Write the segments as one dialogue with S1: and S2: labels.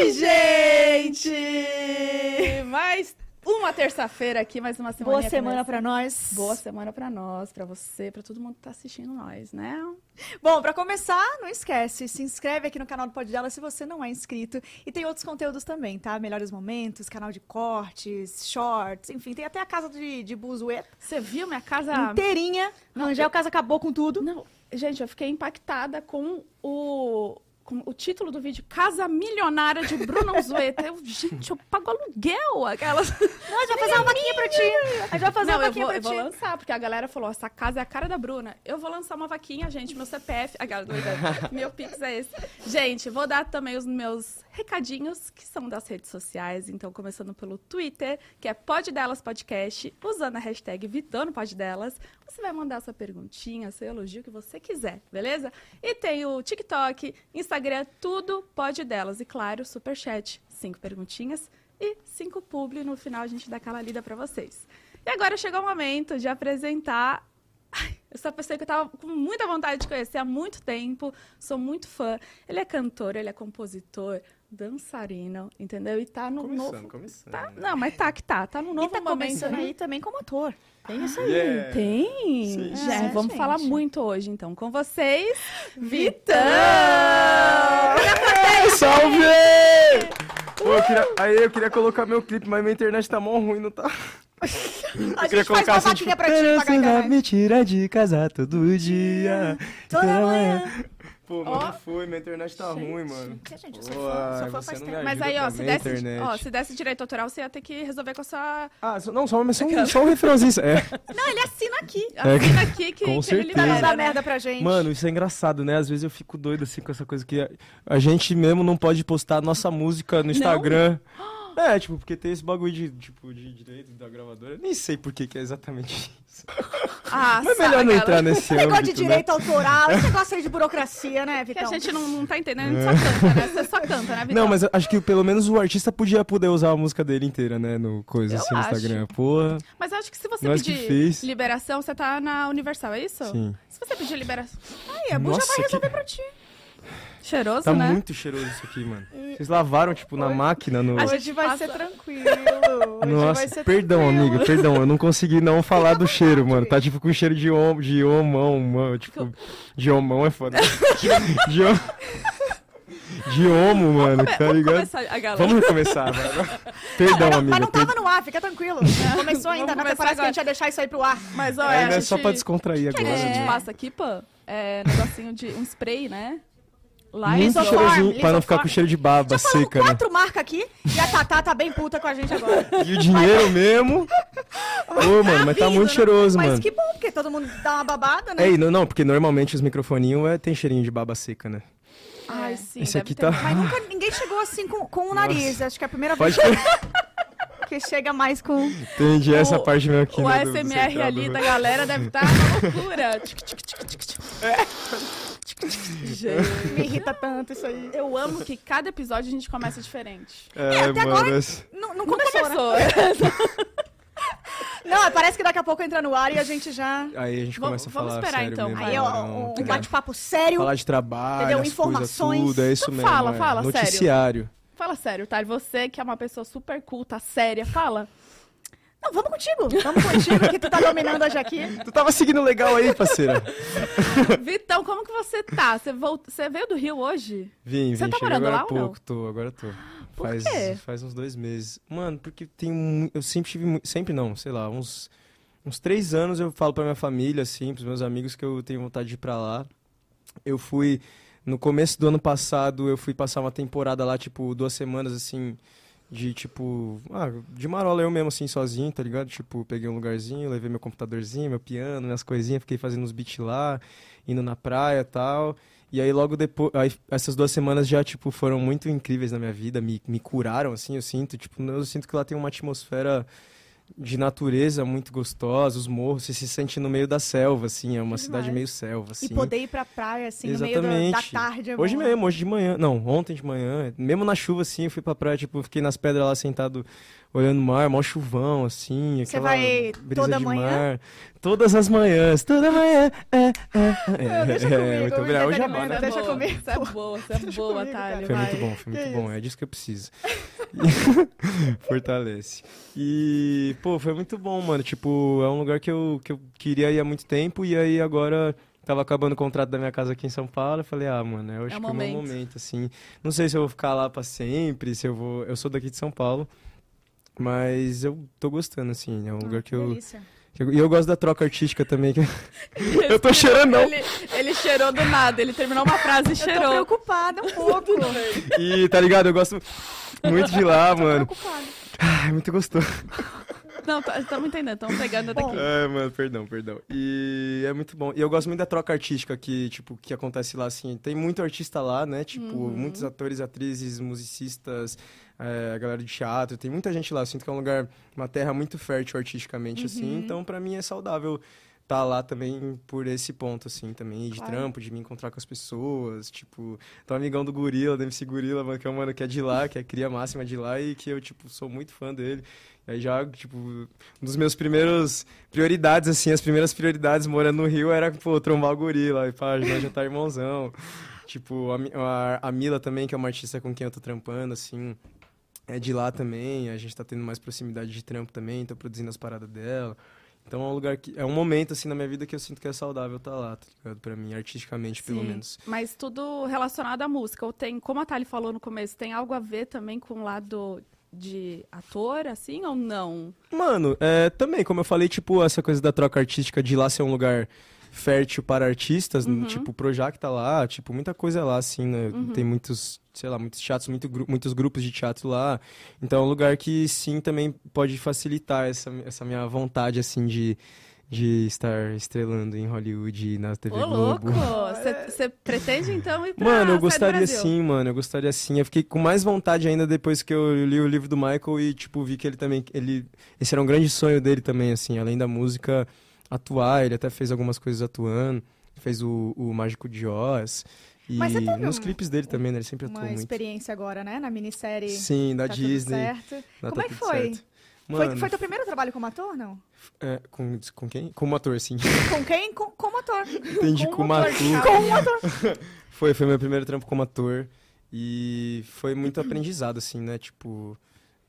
S1: Oi, gente! Mais uma terça-feira aqui, mais uma semana.
S2: Boa semana para nós.
S1: Boa semana para nós, para você, para todo mundo que tá assistindo nós, né?
S2: Bom, para começar, não esquece, se inscreve aqui no canal do Pode Dela se você não é inscrito. E tem outros conteúdos também, tá? Melhores momentos, canal de cortes, shorts, enfim, tem até a casa de, de Buzueta.
S1: Você viu minha casa
S2: inteirinha? Não, já eu... o casa acabou com tudo.
S1: Não, gente, eu fiquei impactada com o o título do vídeo, Casa Milionária de Bruno Zueta. Eu, gente, eu pago aluguel. Aquelas.
S2: Não, a gente vai fazer uma vaquinha pra ti. A gente vai fazer
S1: Não,
S2: uma vaquinha
S1: eu vou,
S2: pra
S1: eu vou lançar, porque a galera falou, essa casa é a cara da Bruna. Eu vou lançar uma vaquinha, gente, meu CPF. A galera, meu Pix é esse. Gente, vou dar também os meus recadinhos, que são das redes sociais. Então, começando pelo Twitter, que é Pod Delas Podcast, usando a hashtag Vitando Pod Delas. Você vai mandar sua perguntinha, seu elogio, que você quiser, beleza? E tem o TikTok, Instagram, tudo Pod Delas. E claro, Superchat, cinco perguntinhas e cinco publi. No final, a gente dá aquela lida para vocês. E agora chegou o momento de apresentar essa pessoa que eu estava com muita vontade de conhecer há muito tempo, sou muito fã. Ele é cantor, ele é compositor, dançarino, entendeu? E tá no
S3: começando,
S1: novo.
S3: Começando,
S1: tá, Não, mas tá que tá, tá no novo
S2: e tá
S1: momento.
S2: começando aí também como ator.
S1: Tem isso aí.
S3: Yeah.
S1: Tem.
S3: Sim,
S1: Já,
S2: sim.
S1: vamos
S2: É,
S1: falar
S2: gente.
S1: muito hoje, então, com vocês, Vitão!
S3: Salve! Pô, eu queria, aí eu queria colocar meu clipe, mas minha internet tá mó ruim, não tá?
S2: A
S3: queria
S2: gente faz
S3: colocar
S2: uma
S3: assim,
S2: vaquinha
S3: tipo,
S2: pra ti pagar a internet.
S3: me tira de casa todo dia.
S2: Toda manhã.
S3: Pô, mano, foi, minha internet tá ruim, mano.
S2: Que, gente, eu sou
S3: Pô, ai, você
S2: faz
S3: não
S2: tempo.
S1: Mas aí, ó, se desse,
S3: internet.
S1: ó, se desse direito autoral, você ia ter que resolver com a sua.
S3: Ah, só- não, só, mas só, um, só um refrãozinho. É.
S2: Não, ele assina aqui.
S1: Assina aqui que,
S3: Com
S1: que ele
S3: certeza.
S2: Não
S1: libera,
S2: dar merda pra gente.
S3: Mano, isso é engraçado, né? Às vezes eu fico doido assim com essa coisa que a, a gente mesmo não pode postar nossa música no Instagram. É, tipo, porque tem esse bagulho de, tipo, de direito da gravadora. Eu nem sei por que que é exatamente isso.
S1: Ah,
S3: Mas é melhor não entrar nesse
S2: Esse negócio
S3: âmbito,
S2: de direito autoral, esse negócio aí de burocracia, né,
S1: Que a
S2: Vitão?
S1: gente não, não tá entendendo, a gente só canta, né? Você só canta, né,
S3: né?
S1: Vitão?
S3: Não, mas eu acho que pelo menos o artista podia poder usar a música dele inteira, né? No coisa
S1: Eu
S3: assim no
S1: acho.
S3: Instagram. Porra.
S1: Mas eu acho que se você
S3: Nós que
S1: pedir liberação, você tá na Universal, é isso?
S3: Sim.
S1: Se você pedir liberação.
S2: Aí, a Bu já vai
S3: que-
S2: resolver pra ti.
S1: Cheiroso,
S3: Tá
S1: né?
S3: muito cheiroso isso aqui, mano. Vocês lavaram, tipo, na máquina, no.
S1: A gente
S2: Hoje vai ser tranquilo. Hoje vai
S3: Nossa,
S2: ser
S3: perdão,
S2: tranquilo.
S3: amiga, perdão, eu não consegui não falar do cheiro, mano. Tá tipo com cheiro de, om, de homão, mano. Tipo, de homão é foda. de, hom- de homo, mano, tá
S1: Vamos
S3: ligado?
S1: começar a galera.
S3: Vamos recomeçar, mano. Perdão,
S2: Mas não,
S3: amiga.
S2: mas não tava
S3: per-
S2: no ar, fica tranquilo. Começou ainda,
S1: Vamos
S2: não
S1: começar
S2: parece que a gente
S1: agora.
S2: ia deixar isso aí pro ar.
S1: Mas, ó,
S3: É,
S1: a
S3: né,
S1: gente...
S3: só pra descontrair
S1: O que, é que
S3: agora.
S1: a gente
S3: né?
S1: passa aqui, pô? É negocinho de um spray, né? Lá
S3: Muito cheirosinho, pra não ficar com cheiro de baba
S2: Já
S3: seca, né?
S2: quatro marcas aqui e a Tatá tá bem puta com a gente agora.
S3: E o dinheiro mesmo. Ô, mano, mas tá
S2: vindo,
S3: muito
S2: né?
S3: cheiroso,
S2: Mas
S3: mano.
S2: que bom, porque todo mundo dá uma babada, né?
S3: É, e não, não, porque normalmente os microfoninhos é, tem cheirinho de baba seca, né?
S1: Ai, sim,
S3: Esse aqui
S1: ter.
S3: tá-
S2: Mas nunca ninguém chegou assim com, com o nariz. Acho que é a primeira
S3: Pode
S2: vez que chega mais com.
S3: Entendi essa
S1: O-
S3: parte mesmo aqui.
S1: O
S3: né, do- do
S1: ASMR ali
S3: do-
S1: da galera deve estar uma loucura. Tic, Gente,
S2: Me irrita tanto isso aí.
S1: eu amo que cada episódio a gente começa diferente.
S3: É,
S2: até
S3: mano,
S2: agora-
S3: esse-
S2: Não, não
S1: Não
S2: começou, né?
S1: começou.
S2: Não, parece que daqui a pouco entra no ar e a gente já.
S3: Aí a gente
S1: Vamos-
S3: começa a
S1: vamos
S3: falar
S1: esperar,
S3: sério
S1: então,
S3: mesmo.
S2: Aí, ó, um
S3: ligado?
S2: bate-papo sério.
S3: Falar de trabalho,
S2: Entendeu? Informações.
S3: coisas, tudo, é isso
S1: Então
S3: mesmo.
S1: fala,
S3: é.
S1: fala, sério.
S3: Noticiário.
S1: Fala sério, tá? Você que é uma pessoa super culta, séria, fala.
S2: Não, vamos contigo. Vamos contigo, que tu tá dominando hoje aqui.
S3: Tu tava seguindo legal aí, parceira?
S1: Vitão, como que você tá? Você, volt... você veio do Rio hoje?
S3: Vim, vim,
S1: Você tá morando
S3: agora
S1: lá
S3: há
S1: ou não?
S3: pouco, tô, agora tô.
S1: Por
S3: faz,
S1: quê?
S3: faz uns dois meses. Mano, porque tem um, eu sempre tive, sempre não, sei lá, uns, uns três anos eu falo pra minha família, assim, pros meus amigos que eu tenho vontade de ir pra lá. Eu fui, no começo do ano passado, eu fui passar uma temporada lá, tipo, duas semanas, assim, de, tipo, ah, de marola eu mesmo, assim, sozinho, tá ligado? Tipo, peguei um lugarzinho, levei meu computadorzinho, meu piano, minhas coisinhas, fiquei fazendo uns beats lá, indo na praia tal. E aí logo depois, aí, essas duas semanas já, tipo, foram muito incríveis na minha vida, me, me curaram, assim, eu sinto, tipo, eu sinto que lá tem uma atmosfera de natureza muito gostosa, os morros, você se sente no meio da selva, assim, é uma cidade meio selva, assim.
S2: E poder ir pra praia, assim, no meio da, da
S3: Exatamente.
S2: tarde. é
S3: Hoje mesmo, hoje de manhã. Não, ontem de manhã. Mesmo na chuva, assim, eu fui pra praia, tipo, fiquei nas pedras lá sentado olhando o mar, mó chuvão, assim.
S2: Você
S3: aquela
S2: vai
S3: brisa
S2: toda
S3: de
S2: manhã?
S3: mar. Todas as manhãs, toda manhã. É, é, é.
S2: Deixa
S3: é,
S2: comigo,
S3: muito
S2: me
S3: obrigado. É né?
S2: deixa comigo.
S1: Isso é boa, isso é boa,
S2: cara.
S3: Foi muito bom, foi muito
S2: Que
S3: bom. É disso que eu preciso. Fortalece. E, pô, foi muito bom, mano. Tipo, é um lugar que eu, que eu queria ir há muito tempo. E aí agora tava acabando o contrato da minha casa aqui em São Paulo. Eu falei, ah, mano, eu acho
S1: É o
S3: que é o meu
S1: momento.
S3: momento, assim. Não sei se eu vou ficar lá pra sempre, se eu vou. Eu sou daqui de São Paulo. Mas eu tô gostando, assim. É um lugar que eu.
S2: Delícia.
S3: que eu- E eu gosto da troca artística também. que- eu tô cheirando, não.
S1: Ele, ele cheirou do nada, ele terminou uma frase e
S2: Eu tô
S1: cheirou.
S2: preocupada um pouco.
S3: E tá ligado? Eu gosto muito de lá,
S2: Tô
S3: mano.
S2: preocupada.
S3: Ah, é muito gostoso.
S1: Não, estamos entendendo, estamos pegando daqui.
S3: É, mano, perdão, perdão. E é muito bom. E eu gosto muito da troca artística que, tipo, que acontece lá, assim. Tem muito artista lá, né? Tipo,
S1: Uhum.
S3: muitos atores, atrizes, musicistas, é, a galera de teatro. Tem muita gente lá. Eu sinto que é um lugar, uma terra muito fértil artisticamente, assim.
S1: Uhum.
S3: Então, pra mim, é saudável estar lá também por esse ponto, assim, também. De
S2: Claro.
S3: trampo, de me encontrar com as pessoas. Tipo, tô amigão do Gorila, do MC Gorila, mano, que é um mano que é de lá, que é cria máxima de lá e que eu, tipo, sou muito fã dele. E aí já, tipo, um dos meus primeiros prioridades, assim, as primeiras prioridades morando no Rio era, pô, trombar o gorila, e pá, já tá irmãozão. tipo, a, a, a Mila também, que é uma artista com quem eu tô trampando, assim, é de lá também, a gente tá tendo mais proximidade de trampo também, tô produzindo as paradas dela. Então é um lugar que, é um momento, assim, na minha vida que eu sinto que é saudável estar lá, tá ligado? Pra mim, artisticamente, pelo
S1: Sim,
S3: menos.
S1: Mas tudo relacionado à música. Ou tem, como a Thali falou no começo, tem algo a ver também com o lado de ator, assim, ou não?
S3: Mano, é, também, como eu falei, tipo, essa coisa da troca artística de lá ser um lugar fértil para artistas,
S1: Uhum.
S3: tipo, o Projac tá lá, tipo, muita coisa lá, assim, né?
S1: Uhum.
S3: Tem muitos, sei lá, muitos teatros, muito, muitos grupos de teatro lá. Então é um lugar que, sim, também pode facilitar essa, essa minha vontade, assim, de, de estar estrelando em Hollywood, na TV
S1: Ô, louco!
S3: Globo.
S1: Você pretende, então, ir pra
S3: Mano, eu gostaria sim, mano. Eu gostaria sim. Eu fiquei com mais vontade ainda depois que eu li o livro do Michael e, tipo, vi que ele também. Ele, esse era um grande sonho dele também, assim, além da música atuar. Ele até fez algumas coisas atuando. Fez o, o Mágico de Oz. E
S2: Mas você teve
S3: nos
S2: um-
S3: clipes dele também, né? Ele sempre atuou
S2: Uma
S3: muito.
S2: experiência agora, né? Na minissérie
S3: Sim, da
S2: Tá
S3: Disney.
S2: Certo.
S3: Tá
S2: Como é
S3: Tudo
S2: que foi?
S3: Certo.
S2: Foi,
S3: Mano,
S2: foi teu primeiro trabalho como ator, não?
S3: é, com, com quem? Como ator, sim.
S2: Com quem? Com, como ator.
S3: Entendi,
S1: Com
S3: como
S1: um
S3: ator.
S1: ator.
S2: Com um ator.
S3: Foi, foi meu primeiro trampo como ator. E foi muito aprendizado, assim, né? Tipo,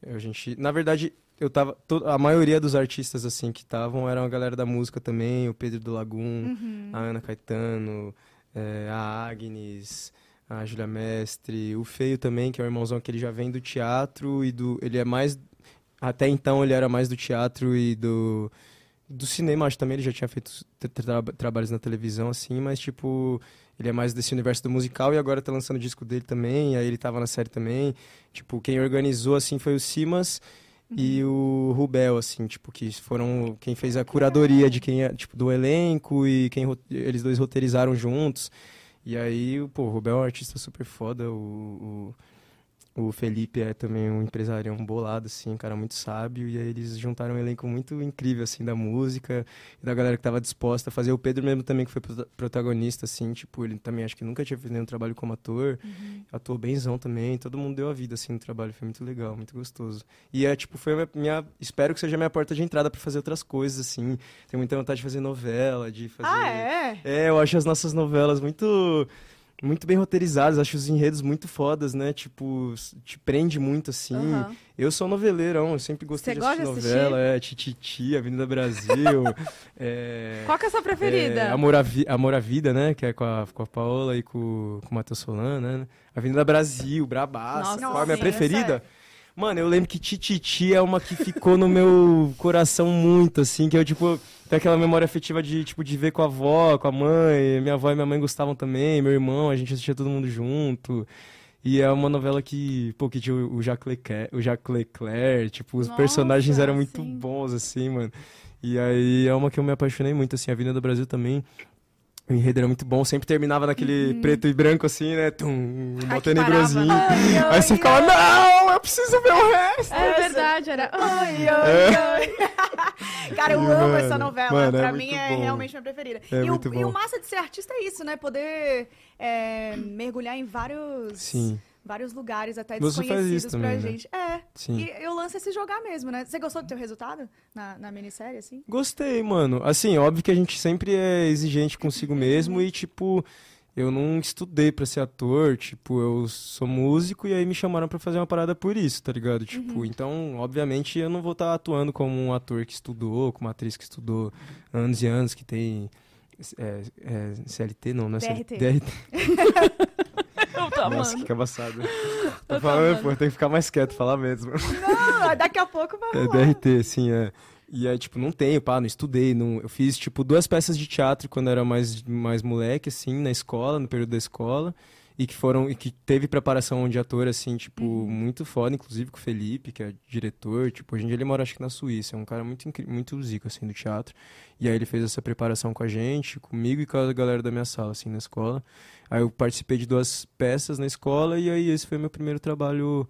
S3: a gente. Na verdade, eu tava. A maioria dos artistas, assim, que estavam eram a galera da música também, o Pedro do Lagum,
S2: Uhum.
S3: a Ana Caetano, é, a Agnes, a Júlia Mestre, o Feio também, que é o irmãozão que ele já vem do teatro e do. Ele é mais. Até então ele era mais do teatro e do. Do cinema, acho também, ele já tinha feito tra- trabalhos na televisão, assim, mas, tipo, ele é mais desse universo do musical e agora tá lançando o disco dele também, aí ele tava na série também. Tipo, quem organizou, assim, foi o Simas e o Rubel, assim, tipo, que foram quem fez a curadoria de quem é, tipo, do elenco e quem eles dois roteirizaram juntos. E aí, pô, o Rubel é um artista super foda, o, o, o Felipe é também um empresarião bolado, assim, um cara muito sábio, e aí eles juntaram um elenco muito incrível, assim, da música e da galera que tava disposta a fazer. O Pedro mesmo também, que foi prota- protagonista, assim, tipo, ele também acho que nunca tinha feito nenhum trabalho como ator, atuou benzão também, todo mundo deu a vida, assim, no trabalho, foi muito legal, muito gostoso. E é, tipo, foi a minha, minha- espero que seja a minha porta de entrada pra fazer outras coisas, assim, tenho muita vontade de fazer novela, de fazer...
S2: Ah, é?
S3: É, eu acho as nossas novelas muito muito bem roteirizadas, acho os enredos muito fodas, né? Tipo, te prende muito assim.
S1: Aham.
S3: Eu sou noveleirão, eu sempre gostei de assistir novela, é Tititi, Avenida Brasil, é,
S1: Qual que é a sua preferida?
S3: é, Amor, à Vi- Amor à Vida, né? Que é com a, com a Paola e com, com o Matheus Solano, né? Avenida Brasil, Brabaça.
S1: Nossa,
S3: Qual é a minha
S2: sim,
S3: preferida?
S2: essa
S3: Mano, eu lembro que Tititi é uma que ficou no meu coração muito, assim, que eu, tipo, tenho aquela memória afetiva de, tipo, de ver com a avó, com a mãe, minha avó e minha mãe gostavam também, meu irmão, a gente assistia todo mundo junto. E é uma novela que, pô, que tinha o Jacques Leclerc, o Jacques Leclerc tipo, os
S1: Nossa,
S3: personagens eram muito
S1: sim.
S3: bons, assim, mano. E aí é uma que eu me apaixonei muito, assim, a Avenida do Brasil também. O enredo era muito bom, sempre terminava naquele preto e branco, assim, né? Tum, um Montenegrozinho. Aí você ficava, não, eu preciso ver o resto.
S1: É verdade, era.
S2: Ai, ai, ai. Cara, eu
S3: E,
S2: amo
S3: mano,
S2: essa novela.
S3: mano, é
S2: pra
S3: muito
S2: mim é
S3: bom.
S2: realmente minha preferida.
S3: É
S2: e, o, e o massa de ser artista é isso, né? Poder é, mergulhar em vários,
S3: Sim,
S2: vários lugares até
S3: Você
S2: desconhecidos
S3: isso
S2: pra
S3: também, né?
S2: gente. É.
S3: sim.
S2: E eu lance é se jogar mesmo, né? Você gostou do teu resultado na, na minissérie, assim?
S3: Gostei, mano. Assim, óbvio que a gente sempre é exigente consigo mesmo e, tipo, eu não estudei pra ser ator, tipo, eu sou músico e aí me chamaram pra fazer uma parada por isso, tá ligado? Tipo, então, obviamente, eu não vou estar atuando como um ator que estudou, como uma atriz que estudou anos e anos, que tem. É, é, CLT, não, não é CLT.
S2: DRT.
S1: Eu tô
S3: Nossa, que cabaçada. Tô
S1: tô
S3: falando,
S1: amando.
S3: pô, tem que ficar mais quieto, falar mesmo.
S2: Não, daqui a pouco vai
S3: É. DRT, sim, é. E aí, tipo, não tenho, pá, não estudei. Não... Eu fiz, tipo, duas peças de teatro quando era mais, mais moleque, assim, na escola, no período da escola. E que foram, e que teve preparação de ator, assim, tipo, muito foda, inclusive com o Felipe, que é diretor. Tipo, hoje em dia ele mora, acho que na Suíça. É um cara muito, muito zico, assim, do teatro. E aí ele fez essa preparação com a gente, comigo e com a galera da minha sala, assim, na escola. Aí eu participei de duas peças na escola e aí esse foi meu primeiro trabalho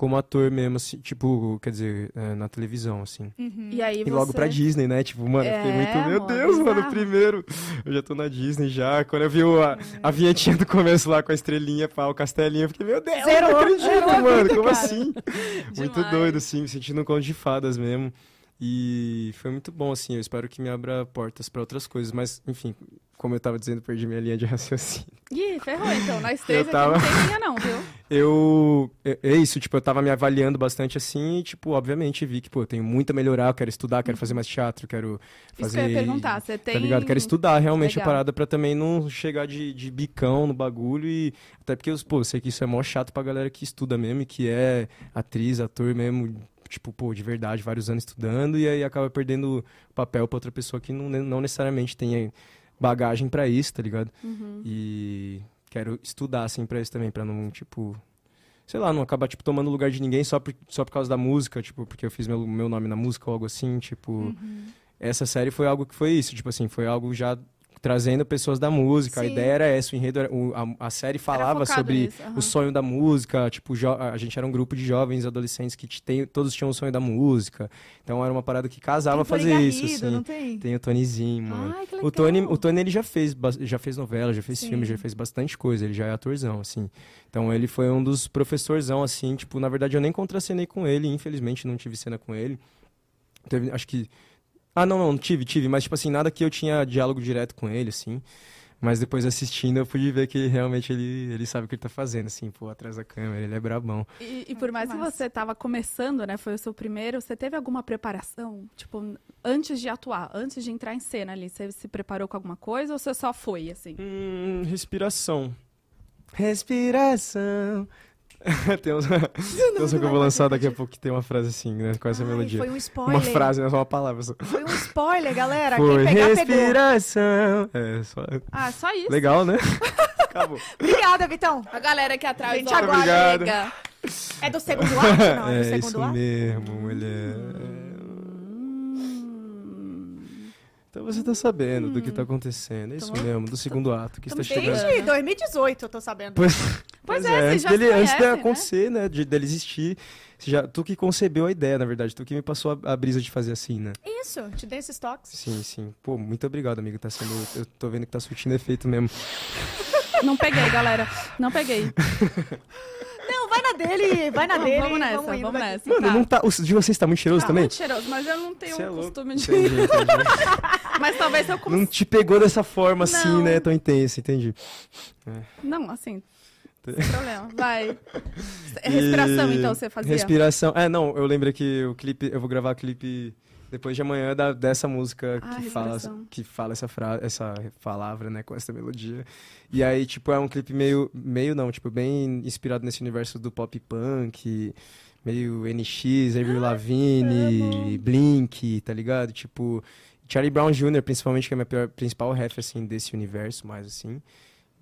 S3: como ator mesmo, assim, tipo, quer dizer, é, na televisão, assim.
S1: E aí
S3: E
S1: você...
S3: logo pra Disney, né? Tipo, mano, eu fiquei
S1: É,
S3: muito, meu
S1: mano,
S3: Deus, mano,
S1: bizarro.
S3: primeiro. Eu já tô na Disney já. Quando eu vi o- a, a vinhetinha do começo lá com a estrelinha, pá, o castelinho, eu fiquei, meu Deus,
S2: Zerou,
S3: não acredito, mano, como
S2: cara.
S3: assim? Muito doido, assim, me sentindo um conto de fadas mesmo. E foi muito bom, assim, eu espero que me abra portas pra outras coisas, mas, enfim, como eu tava dizendo, perdi minha linha de raciocínio.
S1: Ih, ferrou então. Nós três
S3: Eu tava-
S1: não tem linha não, viu?
S3: Eu. É é isso, tipo, eu tava me avaliando bastante assim e, tipo, obviamente vi que, pô, eu tenho muito a melhorar, eu quero estudar, quero fazer mais teatro, quero fazer.
S1: Isso que eu ia perguntar. Você tem...
S3: Tá ligado? Quero estudar realmente
S1: Legal.
S3: a parada pra também não chegar de, de bicão no bagulho e. Até porque, eu, pô, eu sei que isso é mó chato pra galera que estuda mesmo e que é atriz, ator mesmo, tipo, pô, de verdade, vários anos estudando e aí acaba perdendo papel pra outra pessoa que não, não necessariamente tem bagagem pra isso, tá ligado?
S1: Uhum.
S3: E quero estudar, assim, pra isso também, pra não, tipo. Sei lá, não acabar, tipo, tomando lugar de ninguém só por, só por causa da música, tipo, porque eu fiz meu, meu nome na música ou algo assim, tipo.
S2: Uhum.
S3: Essa série foi algo que foi isso, tipo assim, foi algo já trazendo pessoas da música. A
S2: Sim.
S3: ideia era essa, o enredo era, o- a, a série falava sobre
S1: nisso, aham.
S3: o sonho da música, tipo, a gente era um grupo de jovens adolescentes que tem, todos tinham o sonho da música. Então era uma parada que casava fazer
S2: Tony
S3: isso,
S2: Garrido,
S3: assim.
S2: não tem?
S3: Tem o Tonyzinho, mano.
S1: Ai,
S3: O. Tony, o Tony ele já fez, já fez novela, já fez
S2: Sim.
S3: filme, já fez bastante coisa, ele já é atorzão, assim. Então ele foi um dos professorzão, assim, tipo, na verdade eu nem contracenei com ele, infelizmente não tive cena com ele. Teve, acho que... Ah, não, não, tive, tive, mas tipo assim, nada que eu tinha diálogo direto com ele, assim. Mas depois assistindo eu pude ver que realmente ele, ele sabe o que ele tá fazendo, assim, pô, atrás da câmera, ele é brabão.
S1: E, e por mais que você tava começando, né? Foi o seu primeiro, você teve alguma preparação? Tipo, antes de atuar, antes de entrar em cena ali, você se preparou com alguma coisa ou você só foi, assim?
S3: Hum, respiração. Respiração. tem uns, tem uns que eu vou lançar daqui a pouco que tem uma frase assim, né? Com essa
S2: Ai,
S3: melodia.
S2: Foi um spoiler.
S3: Uma frase, não é só uma palavra. Só.
S2: Foi um spoiler, galera.
S3: Foi
S2: Quem pegar, pegou.
S3: respiração. É, só...
S1: Ah, só isso.
S3: Legal, né? Acabou.
S2: Obrigada, Vitão.
S1: A galera aqui atrás,
S2: Gente, agora-. É do segundo ato? Não, é do
S3: é
S2: segundo
S3: isso
S2: ato?
S3: mesmo, mulher.
S1: Hum.
S3: Então você tá sabendo do que tá acontecendo. É isso
S1: Tô-
S3: mesmo, do segundo ato que está
S1: tô
S3: chegando.
S2: Desde 2018, eu tô sabendo.
S3: Pois,
S1: Pois
S3: pois
S1: é, vocês
S3: antes,
S1: já
S3: dele,
S1: se
S3: antes de
S1: conhecem, né?
S3: acontecer, né? De, dele existir. Você já, tu que concebeu a ideia, na verdade. Tu que me passou a, a brisa de fazer assim, né?
S2: Isso, te dei esses toques.
S3: Sim, sim. Pô, muito obrigado, amigo. Tá sendo. Eu tô vendo que tá surtindo efeito mesmo.
S1: Não peguei, galera. Não peguei.
S2: Vai na dele, vai na
S1: Não,
S2: dele.
S1: vamos nessa,
S2: vamos
S1: vamos,
S2: indo
S1: nessa.
S3: Mano,
S1: tá.
S3: não tá. O de vocês tá muito cheiroso
S1: Tá
S3: também?
S1: muito cheiroso, mas eu não tenho
S3: é
S1: costume de...
S3: Entendi, entendi.
S1: Mas talvez eu
S3: Não te pegou dessa forma assim,
S1: Não.
S3: né? Tão intensa, entendi.
S1: Não, assim, sem problema. Vai. Respiração,
S3: E-
S1: então, você fazia?
S3: Respiração. É, não, eu lembro que o clipe, eu vou gravar o clipe depois de amanhã da, dessa música
S1: Ah,
S3: que fala que fala essa frase, essa palavra, né, com essa melodia. E aí, tipo, é um clipe meio meio não, tipo, bem inspirado nesse universo do pop punk, meio NX, Avril Lavigne, Blink, tá ligado? Tipo, Charlie Brown Jr., principalmente, que é a minha pior- principal ref, assim, desse universo, mais assim.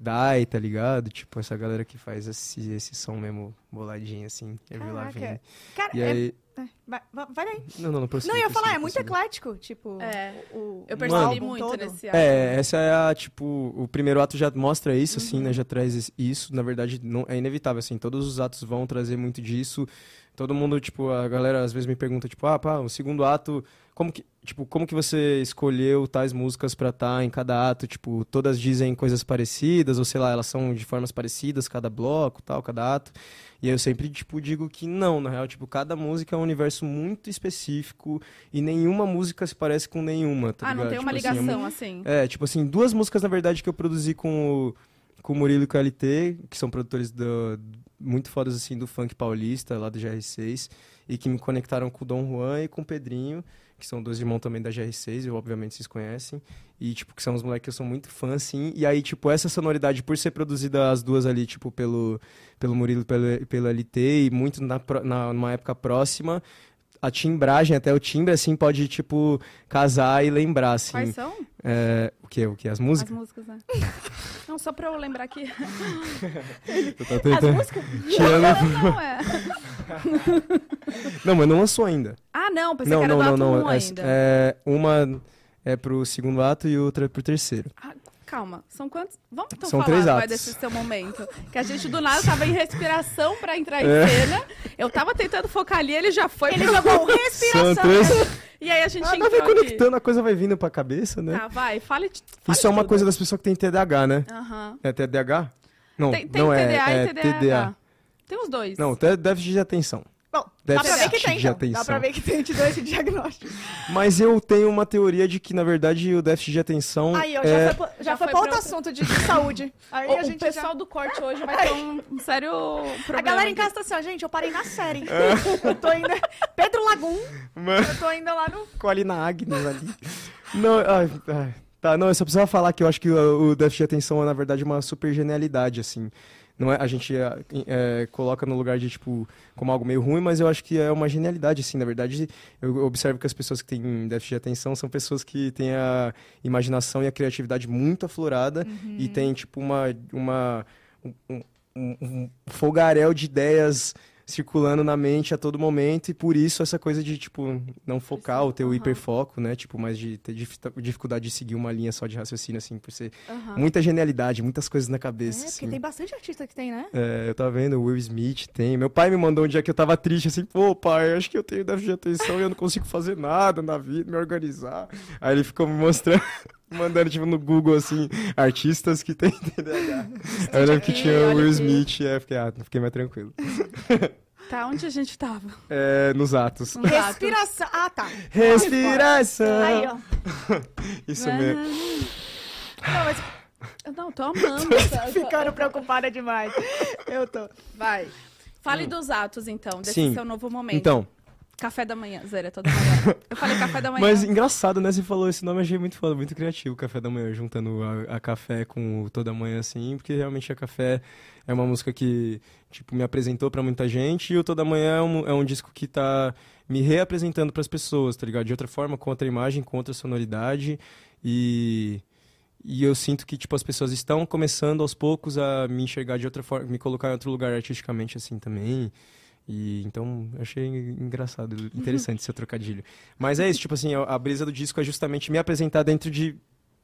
S3: Dai, tá ligado? Tipo, essa galera que faz esse, esse som mesmo boladinha, assim. Avril
S2: Caraca.
S3: Lavigne.
S2: Cara,
S3: E
S2: é-
S3: aí...
S2: é, vai, vai- daí.
S3: Não, não, não prossiga,
S2: Não, eu ia falar, é muito
S3: prossiga.
S2: eclético, tipo...
S1: É,
S2: o,
S1: Eu percebi muito
S2: todo.
S1: nesse álbum.
S3: É, essa é a, tipo, o primeiro ato já mostra isso, assim,
S2: Uhum.
S3: né? Já traz isso. Na verdade, não, é inevitável, assim. Todos os atos vão trazer muito disso. Todo mundo, tipo, a galera às vezes me pergunta, tipo, ah, pá, o segundo ato, como que, tipo, como que você escolheu tais músicas pra estar em cada ato? Tipo, todas dizem coisas parecidas, ou sei lá, elas são de formas parecidas, cada bloco, tal, cada ato. E aí eu sempre, tipo, digo que não, na real, tipo, cada música é um universo muito específico e nenhuma música se parece com nenhuma, tá
S1: ah, não
S3: ligado?
S1: tem uma
S3: Tipo, assim, é
S1: ligação assim.
S3: é, tipo assim, duas músicas, na verdade, que eu produzi com o, com o Murilo e com o LT, que são produtores do, muito fodas, assim, do funk paulista, lá do GR6, e que me conectaram com o Dom Juan e com o Pedrinho, que são dois irmãos também da GR6, e obviamente vocês conhecem, e, tipo, que são os moleques que eu sou muito fã, assim, e aí, tipo, essa sonoridade, por ser produzida as duas ali, tipo, pelo, pelo Murilo e pelo, pelo LT, e muito na, na, numa época próxima, a timbragem, até o timbre, assim, pode, tipo, casar e lembrar, assim.
S1: Quais são
S3: É, o que? O que? As
S1: as
S3: músicas?
S1: músicas, né? Não, só pra eu lembrar aqui.
S3: Eu tô
S2: As
S3: tentando-
S2: músicas...
S3: Tirando-
S1: Não, não, é.
S3: Não, mas não lançou ainda.
S1: Ah, não, pensei
S3: não,
S1: que era
S3: não,
S1: do
S3: não, não.
S1: 1
S3: É,
S1: ainda.
S3: é, uma é pro segundo ato e outra é pro terceiro.
S1: Ah, calma, são quantos? Vamos então
S3: São
S1: falar
S3: atos.
S1: desse seu momento. Que a gente do nada tava em respiração pra entrar em
S3: É.
S1: cena. Eu tava tentando focar ali, ele já foi.
S2: Ele jogou um
S3: São
S2: respiração.
S3: três.
S1: E aí a gente
S3: Ah,
S1: entrou
S3: vai
S1: aqui.
S3: conectando, a coisa vai vindo pra cabeça, né?
S1: Tá, vai, fale, fale
S3: Isso é uma
S1: tudo.
S3: coisa das pessoas que tem TDAH, né?
S1: Aham.
S3: É TDAH? Não,
S1: Tem, tem
S3: não
S1: TDA
S3: é, é
S1: e TDAH.
S3: TDA.
S1: Tem os dois.
S3: Não, déficit de atenção.
S2: Bom, dá pra ver que tem,
S3: de
S2: então. Dá pra ver que tem, esse diagnóstico.
S3: Mas eu tenho uma teoria de que, na verdade, o déficit de atenção
S2: Aí, ó,
S3: é...
S2: já foi, pra- já
S1: Já
S2: foi
S1: foi
S2: pra outro assunto de, de saúde. Aí
S1: O,
S2: a
S1: o
S2: gente
S1: pessoal do corte hoje vai ter um, um sério problema.
S2: A galera em casa tá assim, ó, gente, eu parei na série.
S3: É.
S2: Eu tô indo... Pedro Lagum,
S3: Mano,
S2: eu tô indo lá no...
S3: com a Alina Agnes ali. Não, ai, ai. Tá, não, eu só precisava falar que eu acho que o, o déficit de atenção é, na verdade, uma super genialidade, assim. Não é, a gente é, é, coloca no lugar de, tipo, como algo meio ruim, mas eu acho que é uma genialidade, assim. Na verdade, eu observo que as pessoas que têm déficit de atenção são pessoas que têm a imaginação e a criatividade muito aflorada e têm, tipo, uma, uma, um, um- um, um fogaréu de ideias circulando na mente a todo momento e por isso essa coisa de, tipo, não focar ou ter o
S1: Aham.
S3: hiperfoco, né? Tipo, mais de ter dif- dificuldade de seguir uma linha só de raciocínio, assim, por ser
S1: Aham.
S3: muita genialidade, muitas coisas na
S2: É,
S3: cabeça,
S2: porque
S3: assim.
S2: tem bastante artista que tem, né?
S3: É, eu tava vendo, o Will Smith tem. Meu pai me mandou um dia que eu tava triste, assim, pô, pai, acho que eu tenho déficit de atenção e eu não consigo fazer nada na vida, me organizar. Aí ele ficou me mostrando, mandando, tipo, no Google, assim, artistas que têm TDAH. Eu lembro que tinha o Will. Smith, é, fiquei, ah, fiquei mais tranquilo.
S1: Tá, onde a gente tava?
S3: É, nos atos.
S1: Nos atos.
S2: Respiração. Ah, tá.
S3: Respiração!
S2: Aí, ó.
S3: Isso mesmo.
S2: Não, mas
S1: Não, tô amando.
S2: ficando preocupada demais. Eu tô.
S1: Vai. Fale dos atos, então, desse
S3: Sim.
S1: seu novo momento.
S3: Então,
S1: Café da manhã, Zera, toda manhã. Eu falei café da manhã.
S3: mas engraçado, né? Você falou esse nome, achei muito foda, muito criativo, Café da Manhã, juntando a, a café com o Toda Manhã, assim, porque realmente a café é uma música que, tipo, me apresentou pra muita gente, e o Toda Manhã é um, é um disco que tá me reapresentando pras pessoas, tá ligado? De outra forma, com outra imagem, com outra sonoridade, e... E eu sinto que, tipo, as pessoas estão começando aos poucos a me enxergar de outra forma, me colocar em outro lugar artisticamente, assim, também. E então achei engraçado, interessante esse trocadilho. Mas é isso, tipo assim, a, a brisa do disco é justamente me apresentar dentro de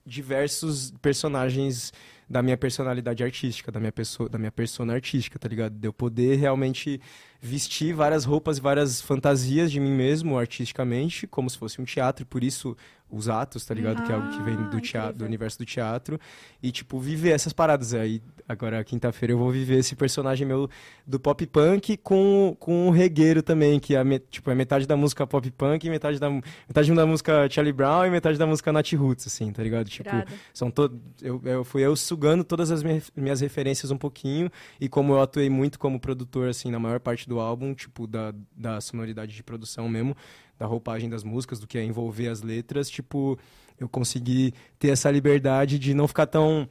S3: diversos personagens da minha personalidade artística, da minha pessoa, da minha persona artística, tá ligado? De eu poder realmente vestir várias roupas, várias fantasias de mim mesmo artisticamente, como se fosse um teatro, por isso os atos, tá ligado? que é algo que vem
S1: Ah,
S3: do teatro, do universo do teatro e tipo viver essas paradas aí. Agora quinta-feira eu vou viver esse personagem meu do pop punk com com o regueiro também, que é tipo é metade da música pop punk e metade da metade da música Charlie Brown e metade da música Nat Roots assim, tá ligado? Tipo, são to... eu, eu fui eu sugando todas as minhas, minhas referências um pouquinho e como eu atuei muito como produtor assim na maior parte do álbum, tipo da, da sonoridade de produção mesmo, da roupagem das músicas, do que é envolver as letras, tipo, eu consegui ter essa liberdade de não ficar tão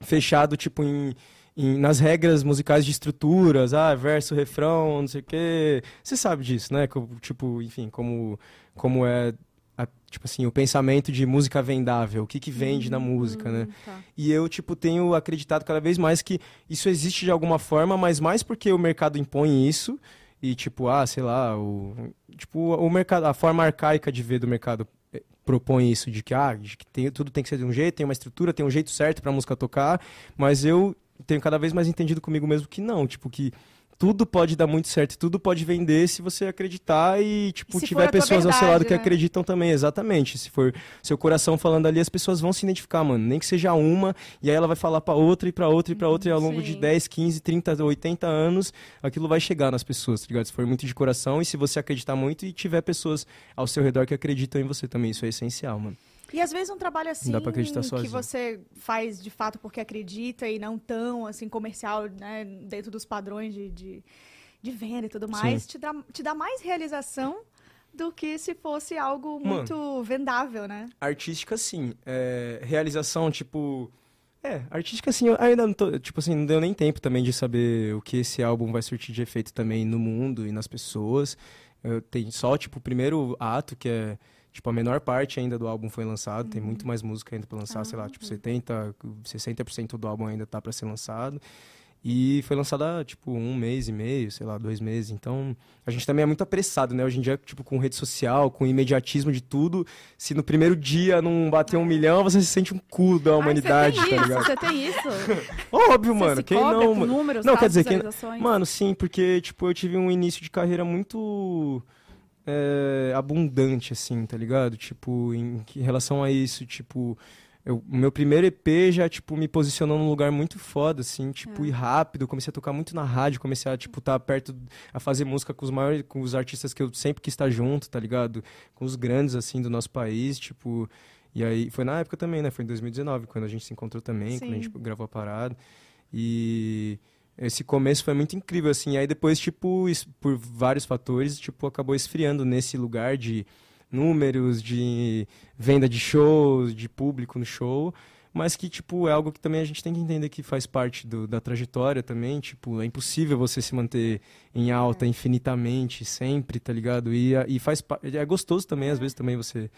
S3: fechado tipo em em- nas regras musicais de estruturas, ah, verso, refrão, não sei o quê. Você sabe disso, né? Tipo, enfim, como, como é a- tipo assim, o pensamento de música vendável, o que que vende na música, né?
S1: Tá.
S3: E eu, tipo, tenho acreditado cada vez mais que isso existe de alguma forma, mas mais porque o mercado impõe isso e, tipo, ah, sei lá, o, tipo, o mercado, a forma arcaica de ver do mercado eh, propõe isso, de que, ah, de que tem, tudo tem que ser de um jeito, tem uma estrutura, tem um jeito certo pra música tocar, mas eu tenho cada vez mais entendido comigo mesmo que não, tipo, que tudo pode dar muito certo, tudo pode vender se você acreditar e, tipo,
S2: E
S3: tiver pessoas ao seu
S2: verdade,
S3: lado que
S2: né?
S3: acreditam também, exatamente. Se for seu coração falando ali, as pessoas vão se identificar, mano. Nem que seja uma, e aí ela vai falar pra outra e pra outra e pra outra, e ao longo de
S1: Sim.
S3: 10, 15, 30, 80 anos, aquilo vai chegar nas pessoas, tá ligado? Se for muito de coração e se você acreditar muito e tiver pessoas ao seu redor que acreditam em você também, isso é essencial, mano.
S2: E às vezes um trabalho assim
S3: dá pra acreditar
S2: que
S3: sozinho.
S2: você faz de fato porque acredita e não tão assim comercial, né, dentro dos padrões de, de, de venda e tudo mais, te dá, te dá mais realização do que se fosse algo
S3: Mano.
S2: muito vendável, né?
S3: Artística, sim. É, realização, tipo. É, artística, sim. Eu ainda não tô. Tipo assim, não deu nem tempo também de saber o que esse álbum vai surtir de efeito também no mundo e nas pessoas. Eu tenho só, tipo, o primeiro ato, que é. Tipo, a menor parte ainda do álbum foi lançado. Tem muito mais música ainda pra lançar, sei lá, tipo, 70%, 60% do álbum ainda tá pra ser lançado. E foi lançado há, tipo, um mês e meio, sei lá, dois meses. Então, a gente também é muito apressado, né? Hoje em dia, tipo, com rede social, com imediatismo de tudo. Se no primeiro dia não bater um milhão, você se sente um cu da humanidade,
S1: Ai, você tem
S3: tá
S1: isso,
S3: ligado?
S1: Você tem isso?
S3: Óbvio,
S1: Você
S3: mano. Quem não, mano?
S1: números,
S3: Não,
S1: tá,
S3: quer dizer, quem-? Mano, sim, porque, tipo, eu tive um início de carreira muito é, abundante, assim, tá ligado? Tipo, em, em relação a isso, tipo, o meu primeiro EP já, tipo, me posicionou num lugar muito foda, assim, tipo,
S1: É.
S3: e rápido, comecei a tocar muito na rádio, comecei a, tipo, estar perto, a fazer música com os maiores, com os artistas que eu sempre quis estar junto, tá ligado? Com os grandes, assim, do nosso país, tipo... E aí, foi na época também, né? Foi em 2019, quando a gente se encontrou também, quando a gente
S2: Sim.
S3: gravou a parada. E esse começo foi muito incrível, assim. Aí depois, tipo, por vários fatores, tipo, acabou esfriando nesse lugar de números, de venda de shows, de público no show. Mas que, tipo, é algo que também a gente tem que entender que faz parte do- da trajetória também. Tipo, é impossível você se manter em alta infinitamente, sempre, tá ligado? E, e faz É gostoso também, às vezes, também você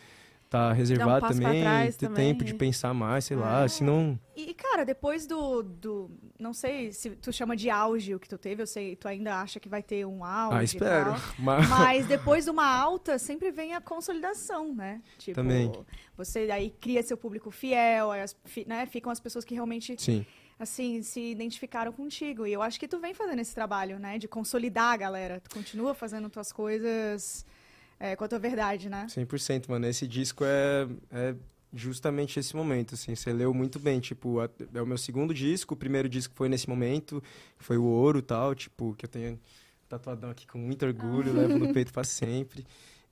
S3: tá reservado
S1: pra
S3: também, ter
S1: também
S3: tempo de pensar mais, sei lá. Senão,
S2: E, cara, depois do, do. Não sei se tu chama de auge o que tu teve, eu sei, tu ainda acha que vai ter um auge.
S3: ah, espero.
S2: tal.
S3: Mas...
S2: Mas depois de uma alta, sempre vem a consolidação, né? Tipo,
S3: Também.
S2: você aí cria seu público fiel, as- né? ficam as pessoas que realmente,
S3: Sim.
S2: assim, se identificaram contigo. E eu acho que tu vem fazendo esse trabalho, né? De consolidar a galera. Tu continua fazendo tuas coisas é, com a tua verdade, né?
S3: 100%, mano. Esse disco é, é justamente esse momento, assim. Você leu muito bem, tipo, a- é o meu segundo disco. O primeiro disco foi nesse momento, foi o Ouro tal, tipo, que eu tenho tatuadão aqui com muito orgulho, levo no peito pra sempre.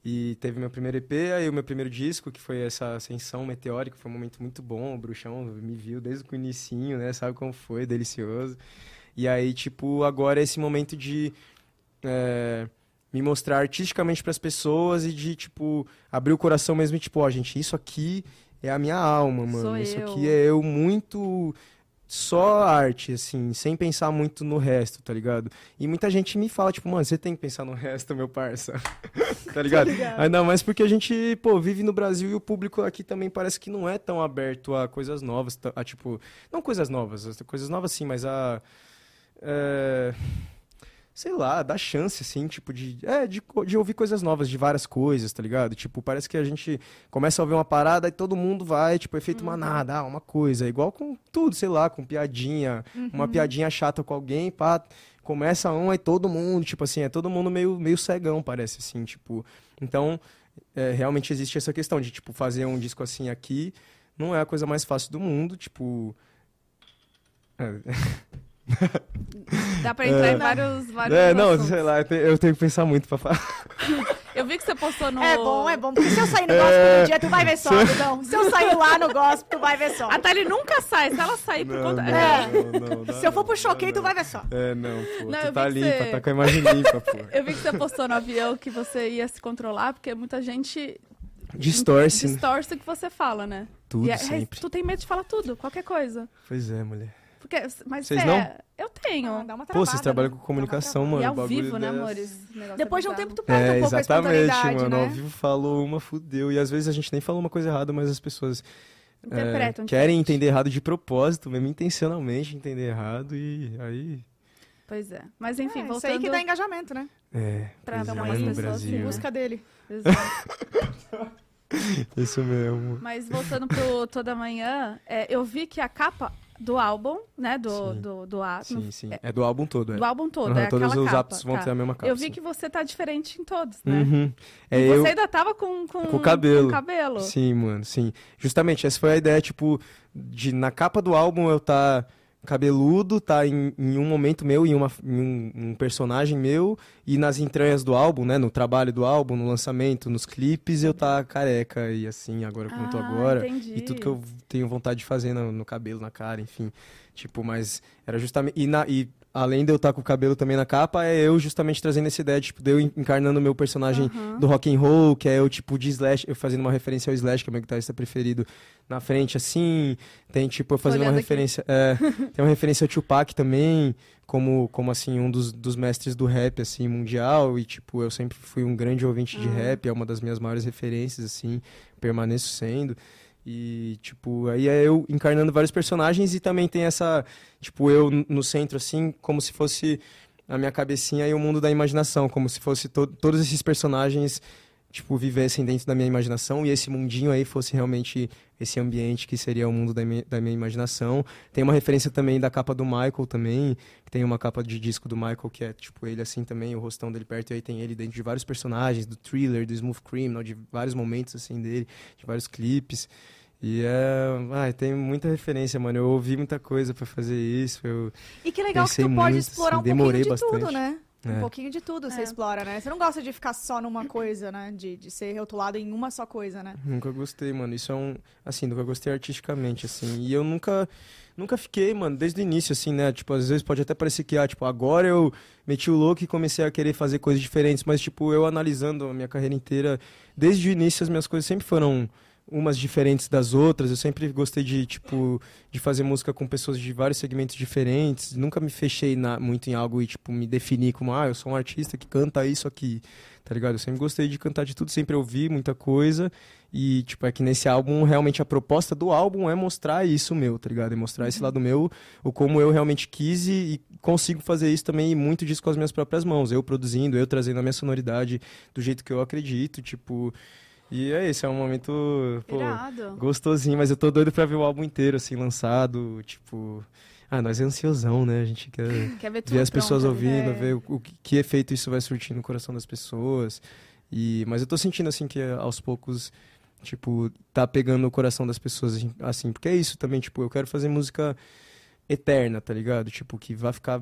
S3: E teve meu primeiro EP, aí o meu primeiro disco, que foi essa ascensão meteórica, foi um momento muito bom. O Bruxão me viu desde o inicinho, né? Sabe como foi, delicioso. E aí, tipo, agora é esse momento de é, me mostrar artisticamente pras pessoas e de, tipo, abrir o coração mesmo e, tipo, ó, gente, isso aqui é a minha alma, mano.
S1: Sou
S3: isso
S1: eu.
S3: aqui é eu muito só arte, assim, sem pensar muito no resto, tá ligado? E muita gente me fala, tipo, mano, você tem que pensar no resto, meu parça. tá ligado?
S2: ligado.
S3: Ainda mais porque a gente, pô, vive no Brasil e o público aqui também parece que não é tão aberto a coisas novas, a, tipo, não coisas novas, as coisas novas sim, mas a é, sei lá, dá chance, assim, tipo, de, é, de, de ouvir coisas novas, de várias coisas, tá ligado? Tipo, parece que a gente começa a ouvir uma parada e todo mundo vai, tipo, efeito manada, ah, uma coisa, igual com tudo, sei lá, com piadinha, uma piadinha chata com alguém, pá, começa um, aí todo mundo, tipo assim, é todo mundo meio, meio cegão, parece, assim, tipo, então, é, realmente existe essa questão de, tipo, fazer um disco assim aqui, não é a coisa mais fácil do mundo, tipo... é,
S1: Dá pra entrar em vários, vários
S3: é, não,
S1: assuntos.
S3: sei lá, eu te- eu tenho que pensar muito pra falar.
S1: Eu vi que você postou no...
S2: É bom, é bom. Porque se eu sair no gospel um dia, tu vai ver só, Dudão. Se eu sair lá no gospel, tu vai ver só.
S1: A Thalie nunca sai. Se ela sair por conta...
S3: não,
S1: É.
S3: não, não, não,
S2: Se eu for pro
S3: não,
S2: choquei,
S3: não.
S2: tu vai ver só.
S3: É, não, pô,
S1: Não,
S3: tu tá limpa,
S1: você-
S3: tá com a imagem limpa, pô.
S1: Eu vi que você postou no avião que você ia se controlar, porque muita gente
S3: Distorce, né?
S1: distorce o que você fala, né?
S3: Tudo,
S1: E é-
S3: sempre.
S1: Tu tem medo de falar tudo, qualquer coisa.
S3: Pois é, mulher.
S1: Porque, mas
S3: Vocês
S1: é,
S3: não?
S1: eu tenho.
S2: Ah, dá uma
S3: Pô,
S2: travada,
S3: vocês trabalham
S2: né?
S3: com
S2: Dá uma
S3: comunicação, mano.
S1: e ao
S3: bagulho
S1: vivo, né, amores? Negócio
S2: Depois de um tempo, tu perde
S3: É,
S2: um pouco a
S3: exatamente, mano.
S2: né?
S3: Ao vivo falou uma, fudeu. E às vezes a gente nem falou uma coisa errada, mas as pessoas é,
S1: Interpretam.
S3: querem entender errado de propósito, mesmo intencionalmente entender errado. E aí.
S1: Pois é. Mas enfim,
S2: É, Isso
S1: voltando
S2: aí que dá engajamento, né?
S3: É,
S1: Pra
S3: é,
S1: mais pessoas,
S3: Brasil.
S2: Em
S1: né?
S2: busca dele.
S1: Exato.
S3: Isso mesmo.
S1: Mas voltando pro Toda Manhã, é, eu vi que a capa do álbum, né, do,
S3: Sim.
S1: do, do, a-
S3: Sim, sim. É do álbum todo, é.
S1: do álbum todo,
S3: Aham,
S1: é
S3: todos
S1: aquela
S3: os apps vão
S1: tá.
S3: ter a mesma capa.
S1: Eu vi
S3: sim.
S1: que você tá diferente em todos, né?
S3: Uhum. É,
S1: e
S3: eu...
S1: você ainda tava com, com,
S3: Com o cabelo.
S1: com cabelo.
S3: Sim, mano, sim. Justamente, essa foi a ideia, tipo, de na capa do álbum eu tá cabeludo, tá em, em um momento meu, em, uma, em um, um personagem meu, e nas entranhas do álbum, né, no trabalho do álbum, no lançamento, nos clipes, eu tá careca, e assim, agora como eu tô
S1: Ah,
S3: agora.
S1: entendi.
S3: E tudo que eu tenho vontade de fazer no, no cabelo, na cara, enfim. Tipo, mas era justamente. E, na, e além de eu estar com o cabelo também na capa, é eu justamente trazendo essa ideia, tipo, de eu encarnando o meu personagem
S1: Aham.
S3: do rock and roll, que é eu, tipo, de Slash, eu fazendo uma referência ao Slash, que é meu guitarrista preferido, na frente, assim. Tem, tipo, eu fazendo uma
S1: aqui.
S3: referência. É, tem uma referência ao Tupac também, como, como assim, um dos, dos mestres do rap, assim, mundial. E, tipo, eu sempre fui um grande ouvinte de
S1: Ah.
S3: rap, é uma das minhas maiores referências, assim, permaneço sendo. E, tipo, aí é eu encarnando vários personagens e também tem essa, tipo, eu no centro, assim, como se fosse a minha cabecinha e o mundo da imaginação, como se fosse to todos esses personagens, tipo, vivessem dentro da minha imaginação e esse mundinho aí fosse realmente esse ambiente que seria o mundo da minha, da minha imaginação. Tem uma referência também da capa do Michael também, que tem uma capa de disco do Michael que é, tipo, ele assim também, o rostão dele perto, e aí tem ele dentro de vários personagens, do Thriller, do Smooth Criminal, de vários momentos, assim, dele, de vários clipes. E é. Ai, tem muita referência, mano. Eu ouvi muita coisa pra fazer isso. Eu...
S2: E que legal que tu pode
S3: muito,
S2: explorar
S3: assim,
S2: um pouquinho de tudo,
S3: bastante.
S2: né? Um
S3: É.
S2: pouquinho de tudo você
S1: É.
S2: explora, né? Você não gosta de ficar só numa coisa, né? De, de ser rotulado em uma só coisa, né?
S3: Nunca gostei, mano. Isso é um. Assim, nunca gostei artisticamente, assim. E eu nunca. Nunca fiquei, mano, desde o início, assim, né? Tipo, às vezes pode até parecer que, ah, tipo, agora eu meti o louco e comecei a querer fazer coisas diferentes. Mas, tipo, eu analisando a minha carreira inteira, desde o início as minhas coisas sempre foram umas diferentes das outras. Eu sempre gostei de, tipo, de fazer música com pessoas de vários segmentos diferentes. Nunca me fechei na- muito em algo e, tipo, me definir como, ah, eu sou um artista que canta isso aqui, tá ligado? Eu sempre gostei de cantar de tudo, sempre ouvi muita coisa. E, tipo, é que nesse álbum, realmente a proposta do álbum é mostrar isso meu, tá ligado? É mostrar esse lado meu, o como eu realmente quis e, e consigo fazer isso também, e muito disso com as minhas próprias mãos. Eu produzindo, eu trazendo a minha sonoridade do jeito que eu acredito, tipo. E é isso, é um momento, pô, gostosinho, mas eu tô doido pra ver o álbum inteiro, assim, lançado, tipo... Ah, nós é ansiosão, né? A gente quer
S1: Quer ver
S3: ver as pessoas
S1: pronto,
S3: ouvindo,
S2: É.
S3: ver o, o que, que efeito isso vai surtir no coração das pessoas. E, mas eu tô sentindo, assim, que aos poucos, tipo, tá pegando o coração das pessoas, assim, assim, porque é isso também, tipo, eu quero fazer música eterna, tá ligado? Tipo, que vai ficar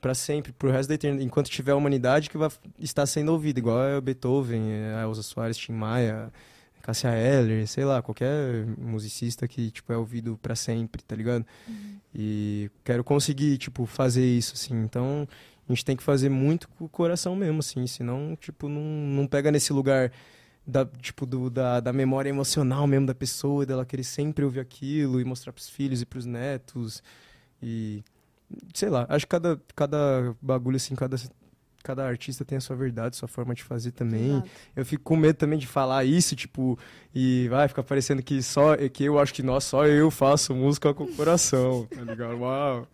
S3: pra sempre, pro resto da eternidade, enquanto tiver a humanidade que vai estar sendo ouvida, igual é o Beethoven, é a Elza Soares, Tim Maia, Cássia Eller, sei lá, qualquer musicista que, tipo, é ouvido pra sempre, tá ligado? E quero conseguir, tipo, fazer isso, assim, então a gente tem que fazer muito com o coração mesmo, assim, senão, tipo, não, não pega nesse lugar da, tipo, do, da, da memória emocional mesmo da pessoa, dela querer sempre ouvir aquilo e mostrar pros filhos e pros netos. E sei lá, acho que cada, cada bagulho, assim, cada, cada artista tem a sua verdade, sua forma de fazer também.
S1: Exato.
S3: Eu fico com medo também de falar isso, tipo, e vai ficar parecendo que só que eu acho que nós só eu faço música com o coração, tá ligado? Uau,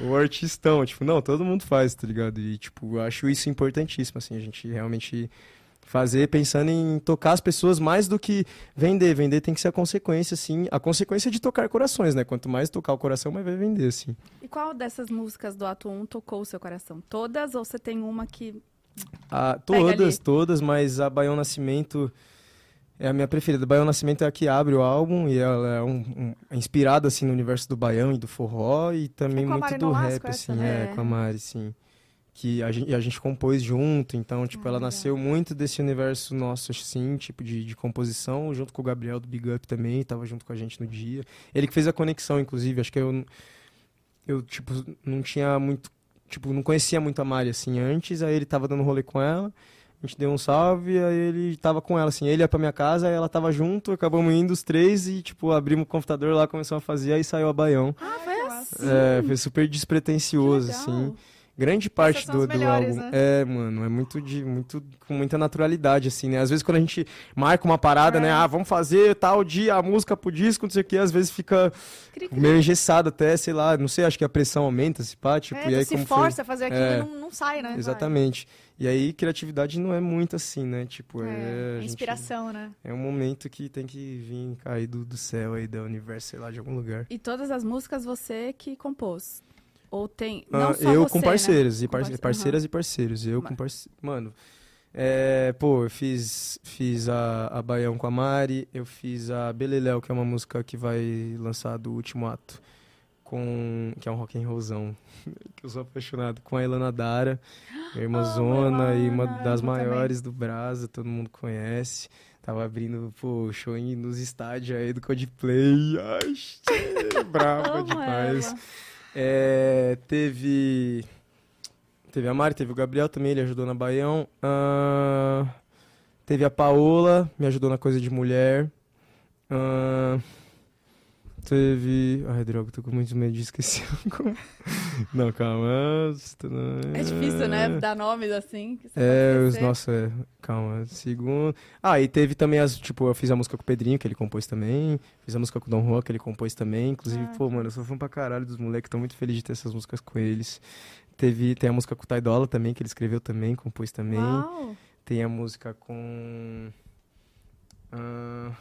S3: o artistão, tipo, não, todo mundo faz, tá ligado? E tipo, acho isso importantíssimo assim, a gente realmente fazer pensando em tocar as pessoas mais do que vender. Vender tem que ser a consequência, assim, a consequência de tocar corações, né? Quanto mais tocar o coração, mais vai vender, assim.
S1: E qual dessas músicas do ato 1 tocou o seu coração? Todas ou você tem uma que.
S3: Ah, todas, todas, mas a Baião Nascimento é a minha preferida. Baião Nascimento é a que abre o álbum e ela é um, um- é inspirada assim no universo do baião e do forró e também
S2: É
S3: muito do rap assim,
S1: né?
S3: é, com a Mari, sim. Que a gente, a gente compôs junto, então, tipo,
S2: Ah,
S3: ela
S2: legal.
S3: nasceu muito desse universo nosso, assim, tipo, de, de composição, junto com o Gabriel do Big Up também, tava junto com a gente no dia. Ele que fez a conexão, inclusive, acho que eu, eu tipo, não tinha muito, tipo, não conhecia muito a Mari, assim, antes, aí ele tava dando rolê com ela, A gente deu um salve, aí ele tava com ela, assim. Ele ia pra minha casa, aí ela tava junto, acabamos indo os três e, tipo, abrimos o computador lá, começamos a fazer, aí saiu a Baião.
S1: Ah, foi assim.
S3: É, foi super despretensioso, assim. Grande parte do, do
S2: melhores,
S3: álbum.
S2: né?
S3: É, mano, é muito de muito com muita naturalidade assim, né? Às vezes quando a gente marca uma parada,
S2: É.
S3: né? Ah, vamos fazer tal dia a música pro disco, não sei o que, às vezes fica
S1: Cri, cri.
S3: meio engessado até, sei lá, não sei, acho que a pressão aumenta, se pá, tipo,
S2: é,
S3: e aí
S2: se
S3: como foi-
S2: força a fazer aquilo
S3: É.
S2: e não, não sai, né?
S3: Exatamente. E aí criatividade não é muito assim, né? Tipo, é,
S2: É,
S3: a gente-
S2: inspiração, né?
S3: é um momento que tem que vir cair do, do céu aí, do universo, sei lá, de algum lugar.
S1: E todas as músicas você que compôs? Ou tem. Não
S3: Ah,
S1: só
S3: eu
S1: você,
S3: com parceiros,
S1: né?
S3: e
S1: Com
S3: parce-
S1: parce-
S3: parceiras e parceiros. Eu com parceiros. Mano, é, pô, eu fiz, fiz a, a Baião com a Mari, eu fiz a Beleléu, que é uma música que vai lançar do último ato, com, que é um rock and rollzão, que eu sou apaixonado, com a Ilana Dara, minha irmãzona e uma das
S2: amo também.
S3: maiores do Brasa, todo mundo conhece. Tava abrindo, pô, show nos estádios aí do Coldplay. Ai, brava demais.
S1: ela.
S3: É, teve. Teve a Mari, teve o Gabriel também, ele ajudou na Baião. Ah, teve a Paola, me ajudou na coisa de mulher. Ah, teve. Ai, droga, tô com muito medo de esquecer. Não, calma.
S1: É difícil, né? Dar nomes assim.
S3: É, os nossa, é, calma, segundo. Ah, e teve também as, tipo, eu fiz a música com o Pedrinho, que ele compôs também. Fiz a música com o Dom Juan, que ele compôs também. Inclusive,
S2: Ah,
S3: pô, mano, eu sou fã pra caralho dos moleques, tô muito feliz de ter essas músicas com eles. Teve, tem a música com o Taidola também, que ele escreveu também, compôs também.
S1: Uau.
S3: Tem a música com. Ah,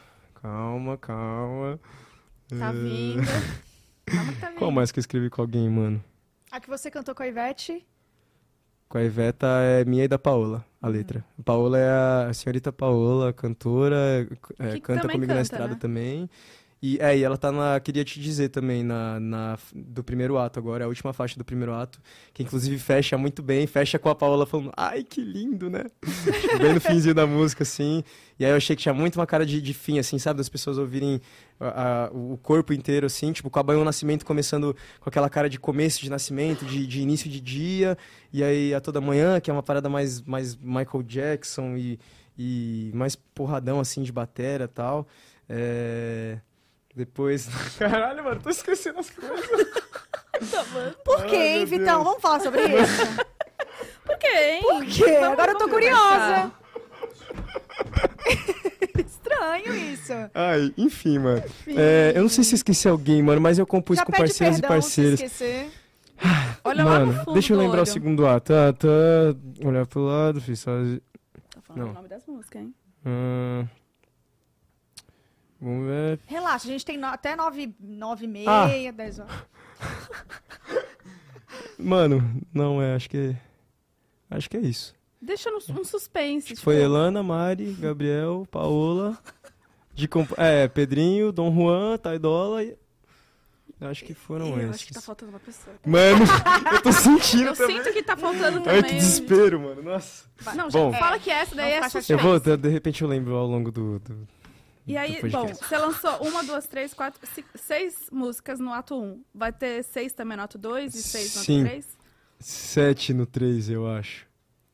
S3: calma, calma.
S1: Tá
S3: Ah,
S1: vindo. Calma que tá vindo.
S3: Qual mais que eu escrevi com alguém, mano?
S2: A que você cantou com a Ivete.
S3: Com a Iveta é minha e da Paola, a letra. A Paola é a senhorita Paola, cantora, é, canta comigo na
S1: canta,
S3: estrada
S1: né?
S3: também. E, é, e ela tá na. Queria te dizer também, na, na, do primeiro ato agora, é a última faixa do primeiro ato, que inclusive fecha muito bem, fecha com a Paola falando, ai, que lindo, né? Bem no finzinho da música, assim. E aí eu achei que tinha muito uma cara de, de fim, assim, sabe? Das pessoas ouvirem a- a- o corpo inteiro, assim, tipo, com a Banho Nascimento começando com aquela cara de começo de nascimento, de, de início de dia, e aí a toda manhã, que é uma parada mais, mais Michael Jackson e, e mais porradão, assim, de batera tal. É... Depois. Caralho, mano, tô esquecendo as coisas.
S2: Por quê, hein, Vitão? Vamos falar sobre isso?
S1: Por quê, hein?
S2: Por quê? Agora eu tô
S1: vamos
S2: curiosa. Estranho isso.
S3: Ai, enfim, mano. É, eu não sei se esqueci alguém, mano, mas eu compus
S2: Já
S3: com parceiros
S2: perdão
S3: e
S2: se
S3: parceiros.
S2: esquecer.
S1: Olha lá
S3: Mano,
S1: no fundo
S3: deixa eu lembrar o segundo ato. Tá, tá. Olhar pro lado, fiz sozinho.
S1: Tá falando
S3: Não.
S1: o nome das músicas, hein?
S3: Ah, vamos ver.
S2: Relaxa, a gente tem no- até nove, nove e meia,
S3: Ah.
S2: dez horas.
S3: Mano, não é, acho que. Acho que é isso.
S1: Deixa no, um suspense. Tipo,
S3: foi Elana, Mari, Gabriel, Paola. De comp... É, Pedrinho, Dom Juan, Taidola e. Acho que foram
S1: eu
S3: esses.
S1: acho que tá faltando uma pessoa.
S3: Mano, eu tô sentindo
S1: Eu
S3: também.
S1: sinto que tá faltando
S3: Ai,
S1: também.
S3: que desespero, mano. Nossa.
S1: Não, já
S3: Bom.
S1: fala que essa daí é suspense.
S3: Eu vou, de de repente eu lembro ao longo do. do
S1: E aí, bom, você lançou uma, duas, três, quatro, ci- seis músicas no ato 1. Vai ter seis também no ato 2 e seis no
S3: Sim.
S1: ato 3?
S3: Sete no três, eu acho.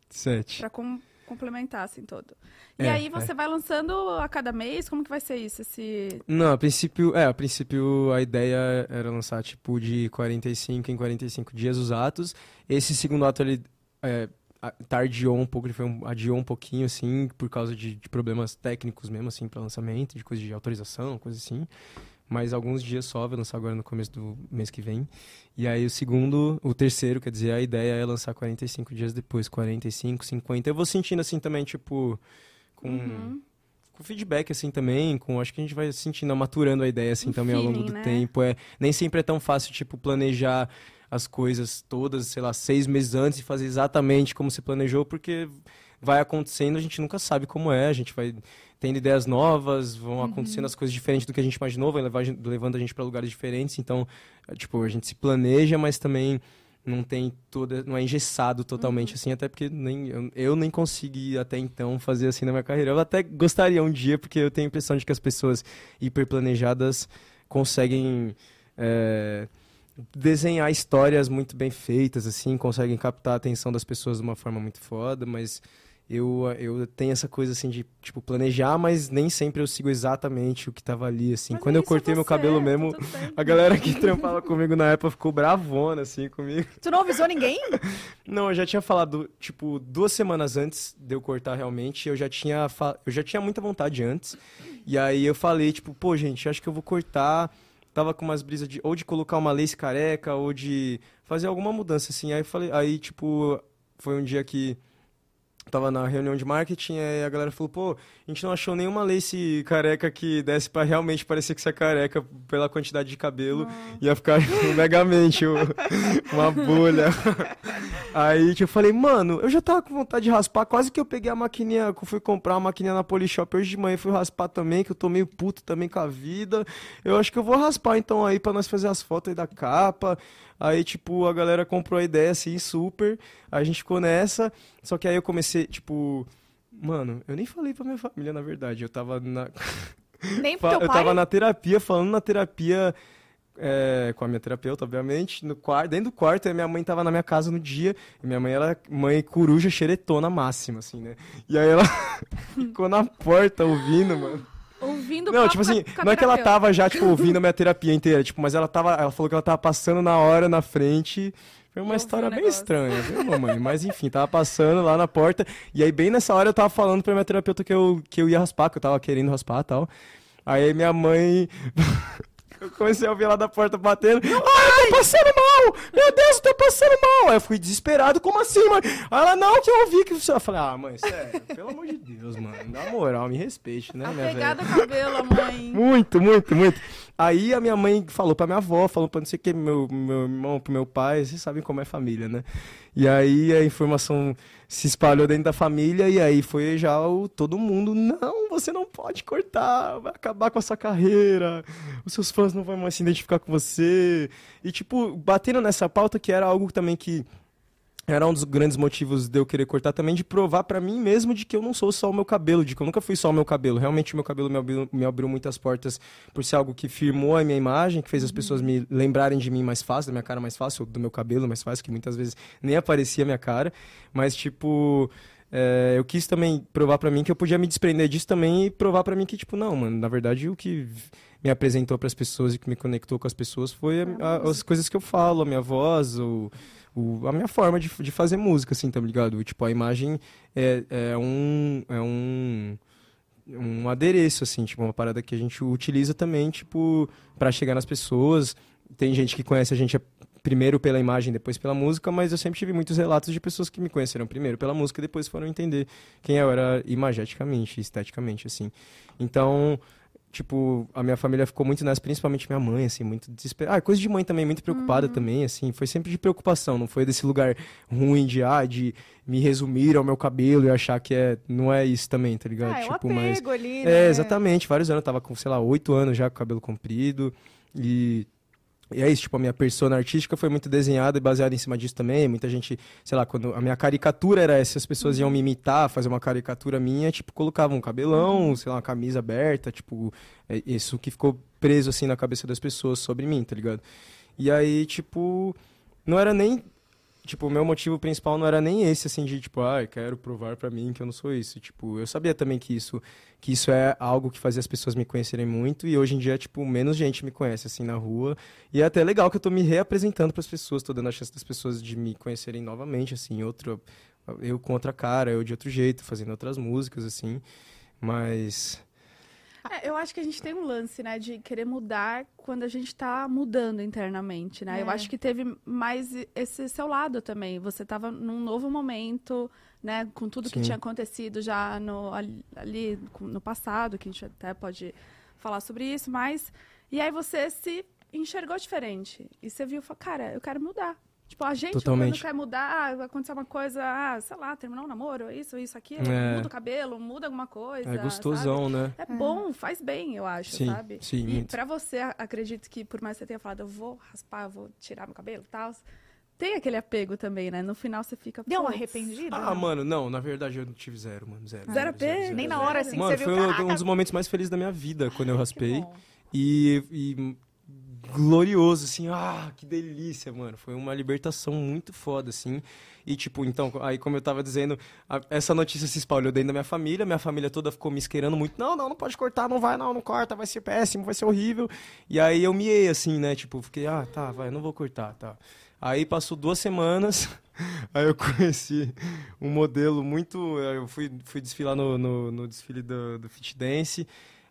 S3: Sete.
S1: Pra com- complementar, assim, todo. E
S3: É,
S1: aí você vai lançando a cada mês? Como que vai ser isso? Esse...
S3: Não, a princípio, é, a princípio a ideia era lançar tipo de 45 em 45 dias os atos. Esse segundo ato ele é, tardiou um pouco, ele foi um, adiou um pouquinho assim, por causa de, de problemas técnicos mesmo assim para lançamento, de coisa de autorização, coisa assim. Mas alguns dias só, vai lançar agora no começo do mês que vem. E aí o segundo, o terceiro, quer dizer, a ideia é lançar 45 dias depois, 45, 50. Eu vou sentindo assim também, tipo, com
S1: Uhum.
S3: com feedback assim também, com acho que a gente vai sentindo, maturando a ideia assim
S1: Um
S3: também ao longo
S1: feeling,
S3: do
S1: né?
S3: tempo. É, nem sempre é tão fácil tipo planejar as coisas todas, sei lá, seis meses antes e fazer exatamente como se planejou, porque vai acontecendo, a gente nunca sabe como é, a gente vai tendo ideias novas, vão
S1: Uhum.
S3: acontecendo as coisas diferentes do que a gente imaginou, vai levar, levando a gente para lugares diferentes, então, é, tipo, a gente se planeja, mas também não tem toda, não é engessado totalmente
S1: Uhum.
S3: assim, até porque nem eu, eu nem consegui até então fazer assim na minha carreira. Eu até gostaria um dia, porque eu tenho a impressão de que as pessoas hiperplanejadas conseguem é, desenhar histórias muito bem feitas, assim, conseguem captar a atenção das pessoas de uma forma muito foda, mas eu, eu tenho essa coisa assim de, tipo, planejar, mas nem sempre eu sigo exatamente o que tava ali, assim.
S1: Mas
S3: Quando eu
S1: é
S3: cortei meu cabelo
S1: tá
S3: mesmo, a galera que trampava comigo na época ficou bravona, assim, comigo.
S2: Tu não avisou ninguém?
S3: Não, eu já tinha falado, tipo, duas semanas antes de eu cortar realmente, eu já tinha, eu já tinha muita vontade antes. E aí eu falei, tipo, pô, gente, acho que eu vou cortar. Tava com umas brisas de ou de colocar uma lace careca ou de fazer alguma mudança assim. Aí falei, aí tipo, foi um dia que tava na reunião de marketing, aí a galera falou, pô, a gente não achou nenhuma lace careca que desse pra realmente parecer que você é careca pela quantidade de cabelo. Ia ficar megamente uma bolha. Aí tipo, eu falei, mano, eu já tava com vontade de raspar, quase que eu peguei a maquininha, fui comprar uma maquininha na Polishop hoje de manhã, e fui raspar também, que eu tô meio puto também com a vida. Eu acho que eu vou raspar então aí pra nós fazer as fotos aí da capa. Aí, tipo, a galera comprou a ideia assim, super. A gente ficou nessa. Só que aí eu comecei, tipo. Mano, eu nem falei pra minha família, na verdade. Eu tava na.
S2: Nem pro teu
S3: eu
S2: pai?
S3: tava na terapia, falando na terapia é, com a minha terapeuta, obviamente, no quarto, dentro do quarto, minha mãe tava na minha casa no dia, e minha mãe era mãe coruja xeretona máxima, assim, né? E aí ela ficou na porta ouvindo, mano.
S1: Ouvindo
S3: Não, tipo assim, não é que ela tava já, tipo, ouvindo a minha terapia inteira, tipo, mas ela tava, ela falou que ela tava passando na hora na frente. Foi uma história bem estranha, viu, mamãe? Mas enfim, tava passando lá na porta. E aí, bem nessa hora, eu tava falando pra minha terapeuta que eu, que eu ia raspar, que eu tava querendo raspar e tal. Aí minha mãe. Eu comecei a ouvir lá da porta batendo. Ai, eu tô passando mal! Meu Deus, eu tô passando mal! Aí eu fui desesperado, como assim, mãe? Aí ela, não, que eu ouvi que você. Eu falei, ah, mãe, sério, pelo amor de Deus, mano. Na moral, me respeite, né, minha velha?
S1: Apegada ao cabelo, mãe.
S3: Muito, muito, muito. Aí a minha mãe falou pra minha avó, falou pra não sei o que, meu, meu irmão, pro meu pai, vocês sabem como é família, né? E aí a informação se espalhou dentro da família e aí foi já o, todo mundo, não, você não pode cortar, vai acabar com a sua carreira, os seus fãs não vão mais se identificar com você. E tipo, batendo nessa pauta que era algo também que era um dos grandes motivos de eu querer cortar também, de provar pra mim mesmo de que eu não sou só o meu cabelo, de que eu nunca fui só o meu cabelo. Realmente o meu cabelo me abriu, me abriu muitas portas por ser algo que firmou a minha imagem, que fez as pessoas me lembrarem de mim mais fácil, da minha cara mais fácil, do meu cabelo mais fácil, que muitas vezes nem aparecia a minha cara. Mas, tipo, é, eu quis também provar pra mim que eu podia me desprender disso também e provar pra mim que, tipo, não, mano, na verdade o que me apresentou pras pessoas e que me conectou com as pessoas foi a- a- as coisas que eu falo, a minha voz, o, o- a minha forma de, de fazer música, assim, tá ligado? Tipo, a imagem é, é um. É um um adereço, assim, tipo, uma parada que a gente utiliza também, tipo, pra chegar nas pessoas. Tem gente que conhece a gente primeiro pela imagem, depois pela música, mas eu sempre tive muitos relatos de pessoas que me conheceram primeiro pela música e depois foram entender quem eu era imageticamente, esteticamente, assim. Então, tipo, a minha família ficou muito nessa, principalmente minha mãe, assim, muito desesperada. Ah, coisa de mãe também, muito preocupada também, assim. Foi sempre de preocupação, não foi desse lugar ruim de, ah, de me resumir ao meu cabelo e achar que é. Não é isso também, tá ligado?
S2: Ah, é um
S3: tipo,
S2: apego
S3: mas.
S2: ali, né?
S3: É, exatamente. Vários anos, eu tava com, sei lá, oito anos já com o cabelo comprido. E. E é isso, tipo, a minha persona artística foi muito desenhada e baseada em cima disso também. Muita gente, sei lá, quando a minha caricatura era essa, as pessoas iam me imitar, fazer uma caricatura minha, tipo, colocavam um cabelão, sei lá, uma camisa aberta, tipo, é isso que ficou preso assim na cabeça das pessoas sobre mim, tá ligado? E aí, tipo, não era nem tipo, o meu motivo principal não era nem esse, assim, de, tipo, ah, eu quero provar pra mim que eu não sou isso. Tipo, eu sabia também que isso, que isso é algo que fazia as pessoas me conhecerem muito e hoje em dia, tipo, menos gente me conhece, assim, na rua. E é até legal que eu tô me reapresentando pras pessoas, tô dando a chance das pessoas de me conhecerem novamente, assim, outro... Eu com outra cara, eu de outro jeito, fazendo outras músicas, assim. Mas...
S1: É, eu acho que a gente tem um lance, né, de querer mudar quando a gente tá mudando internamente, né? Eu
S2: É.
S1: acho que teve mais esse seu lado também. Você tava num novo momento, né, com tudo que
S3: Sim.
S1: tinha acontecido já no, ali, ali no passado, que a gente até pode falar sobre isso, mas. E aí você se enxergou diferente. E você viu, falou, cara, eu quero mudar. Tipo, a gente
S3: Totalmente.
S1: quando quer mudar, ah, vai acontecer uma coisa, ah, sei lá, terminar um namoro, isso, isso, aquilo,
S3: É.
S1: muda o cabelo, muda alguma coisa.
S3: É
S1: sabe?
S3: gostosão, né?
S1: É bom, faz bem, eu acho,
S3: Sim,
S1: sabe?
S3: sim,
S1: e
S3: muito.
S1: pra você, acredito que por mais que você tenha falado, eu vou raspar, eu vou tirar meu cabelo e tal, tem aquele apego também, né? No final você fica.
S2: Deu uma
S1: "Putz,
S2: arrependida?
S3: Ah, mano, não, na verdade eu não tive zero, mano, zero.
S1: Zero apego?
S2: Nem na hora, assim,
S3: Mano,
S2: que você
S3: foi
S2: viu,
S3: um-
S2: caraca,
S3: um dos momentos mais felizes da minha vida quando eu
S1: que
S3: raspei.
S1: bom.
S3: E, e glorioso, assim, ah, que delícia, mano. Foi uma libertação muito foda, assim. E, tipo, então, aí como eu tava dizendo, a- essa notícia se espalhou dentro da minha família, minha família toda ficou me esquerando muito, não, não, não pode cortar, não vai, não, não corta, vai ser péssimo, vai ser horrível. E aí eu miei, assim, né, tipo, fiquei, ah, tá, vai, não vou cortar, tá. Aí passou duas semanas, aí eu conheci um modelo muito, eu fui, fui desfilar no, no, no desfile do, do Fit Dance,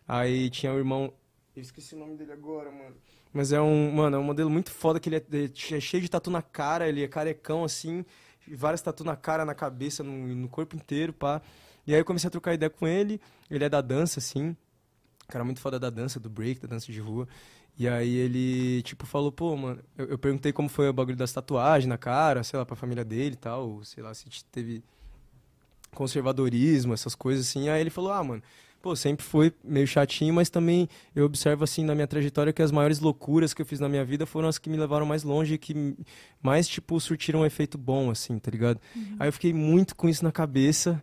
S3: aí tinha o irmão, eu esqueci o nome dele agora, mano. Mas é um, mano, é um modelo muito foda que ele é, é cheio de tatu na cara, ele é carecão assim, várias tatu na cara, na cabeça, no, no corpo inteiro, pá. E aí eu comecei a trocar ideia com ele, ele é da dança, assim, cara muito foda da dança, do break, da dança de rua. E aí ele, tipo, falou, pô, mano, eu, eu perguntei como foi o bagulho das tatuagens na cara, sei lá, pra família dele e tal, sei lá, se teve conservadorismo, essas coisas assim. Aí ele falou, ah, mano, pô, sempre foi meio chatinho, mas também eu observo assim na minha trajetória que as maiores loucuras que eu fiz na minha vida foram as que me levaram mais longe e que mais, tipo, surtiram um efeito bom, assim, tá ligado? Aí eu fiquei muito com isso na cabeça.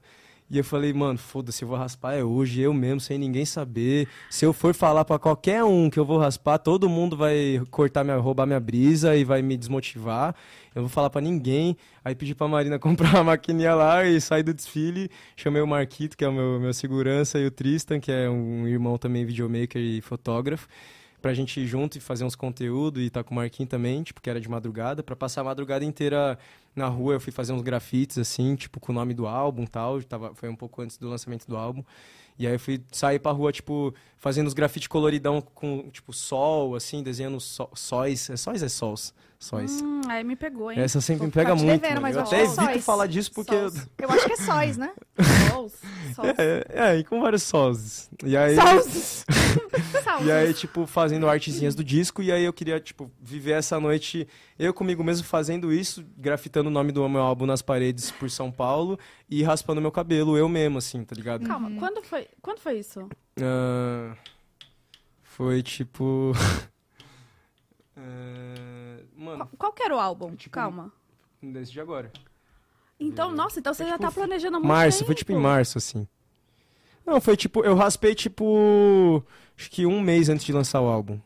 S3: E eu falei, mano, foda-se, eu vou raspar é hoje, eu mesmo, sem ninguém saber. Se eu for falar pra qualquer um que eu vou raspar, todo mundo vai cortar minha, roubar minha brisa e vai me desmotivar. Eu vou falar pra ninguém. Aí pedi pra Marina comprar uma maquininha lá e saí do desfile. Chamei o Marquito, que é o meu, meu segurança, e o Tristan, que é um irmão também videomaker e fotógrafo. Pra gente ir junto e fazer uns conteúdos e tá com o Marquinhos também, tipo, que era de madrugada. Pra passar a madrugada inteira na rua, eu fui fazer uns grafites, assim, tipo, com o nome do álbum e tal. Tava, foi um pouco antes do lançamento do álbum. E aí eu fui sair pra rua, tipo, fazendo os grafites coloridão com, tipo, sol, assim, desenhando só, sóis. É sóis é sols? Sóis.
S1: Hum, aí me pegou, hein?
S3: Essa sempre me
S2: Vou
S3: pega muito.
S2: devendo, mas
S3: eu até
S2: acho que é
S3: evito
S2: sóis.
S3: falar disso porque. eu-
S1: Sóis.
S2: Eu acho que é sóis, né?
S1: Sols.
S3: É, é, e com vários sós. E aí.
S1: Sols.
S3: E aí, tipo, fazendo artezinhas do disco, e aí eu queria, tipo, viver essa noite, eu comigo mesmo fazendo isso, grafitando o nome do meu álbum nas paredes por São Paulo e raspando meu cabelo, eu mesmo, assim, tá ligado?
S1: Calma, quando foi, quando foi isso?
S3: Ah, foi tipo. Ah, mano,
S1: Qual, qual que era o álbum?
S3: Tipo,
S1: Calma.
S3: desse de agora.
S1: Então, nossa, então você
S3: Foi
S1: já
S3: tipo
S1: tá planejando muito
S3: Março,
S1: tempo.
S3: foi tipo em março, assim. Não, foi tipo, eu raspei tipo, acho que um mês antes de lançar o álbum.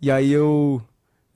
S3: E aí eu,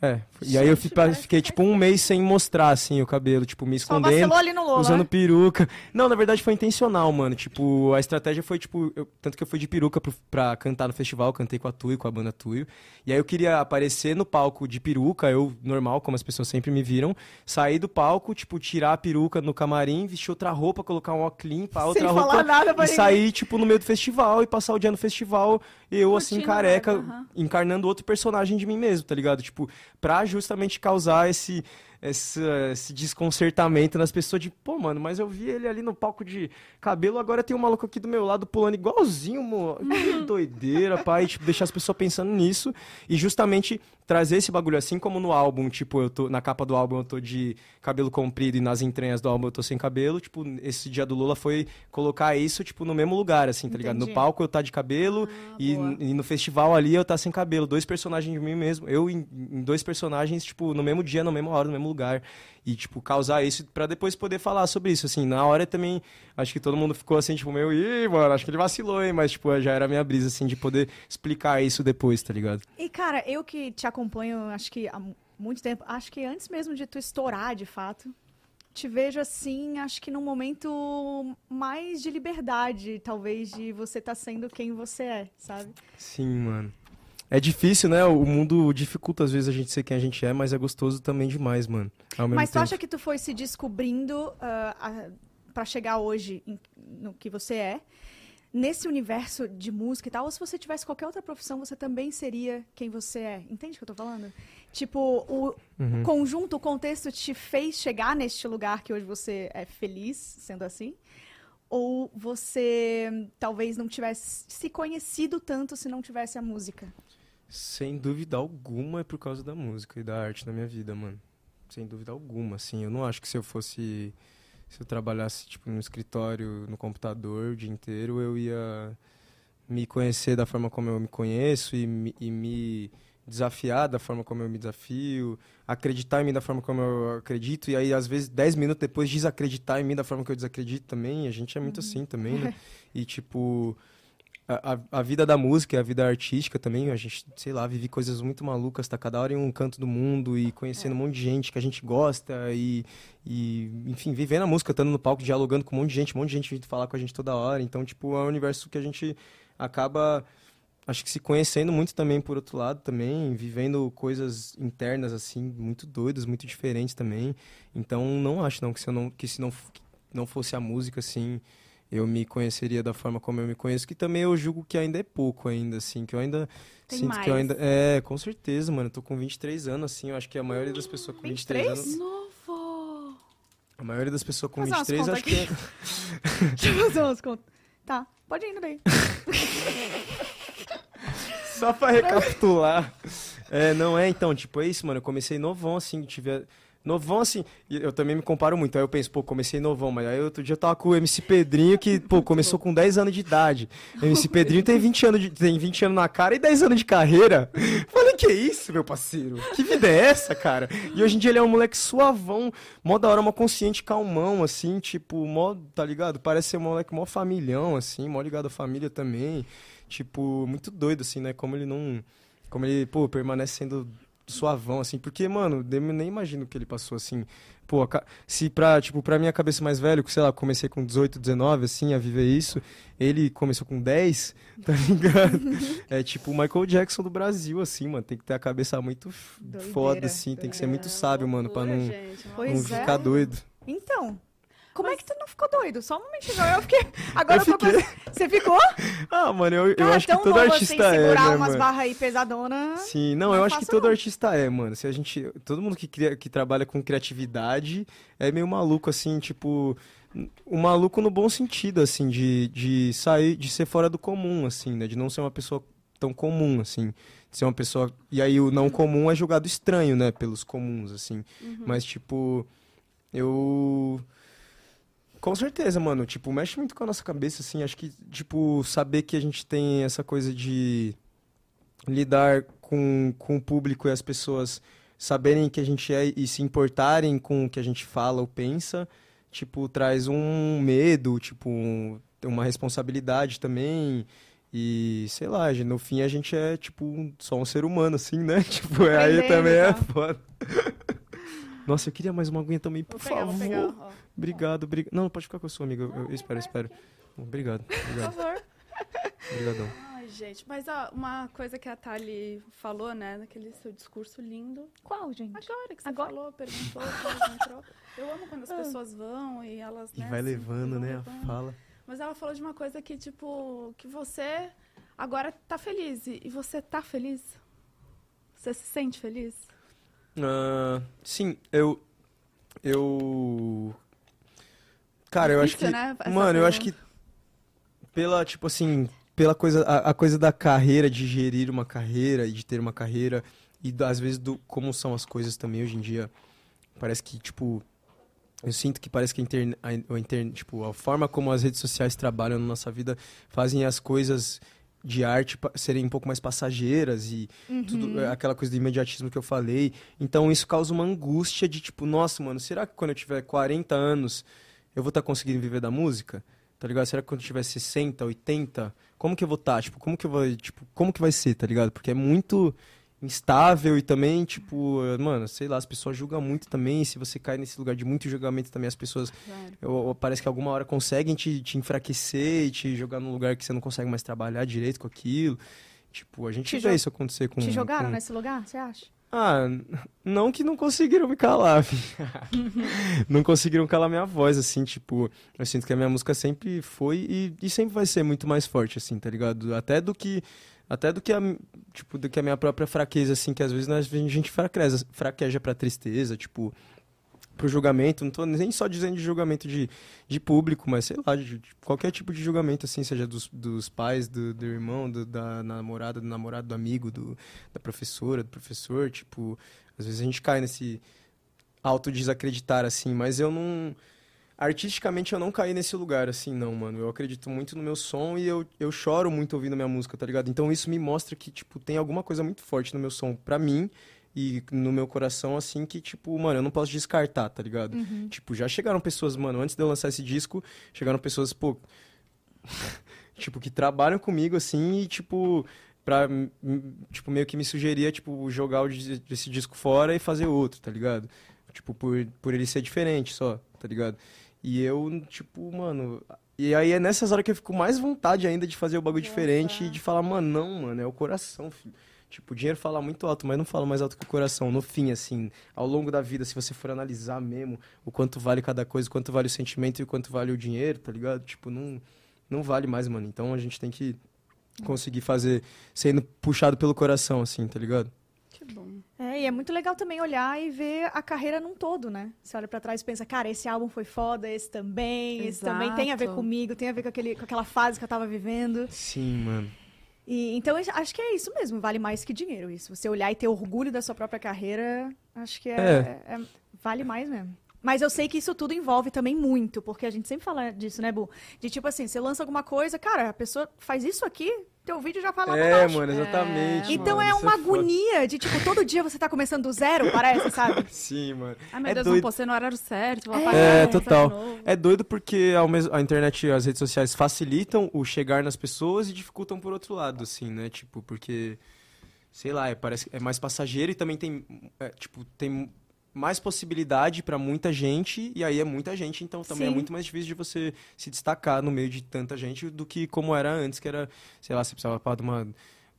S3: é, e aí eu fiquei
S1: que
S3: tipo um mês sem mostrar, assim, o cabelo, tipo, me
S2: Só
S3: escondendo.
S2: vacilou ali no Lola.
S3: Usando peruca. Não, na verdade foi intencional, mano. Tipo, a estratégia foi, tipo, eu- tanto que eu fui de peruca pro, pra cantar no festival, cantei com a Tuyo, com a banda Tuyo. E aí eu queria aparecer no palco de peruca, eu, normal, como as pessoas sempre me viram. Sair do palco, tipo, tirar a peruca no camarim, vestir outra roupa, colocar um óculos pra outra
S2: Sem
S3: roupa.
S2: falar nada pra
S3: e
S2: ninguém.
S3: sair, tipo, no meio do festival e passar o dia no festival, eu, assim,
S1: Curtindo a
S3: careca,
S1: aham.
S3: encarnando outro personagem de mim mesmo, tá ligado? Tipo, pra justamente causar esse, esse, esse desconcertamento nas pessoas de, pô, mano, mas eu vi ele ali no palco de cabelo, agora tem um maluco aqui do meu lado pulando igualzinho, mo- que doideira, pai, tipo, deixar as pessoas pensando nisso e justamente trazer esse bagulho assim como no álbum, tipo, eu tô na capa do álbum eu tô de cabelo comprido e nas entranhas do álbum eu tô sem cabelo, tipo, esse dia do Lula foi colocar isso, tipo, no mesmo lugar, assim, tá ligado? No
S2: Entendi.
S3: palco eu tá de cabelo
S1: Ah,
S3: e, e no festival ali eu tá sem cabelo, dois personagens de mim mesmo, eu em, em dois personagens, tipo, no mesmo dia, na mesma hora, no mesmo lugar. E, tipo, causar isso pra depois poder falar sobre isso, assim. Na hora também, acho que todo mundo ficou assim, tipo, meio, ih, mano, acho que ele vacilou, hein? Mas, tipo, já era a minha brisa, assim, de poder explicar isso depois, tá ligado?
S2: E, cara, eu que te acompanho, acho que há mu- muito tempo, acho que antes mesmo de tu estourar, de fato, te vejo assim, acho que num momento mais de liberdade, talvez, de você estar sendo quem você é, sabe?
S3: Sim, mano. É difícil, né? O mundo dificulta às vezes a gente ser quem a gente é, mas é gostoso também demais, mano.
S2: Mas tu
S3: tempo.
S2: acha que tu foi se descobrindo ah, a- pra chegar hoje em- no que você é? Nesse universo de música e tal, ou se você tivesse qualquer outra profissão, você também seria quem você é. Entende o que eu tô falando? Tipo, o
S3: Uhum.
S2: conjunto, o contexto te fez chegar neste lugar que hoje você é feliz, sendo assim? Ou você talvez não tivesse se conhecido tanto se não tivesse a música?
S3: Sem dúvida alguma é por causa da música e da arte na minha vida, mano. Sem dúvida alguma, assim. Eu não acho que se eu fosse. Se eu trabalhasse, tipo, no escritório, no computador o dia inteiro, eu ia me conhecer da forma como eu me conheço e me, e me desafiar da forma como eu me desafio, acreditar em mim da forma como eu acredito, e aí, às vezes, 10 minutos depois, desacreditar em mim da forma que eu desacredito também. A gente é muito assim também, né? E, tipo, a, a, vida da música e a vida artística também, a gente, sei lá, vive coisas muito malucas, tá cada hora em um canto do mundo e conhecendo um monte de gente que a gente gosta e, e enfim, vivendo a música, estando no palco, dialogando com um monte de gente, um monte de gente vindo falar com a gente toda hora. Então, tipo, é um universo que a gente acaba acho que se conhecendo muito também por outro lado também, vivendo coisas internas assim, muito doidas, muito diferentes também. Então não acho não que se não que se não não fosse a música assim, eu me conheceria da forma como eu me conheço, que também eu julgo que ainda é pouco ainda assim, que eu ainda
S1: Tem
S3: sinto
S1: mais.
S3: que eu ainda é, com certeza, mano, eu tô com 23 anos assim, eu acho que a maioria das pessoas com 23,
S2: 23?
S3: anos,
S1: Novo!
S3: a maioria das pessoas com
S2: Fazer umas
S3: 23
S2: contas
S3: acho que é
S2: Deixa eu fazer umas contas. Tá, pode ir indo daí.
S3: Só pra recapitular. É, não é, então, tipo, é isso, mano. Eu comecei novão, assim, tive. Novão, assim, eu também me comparo muito. Aí eu penso, pô, comecei novão, mas aí outro dia eu tava com o MC Pedrinho, que, pô, começou com 10 anos de idade. O MC Pedrinho tem 20 anos, de, tem 20 anos na cara e 10 anos de carreira. Falei, que isso, meu parceiro? Que vida é essa, cara? E hoje em dia ele é um moleque suavão, mó da hora, mó consciente, calmão, assim, tipo, mó, tá ligado? Parece ser um moleque mó familhão, assim, mó ligado à família também. Tipo, muito doido, assim, né? Como ele não. Como ele, pô, permanece sendo suavão, assim. Porque, mano, eu nem imagino o que ele passou, assim. Pô, se pra, tipo, pra minha cabeça mais velho, que, sei lá, comecei com 18, 19, assim, a viver isso. Ele começou com 10, tá ligado? é tipo o Michael Jackson do Brasil, assim, mano. Tem que ter a cabeça muito
S2: Doideira,
S3: foda, assim. Tem que ser muito sábio, mano, pra não, não
S2: é.
S3: ficar doido.
S2: Então, como é que tu não ficou doido? Só um momentinho, eu fiquei... Agora
S3: Eu fiquei.
S2: com... Você ficou?
S3: Ah, mano, eu, eu acho que todo artista
S2: assim,
S3: é,
S2: segurar
S3: né,
S2: umas
S3: mano?
S2: barras aí pesadonas.
S3: Sim, não,
S2: Não
S3: eu
S2: é
S3: acho que todo
S2: não.
S3: artista é, mano. Se a gente, todo mundo que cria, que trabalha com criatividade é meio maluco assim, tipo, o maluco no bom sentido assim, de, de sair, de ser fora do comum assim, né, de não ser uma pessoa tão comum assim, de ser uma pessoa e aí o não comum é julgado estranho, né, pelos comuns assim. Mas tipo, eu com certeza, mano. Tipo, mexe muito com a nossa cabeça, assim. Acho que, tipo, saber que a gente tem essa coisa de lidar com, com o público e as pessoas saberem que a gente é e se importarem com o que a gente fala ou pensa, tipo, traz um medo, tipo, um- uma responsabilidade também. E, sei lá, no fim a gente é, tipo, só um ser humano, assim, né? Tipo, aí também é
S2: tá?
S3: foda. Nossa, eu queria mais uma aguinha também, por
S1: pegar,
S3: favor.
S1: pegar. ó.
S3: Obrigado, obrigado. Não, pode ficar com a sua amiga. Eu, eu espero, espero. Obrigado,
S1: Por
S3: obrigado.
S1: favor.
S3: Obrigadão.
S1: Ai, gente, mas ó, uma coisa que a Thali falou, né, naquele seu discurso lindo.
S2: Qual, gente?
S1: Agora que você
S2: Agora?
S1: falou, perguntou, entrou. Eu amo quando as
S2: Ah.
S1: pessoas vão e elas,
S3: E
S1: né,
S3: vai levando, né, a
S1: levando.
S3: fala.
S1: Mas ela falou de uma coisa que, tipo, que você agora tá feliz. E e você tá feliz? Você se sente feliz?
S3: Ah, sim, eu. Eu. Cara, eu acho que.
S1: Né,
S3: Mano, eu acho que. Pela, tipo assim. Pela coisa. A, a coisa da carreira, de gerir uma carreira e de ter uma carreira. E às vezes do como são as coisas também hoje em dia. Parece que, tipo. Eu sinto que parece que a internet, a, inter- tipo, a forma como as redes sociais trabalham na nossa vida fazem as coisas de arte serem um pouco mais passageiras e tudo, é, aquela coisa do imediatismo que eu falei. Então isso causa uma angústia de tipo, nossa, mano, será que quando eu tiver 40 anos eu vou estar conseguindo viver da música? Tá ligado? Será que quando eu tiver 60, 80, como que eu vou estar? Tipo, como que eu vou, tipo, como que vai ser, tá ligado? Porque é muito instável e também, tipo, mano, sei lá, as pessoas julgam muito também. Se você cai nesse lugar de muito julgamento também, as pessoas
S1: Claro.
S3: eu- eu- parece que alguma hora conseguem te, te enfraquecer e te jogar num lugar que você não consegue mais trabalhar direito com aquilo. Tipo, a gente
S2: Te
S3: vê isso acontecer com...
S2: Te jogaram
S3: com-
S2: nesse lugar, você acha?
S3: Ah, não que não conseguiram me calar, não conseguiram calar minha voz, assim, tipo, eu sinto que a minha música sempre foi e, e sempre vai ser muito mais forte, assim, tá ligado? Até do que, até do que a, tipo, do que a minha própria fraqueza, assim, que às vezes nós- a gente fraqueja, fraqueja pra tristeza, tipo, pro julgamento, não tô nem só dizendo de julgamento de, de público, mas sei lá, de, de qualquer tipo de julgamento, assim, seja dos, dos pais, do, do irmão, do- da namorada, do namorado, do amigo, do, da professora, do professor, tipo, às vezes a gente cai nesse auto-desacreditar, assim, mas eu não... Artisticamente eu não caí nesse lugar, assim, não, mano. Eu acredito muito no meu som e eu, eu choro muito ouvindo minha música, tá ligado? Então isso me mostra que, tipo, tem alguma coisa muito forte no meu som pra mim e no meu coração, assim, que, tipo, mano, eu não posso descartar, tá ligado? Tipo, já chegaram pessoas, mano, antes de eu lançar esse disco, chegaram pessoas, pô. tipo, que trabalham comigo, assim, e, tipo, pra, tipo, meio que me sugeria, tipo, jogar o esse disco fora e fazer outro, tá ligado? Tipo, por, por ele ser diferente só, tá ligado? E eu, tipo, mano. E aí é nessas horas que eu fico mais vontade ainda de fazer o bagulho diferente e de falar, mano, não, mano, é o coração, filho. Tipo, o dinheiro fala muito alto, mas não fala mais alto que o coração. No fim, assim, ao longo da vida, se você for analisar mesmo o quanto vale cada coisa, o quanto vale o sentimento e o quanto vale o dinheiro, tá ligado? Tipo, não, não vale mais, mano. Então a gente tem que conseguir fazer sendo puxado pelo coração, assim, tá ligado?
S2: É, e é muito legal também olhar e ver a carreira num todo, né? Você olha pra trás e pensa, cara, esse álbum foi foda, esse também, esse também tem a ver
S1: Exato.
S2: comigo, tem a ver com, aquele, com aquela fase que eu tava vivendo.
S3: Sim, mano.
S2: E, então, eu acho que é isso mesmo, vale mais que dinheiro isso. Você olhar e ter orgulho da sua própria carreira, acho que é,
S3: É.
S2: é- vale mais mesmo. Mas eu sei que isso tudo envolve também muito, porque a gente sempre fala disso, né, Bu? De tipo assim, você lança alguma coisa, cara, a pessoa faz isso aqui, teu vídeo já fala
S3: É,
S2: embaixo.
S3: mano, exatamente.
S2: Então
S3: mano,
S2: é
S3: isso
S2: uma
S3: foda.
S2: agonia de, tipo, todo dia você tá começando do zero, parece, sabe?
S3: Sim, mano.
S1: Ai, meu
S3: É
S1: Deus,
S3: doido.
S1: não postei no horário certo, vou
S2: É,
S1: apagar.
S3: É, total. É doido porque ao mesmo, a internet e as redes sociais facilitam o chegar nas pessoas e dificultam por outro lado, assim, né? Tipo, porque, sei lá, é, parece, é mais passageiro e também tem, é, tipo, tem mais possibilidade pra muita gente e aí é muita gente, então também
S2: Sim.
S3: é muito mais difícil de você se destacar no meio de tanta gente do que como era antes, que era, sei lá, você precisava de uma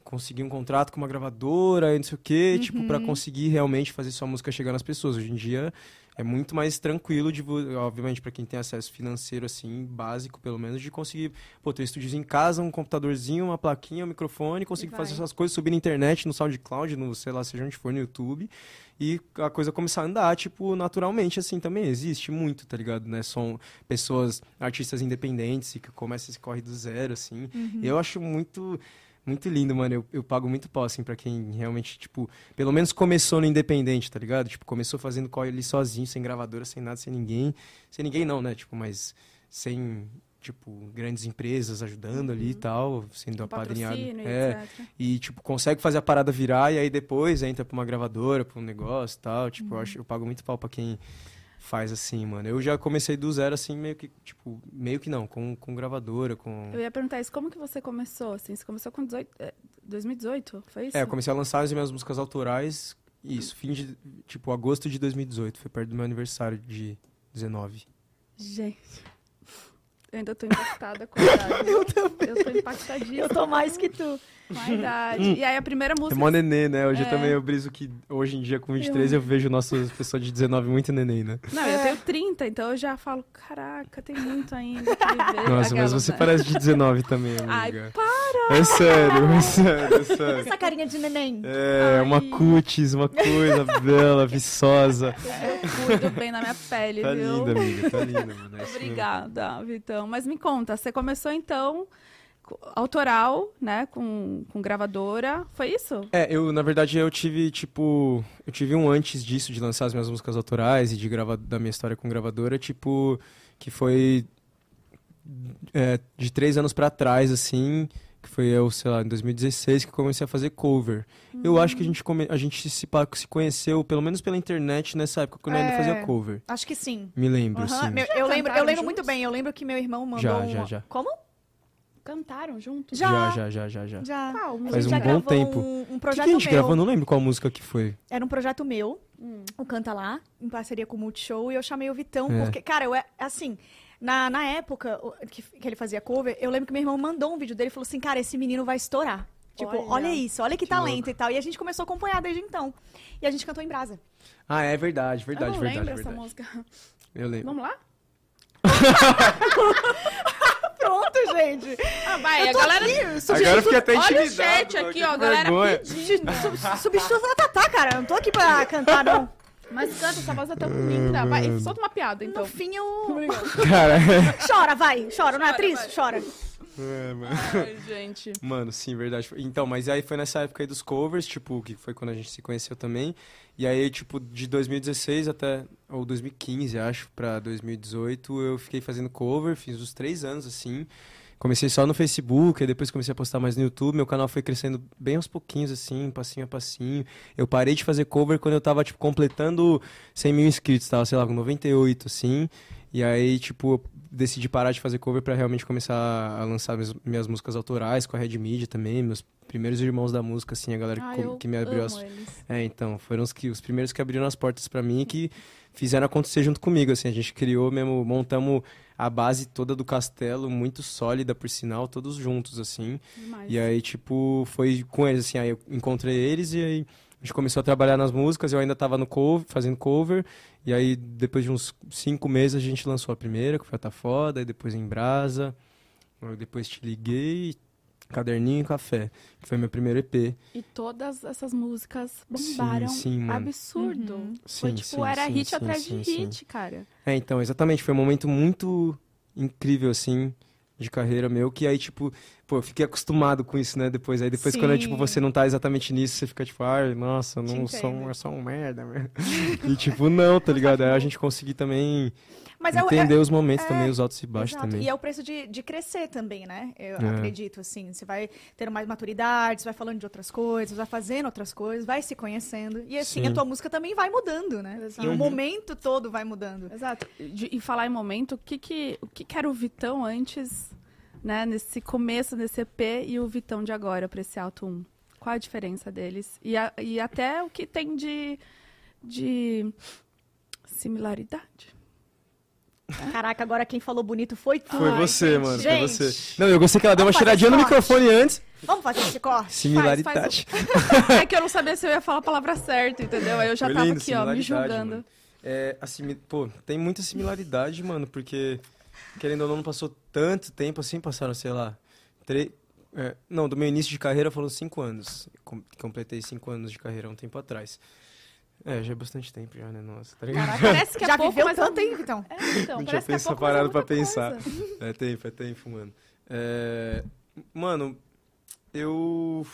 S3: conseguir um contrato com uma gravadora não sei o quê, tipo, pra conseguir realmente fazer sua música chegar nas pessoas. Hoje em dia é muito mais tranquilo de, obviamente, para quem tem acesso financeiro, assim, básico, pelo menos, de conseguir, pô, ter estúdiozinho em casa, um computadorzinho, uma plaquinha, um microfone, conseguir fazer essas coisas, subir na internet, no SoundCloud, no, sei lá, seja onde for, no YouTube, e a coisa começar a andar, tipo, naturalmente, assim, também existe muito, tá ligado, né? São pessoas, artistas independentes, que começam esse corre do zero, assim. Eu acho muito... Muito lindo, mano. Eu, eu pago muito pau, assim, pra quem realmente, tipo, pelo menos começou no independente, tá ligado? Tipo, começou fazendo corre ali sozinho, sem gravadora, sem nada, sem ninguém. Sem ninguém não, né? Tipo, mas sem, tipo, grandes empresas ajudando ali e tal, sendo
S1: Com
S3: apadrinhado.
S1: patrocínio,
S3: É,
S1: etc.
S3: e, tipo, consegue fazer a parada virar e aí depois entra pra uma gravadora, pra um negócio e tal. Tipo, eu, acho, eu pago muito pau pra quem faz assim, mano. Eu já comecei do zero, assim, meio que, tipo, meio que não, com, com gravadora, com...
S1: Eu ia perguntar isso, como que você começou, assim? Você começou com 18, é, 2018, foi isso?
S3: É, eu comecei a lançar as minhas músicas autorais, isso, fim de, tipo, agosto de 2018, foi perto do meu aniversário de 19.
S1: Gente, eu ainda tô impactada com a idade. eu também. Eu tô impactadíssima
S2: Eu tô mais que tu.
S1: Com a idade. E aí a primeira
S3: É
S1: música...
S3: mó nenê, né? Hoje eu
S1: É.
S3: também eu briso que hoje em dia, com 23, eu, vejo nossas pessoas de 19 muito neném, né?
S1: Não, eu tenho 30, então eu já falo, caraca, tem muito ainda que viver.
S3: Nossa, mas você
S1: né?
S3: parece de 19 também,
S1: Ai,
S3: amiga.
S1: para!
S3: É sério, é sério, é sério.
S2: Essa carinha de neném.
S3: É, uma
S1: Ai.
S3: cutis, uma coisa bela, viçosa.
S1: Eu cuido bem da minha pele,
S3: Tá
S1: viu?
S3: linda, amiga, tá linda, mano. é.
S1: Obrigada, Vitão. Mas me conta, você começou então autoral, né, com, com gravadora, foi isso?
S3: É, eu, na verdade, eu tive, tipo, eu tive um antes disso, de lançar as minhas músicas autorais e de gravar da minha história com gravadora, tipo, que foi é, de três anos pra trás, assim, que foi eu, sei lá, em 2016 que eu comecei a fazer cover. Eu acho que a gente, come, a gente se, se conheceu, pelo menos pela internet, nessa época, quando eu ainda
S2: É.
S3: fazia cover.
S2: Acho que sim.
S3: Me lembro,
S2: Aham,
S3: sim.
S2: meu- eu lembro, eu lembro muito bem. Eu lembro que meu irmão mandou
S3: Já,
S2: um...
S3: já, já.
S2: Como?
S1: Cantaram juntos?
S2: Já.
S3: já, já, já, já.
S2: Já.
S1: Qual?
S2: A
S3: Faz
S2: gente
S3: um
S2: já
S3: bom
S2: gravou
S3: tempo.
S2: Um, um
S3: O que,
S2: projeto
S3: que a gente
S2: meu.
S3: gravou? Eu não lembro qual música que foi.
S2: Era um projeto meu,
S1: Hum.
S2: o Canta Lá, em parceria com o Multishow, e eu chamei o Vitão,
S3: É.
S2: porque, cara, eu é assim, na, na época que, que ele fazia cover, eu lembro que meu irmão mandou um vídeo dele e falou assim, cara, esse menino vai estourar. Tipo,
S1: Olha.
S2: olha, isso, olha que,
S3: Que
S2: talento
S3: louco.
S2: e tal. E a gente começou a acompanhar desde então. E a gente cantou em brasa.
S3: Ah, é verdade,
S1: Eu
S3: verdade,
S1: não
S3: verdade,
S1: lembro
S3: verdade.
S1: essa música.
S3: Eu lembro.
S1: Vamos lá?
S2: Pronto, gente!
S1: Ah, vai,
S2: Eu
S1: a galera...
S2: aqui,
S3: Agora eu fiquei até
S1: Olha o chat aqui, ó, a galera
S3: vergonha.
S1: pedindo.
S2: sub- substituto da Tatá, cara. Eu não tô aqui pra cantar, não.
S1: Mas canta, essa voz é tão linda. Vai, solta uma piada, então.
S2: No fim, eu...
S3: Cara,
S2: Chora, vai. Chora, não é
S1: Chora,
S2: atriz?
S1: vai.
S2: Chora.
S3: é, mano.
S1: Ai, gente.
S3: Mano, sim, verdade. Então, mas aí foi nessa época aí dos covers, tipo, que foi quando a gente se conheceu também. E aí, tipo, de 2016 até, ou 2015, acho, pra 2018, eu fiquei fazendo cover, fiz os três anos, assim. Comecei só no Facebook, aí depois comecei a postar mais no YouTube. Meu canal foi crescendo bem aos pouquinhos, assim, passinho a passinho. Eu parei de fazer cover quando eu tava, tipo, completando 100 mil inscritos, tava, sei lá, com 98, assim. E aí, tipo, decidi parar de fazer cover para realmente começar a lançar minhas, minhas, músicas autorais com a Red Media também, meus primeiros irmãos da música, assim, a galera
S1: ah,
S3: que, que, me abriu
S1: as.
S3: Eles. É, então, foram os, que, os primeiros que abriram as portas para mim e que fizeram acontecer junto comigo, assim, a gente criou mesmo, montamos a base toda do castelo, muito sólida, por sinal, todos juntos, assim.
S1: Demais.
S3: E aí, tipo, foi com eles, assim, aí eu encontrei eles e aí a gente começou a trabalhar nas músicas, eu ainda estava no cover, fazendo cover, e aí depois de uns cinco meses a gente lançou a primeira, que foi a Tá Foda, e depois em Brasa, depois Te Liguei, Caderninho e Café, que foi meu primeiro EP.
S1: E todas essas músicas bombaram
S3: sim, sim,
S1: absurdo.
S3: Uhum.
S1: Foi
S3: sim,
S1: tipo,
S3: sim,
S1: era
S3: sim,
S1: hit
S3: sim,
S1: atrás
S3: sim,
S1: de
S3: sim.
S1: hit, cara.
S3: É, então, exatamente, foi um momento muito incrível, assim, de carreira meu, que aí, tipo, pô, eu fiquei acostumado com isso, né, depois. Aí depois, quando tipo, você não tá exatamente nisso, você fica tipo, ai, nossa, não sou, um, eu sou um merda, mesmo. e tipo, não, tá ligado? Aí a gente conseguir também
S2: Mas
S3: entender
S2: é,
S3: os momentos
S2: é,
S3: também, os altos e baixos
S2: exato.
S3: também.
S2: E é o preço de, de crescer também, né? Eu
S3: É.
S2: acredito, assim. Você vai tendo mais maturidade, você vai falando de outras coisas, vai fazendo outras coisas, vai se conhecendo. E assim,
S3: Sim.
S2: a tua música também vai mudando, né?
S1: Exato.
S2: E o momento todo vai mudando.
S1: Exato. De- e falar em momento, o que que, o que que era o Vitão antes, né, nesse começo desse EP e o Vitão de agora para esse alto 1? Qual a diferença deles? E, a- e até o que tem de, de similaridade.
S2: Caraca, agora quem falou bonito foi tu.
S3: Foi você,
S1: gente.
S3: mano,
S2: Gente.
S3: foi você. Não, eu gostei que ela deu uma
S2: Vamos fazer
S3: cheiradinha no microfone antes.
S2: Vamos fazer esse corte?
S3: Similaridade.
S1: É que eu não sabia se eu ia falar a palavra certa, entendeu? Aí eu já
S3: Foi
S1: tava
S3: lindo,
S1: aqui, ó, me julgando.
S3: mano. É, assim, pô, tem muita similaridade, mano, porque, querendo ou não, não passou tanto tempo assim, passaram, sei lá, três... é, não, do meu início de carreira foram cinco anos. Com- completei cinco anos de carreira há um tempo atrás. É, já é bastante tempo já, né, nossa, tá ligado?
S1: Caraca, parece que é
S2: Já
S1: pouco,
S2: viveu
S1: mas
S2: tanto,
S1: é-
S2: Vitão?
S1: É, então,
S3: Não tinha
S1: parece que é pouco, é
S3: parado pra pensar.
S1: coisa.
S3: É tempo, é tempo, mano. É, Mano, eu.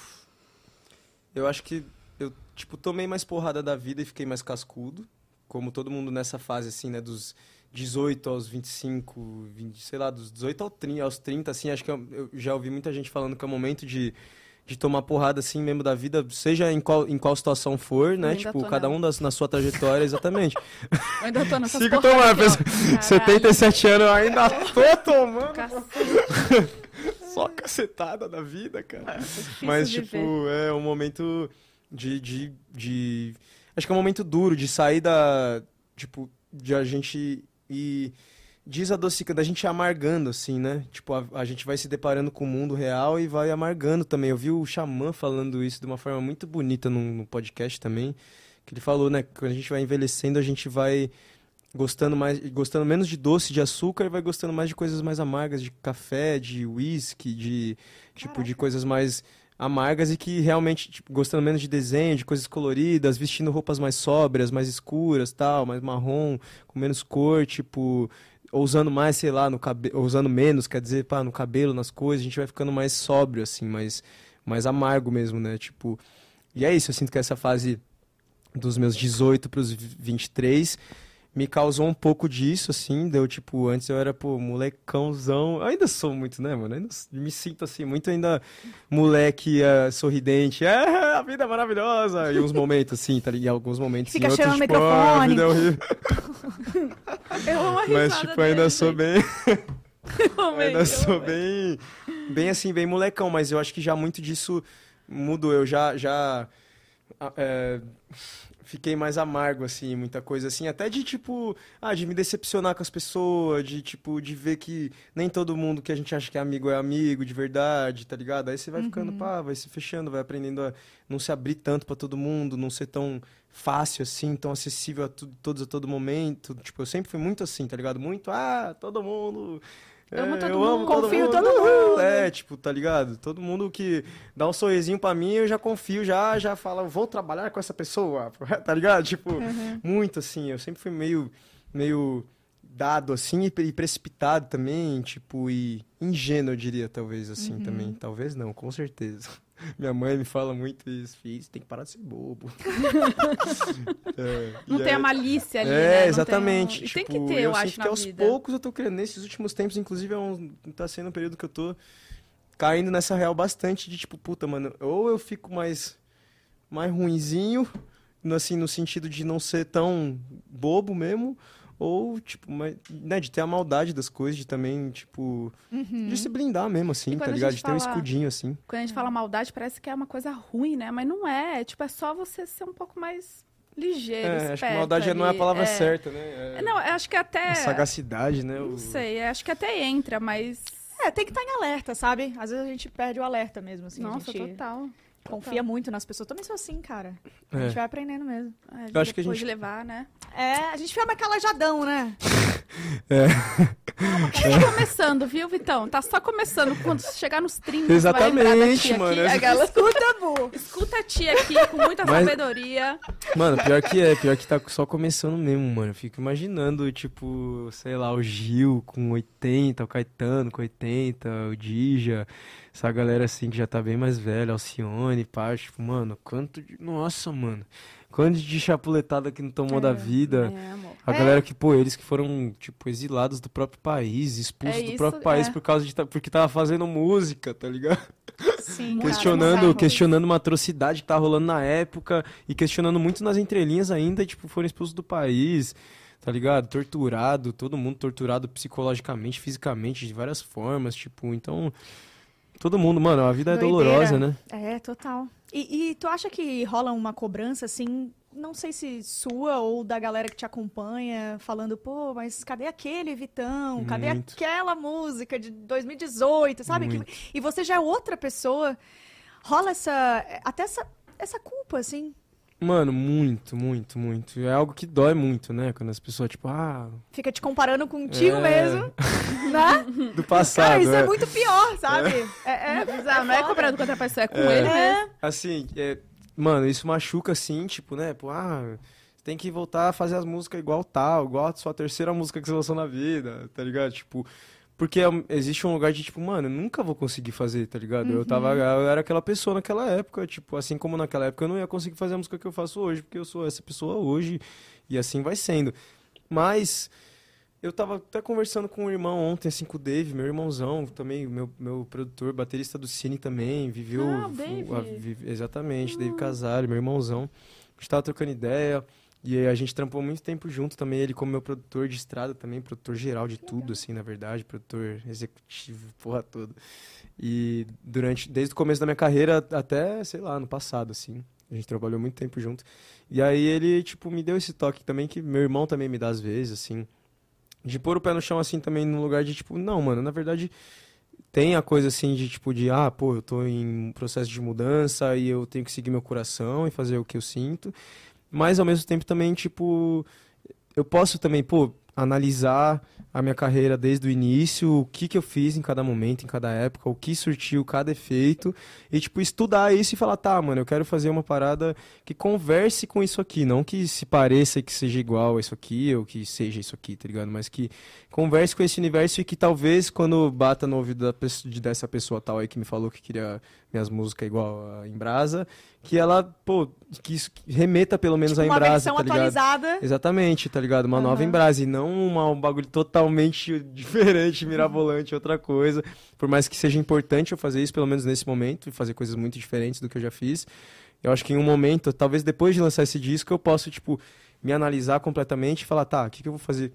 S3: Eu acho que eu, tipo, tomei mais porrada da vida e fiquei mais cascudo. Como todo mundo nessa fase, assim, né? Dos 18 aos 25, 20, sei lá, dos 18 ao 30, aos 30, assim. Acho que eu, eu já ouvi muita gente falando que é o momento de, de tomar porrada, assim, mesmo da vida, seja em qual, em qual situação for, né? Tipo, cada
S1: nela.
S3: um das, na sua trajetória, exatamente.
S1: Eu ainda tô nessas
S3: Sigo tomando,
S1: aqui, ó.
S3: pessoal.
S1: Caralho.
S3: 77 anos, eu ainda tô tomando. Só cacetada da vida, cara.
S1: é
S3: Mas, tipo, é um momento de, de, de. Acho que é um momento duro de sair da. Tipo, de a gente ir desadocicando, da gente amargando, assim, né? Tipo, a, a gente vai se deparando com o mundo real e vai amargando também. Eu vi o Xamã falando isso de uma forma muito bonita no, no podcast também. Que ele falou, né? Que quando a gente vai envelhecendo, a gente vai gostando mais, gostando menos de doce, de açúcar, e vai gostando mais de coisas mais amargas, de café, de whisky, de tipo de coisas mais amargas e que realmente tipo, gostando menos de desenho, de coisas coloridas, vestindo roupas mais sóbrias, mais escuras, tal, mais marrom, com menos cor, tipo ou usando mais, sei lá, no cabelo, usando menos, quer dizer, pá, no cabelo, nas coisas, a gente vai ficando mais sóbrio assim, mais mais amargo mesmo, né? Tipo, e é isso, eu sinto que essa fase dos meus 18 para os 23 me causou um pouco disso, assim, deu, tipo, antes eu era, pô, molecãozão, eu ainda sou muito, né, mano, ainda me sinto, assim, muito ainda moleque eh, sorridente, é, a vida é maravilhosa, e uns momentos, assim, tá ligado, e alguns momentos,
S2: Fica
S3: em outros, tipo, "Ah, a vida é horrível,
S1: Eu amo a
S3: mas, tipo, ainda
S1: dele,
S3: sou
S1: gente.
S3: bem,
S1: Eu amei,
S3: ainda
S1: eu
S3: sou
S1: amei.
S3: bem, bem assim, bem molecão, mas eu acho que já muito disso mudou. Eu já, já é, fiquei mais amargo, assim, muita coisa assim, até de tipo, ah, de me decepcionar com as pessoas, de tipo, de ver que nem todo mundo que a gente acha que é amigo é amigo de verdade, tá ligado? Aí você vai ficando, pá, vai se fechando, vai aprendendo a não se abrir tanto pra todo mundo, não ser tão fácil assim, tão acessível a tu- todos a todo momento. Tipo, eu sempre fui muito assim, tá ligado? Muito, ah, todo mundo.
S1: Amo
S3: é,
S1: todo
S3: eu
S1: mundo.
S3: amo todo
S2: Confio
S3: mundo.
S2: todo mundo.
S3: É, tipo, tá ligado? Todo mundo que dá um sorrisinho pra mim, eu já confio, já, já fala, vou trabalhar com essa pessoa, tá ligado? Tipo, muito assim, eu sempre fui meio, meio dado assim e pre- precipitado também, tipo, e ingênuo, eu diria, talvez, assim, também. Talvez não, com certeza. Minha mãe me fala muito isso, filho, tem que parar de ser bobo. É,
S1: Não tem a
S3: aí-
S1: malícia ali,
S3: é,
S1: né? Não
S3: exatamente.
S1: Tem...
S3: Tipo,
S1: tem que ter, eu, acho,
S3: sinto
S1: na
S3: que aos
S1: vida.
S3: poucos eu tô criando. Nesses últimos tempos, inclusive, é um, tá sendo um período que eu tô caindo nessa real bastante de tipo, puta, mano, ou eu fico mais, mais ruinzinho, assim, no sentido de não ser tão bobo mesmo, ou, tipo, uma- né, de ter a maldade das coisas, de também, tipo,
S2: Uhum.
S3: de se blindar mesmo, assim, tá
S1: a
S3: ligado? De ter um
S1: fala-
S3: escudinho, assim.
S1: Quando a gente fala maldade, parece que é uma coisa ruim, né? Mas não é. Tipo, é só você ser um pouco mais ligeiro,
S3: É, acho que maldade já não é a
S1: ali.
S3: palavra
S1: É.
S3: certa, né? É
S1: Não, acho que até...
S3: a sagacidade, né?
S1: Não
S3: o-
S1: sei, acho que até entra, mas...
S2: É, tem que estar em alerta, sabe? Às vezes a gente perde o alerta mesmo, assim.
S1: Nossa,
S2: gente
S1: total.
S2: Confia muito nas pessoas. Também sou assim, cara. A
S3: É.
S2: gente vai aprendendo mesmo.
S1: É,
S3: Eu acho que a
S1: depois
S3: gente-
S1: de levar, né?
S2: É, a gente fica mais calajadão, né?
S1: Tá começando, viu, Vitão? Tá só começando. Quando chegar nos 30, você vai lembrar da
S3: Exatamente,
S1: tia
S3: mano.
S1: Aqui, aquela...
S2: Escuta, Bu!
S1: Escuta a tia aqui com muita
S3: Mas-
S1: sabedoria.
S3: Mano, pior que é, pior que tá só começando mesmo, mano. Eu fico imaginando, tipo, sei lá, o Gil com 80, o Caetano com 80, o Dija, essa galera assim que já tá bem mais velha, Alcione, pá, tipo, mano, quanto de. Nossa, mano. Quanto de chapuletada que não tomou da vida.
S1: É, amor.
S3: A
S2: É.
S3: galera que, pô, eles que foram, tipo, exilados do próprio país, expulsos
S1: É
S3: do
S1: isso,
S3: próprio país
S1: é.
S3: por causa de. porque tava fazendo música, tá ligado?
S2: Sim,
S3: questionando, questionando uma atrocidade que tá rolando na época e questionando muito nas entrelinhas ainda, tipo, foram expulsos do país, tá ligado? Torturado, todo mundo torturado psicologicamente, fisicamente, de várias formas, tipo, então. Todo mundo, mano, a vida é
S2: Doideira.
S3: dolorosa, né?
S2: É, total. E, e tu acha que rola uma cobrança, assim, não sei se sua ou da galera que te acompanha, falando, pô, mas cadê aquele Vitão? Cadê
S3: Muito.
S2: aquela música de 2018, sabe? Que- e você já é outra pessoa. Rola essa. até essa, essa culpa, assim.
S3: Mano, muito, muito, muito. É algo que dói muito, né? Quando as pessoas, tipo, ah.
S2: Fica te comparando contigo
S3: É.
S2: mesmo, né?
S3: Do passado.
S2: Cara, isso é
S3: é.
S2: muito pior, sabe? É, é,
S1: Bizarro, não é
S2: foda.
S1: comparado com outra pessoa, é com
S3: É.
S1: ele mesmo.
S2: É,
S3: Assim, é, mano, isso machuca assim, tipo, né? Pô, ah, você tem que voltar a fazer as músicas igual tal, igual a sua terceira música que você lançou na vida, tá ligado? Tipo, porque é um- existe um lugar de, tipo, mano, eu nunca vou conseguir fazer, tá ligado? Eu tava, eu era aquela pessoa naquela época, tipo, assim como naquela época eu não ia conseguir fazer a música que eu faço hoje, porque eu sou essa pessoa hoje, e assim vai sendo. Mas eu tava até conversando com o irmão ontem, assim, com o Dave, meu irmãozão, também, meu, meu produtor, baterista do Cine também, viveu...
S1: Ah, o Dave.
S3: a- vi- exatamente, Dave Casale, meu irmãozão. A gente tava trocando ideia, e a gente trampou muito tempo junto também, ele como meu produtor de estrada também, produtor geral de tudo, assim, na verdade, produtor executivo, porra toda. E durante, desde o começo da minha carreira até, sei lá, no passado, assim. A gente trabalhou muito tempo junto. E aí ele, tipo, me deu esse toque também, que meu irmão também me dá às vezes, assim. De pôr o pé no chão, assim, também, no lugar de, tipo, não, mano, na verdade, tem a coisa, assim, de, tipo, de, ah, pô, eu tô em um processo de mudança e eu tenho que seguir meu coração e fazer o que eu sinto. Mas, ao mesmo tempo, também, tipo, eu posso também, pô, analisar a minha carreira desde o início, o que que eu fiz em cada momento, em cada época, o que surtiu cada efeito, e, tipo, estudar isso e falar, tá, mano, eu quero fazer uma parada que converse com isso aqui, não que se pareça que seja igual a isso aqui, ou que seja isso aqui, tá ligado? Mas que converse com esse universo e que talvez quando bata no ouvido da pessoa, de- dessa pessoa tal aí que me falou que queria minhas músicas igual a Embrasa, que ela, pô, que isso remeta pelo menos a
S2: uma
S3: Embrasa,
S2: versão
S3: tá ligado?
S2: atualizada.
S3: Exatamente, tá ligado? Uma nova
S2: Aham.
S3: Embrasa e não uma, um bagulho totalmente diferente, mirabolante, outra coisa. Por mais que seja importante eu fazer isso, pelo menos nesse momento, e fazer coisas muito diferentes do que eu já fiz. Eu acho que em um momento, talvez depois de lançar esse disco, eu posso, tipo, me analisar completamente e falar, tá, o que, que eu vou fazer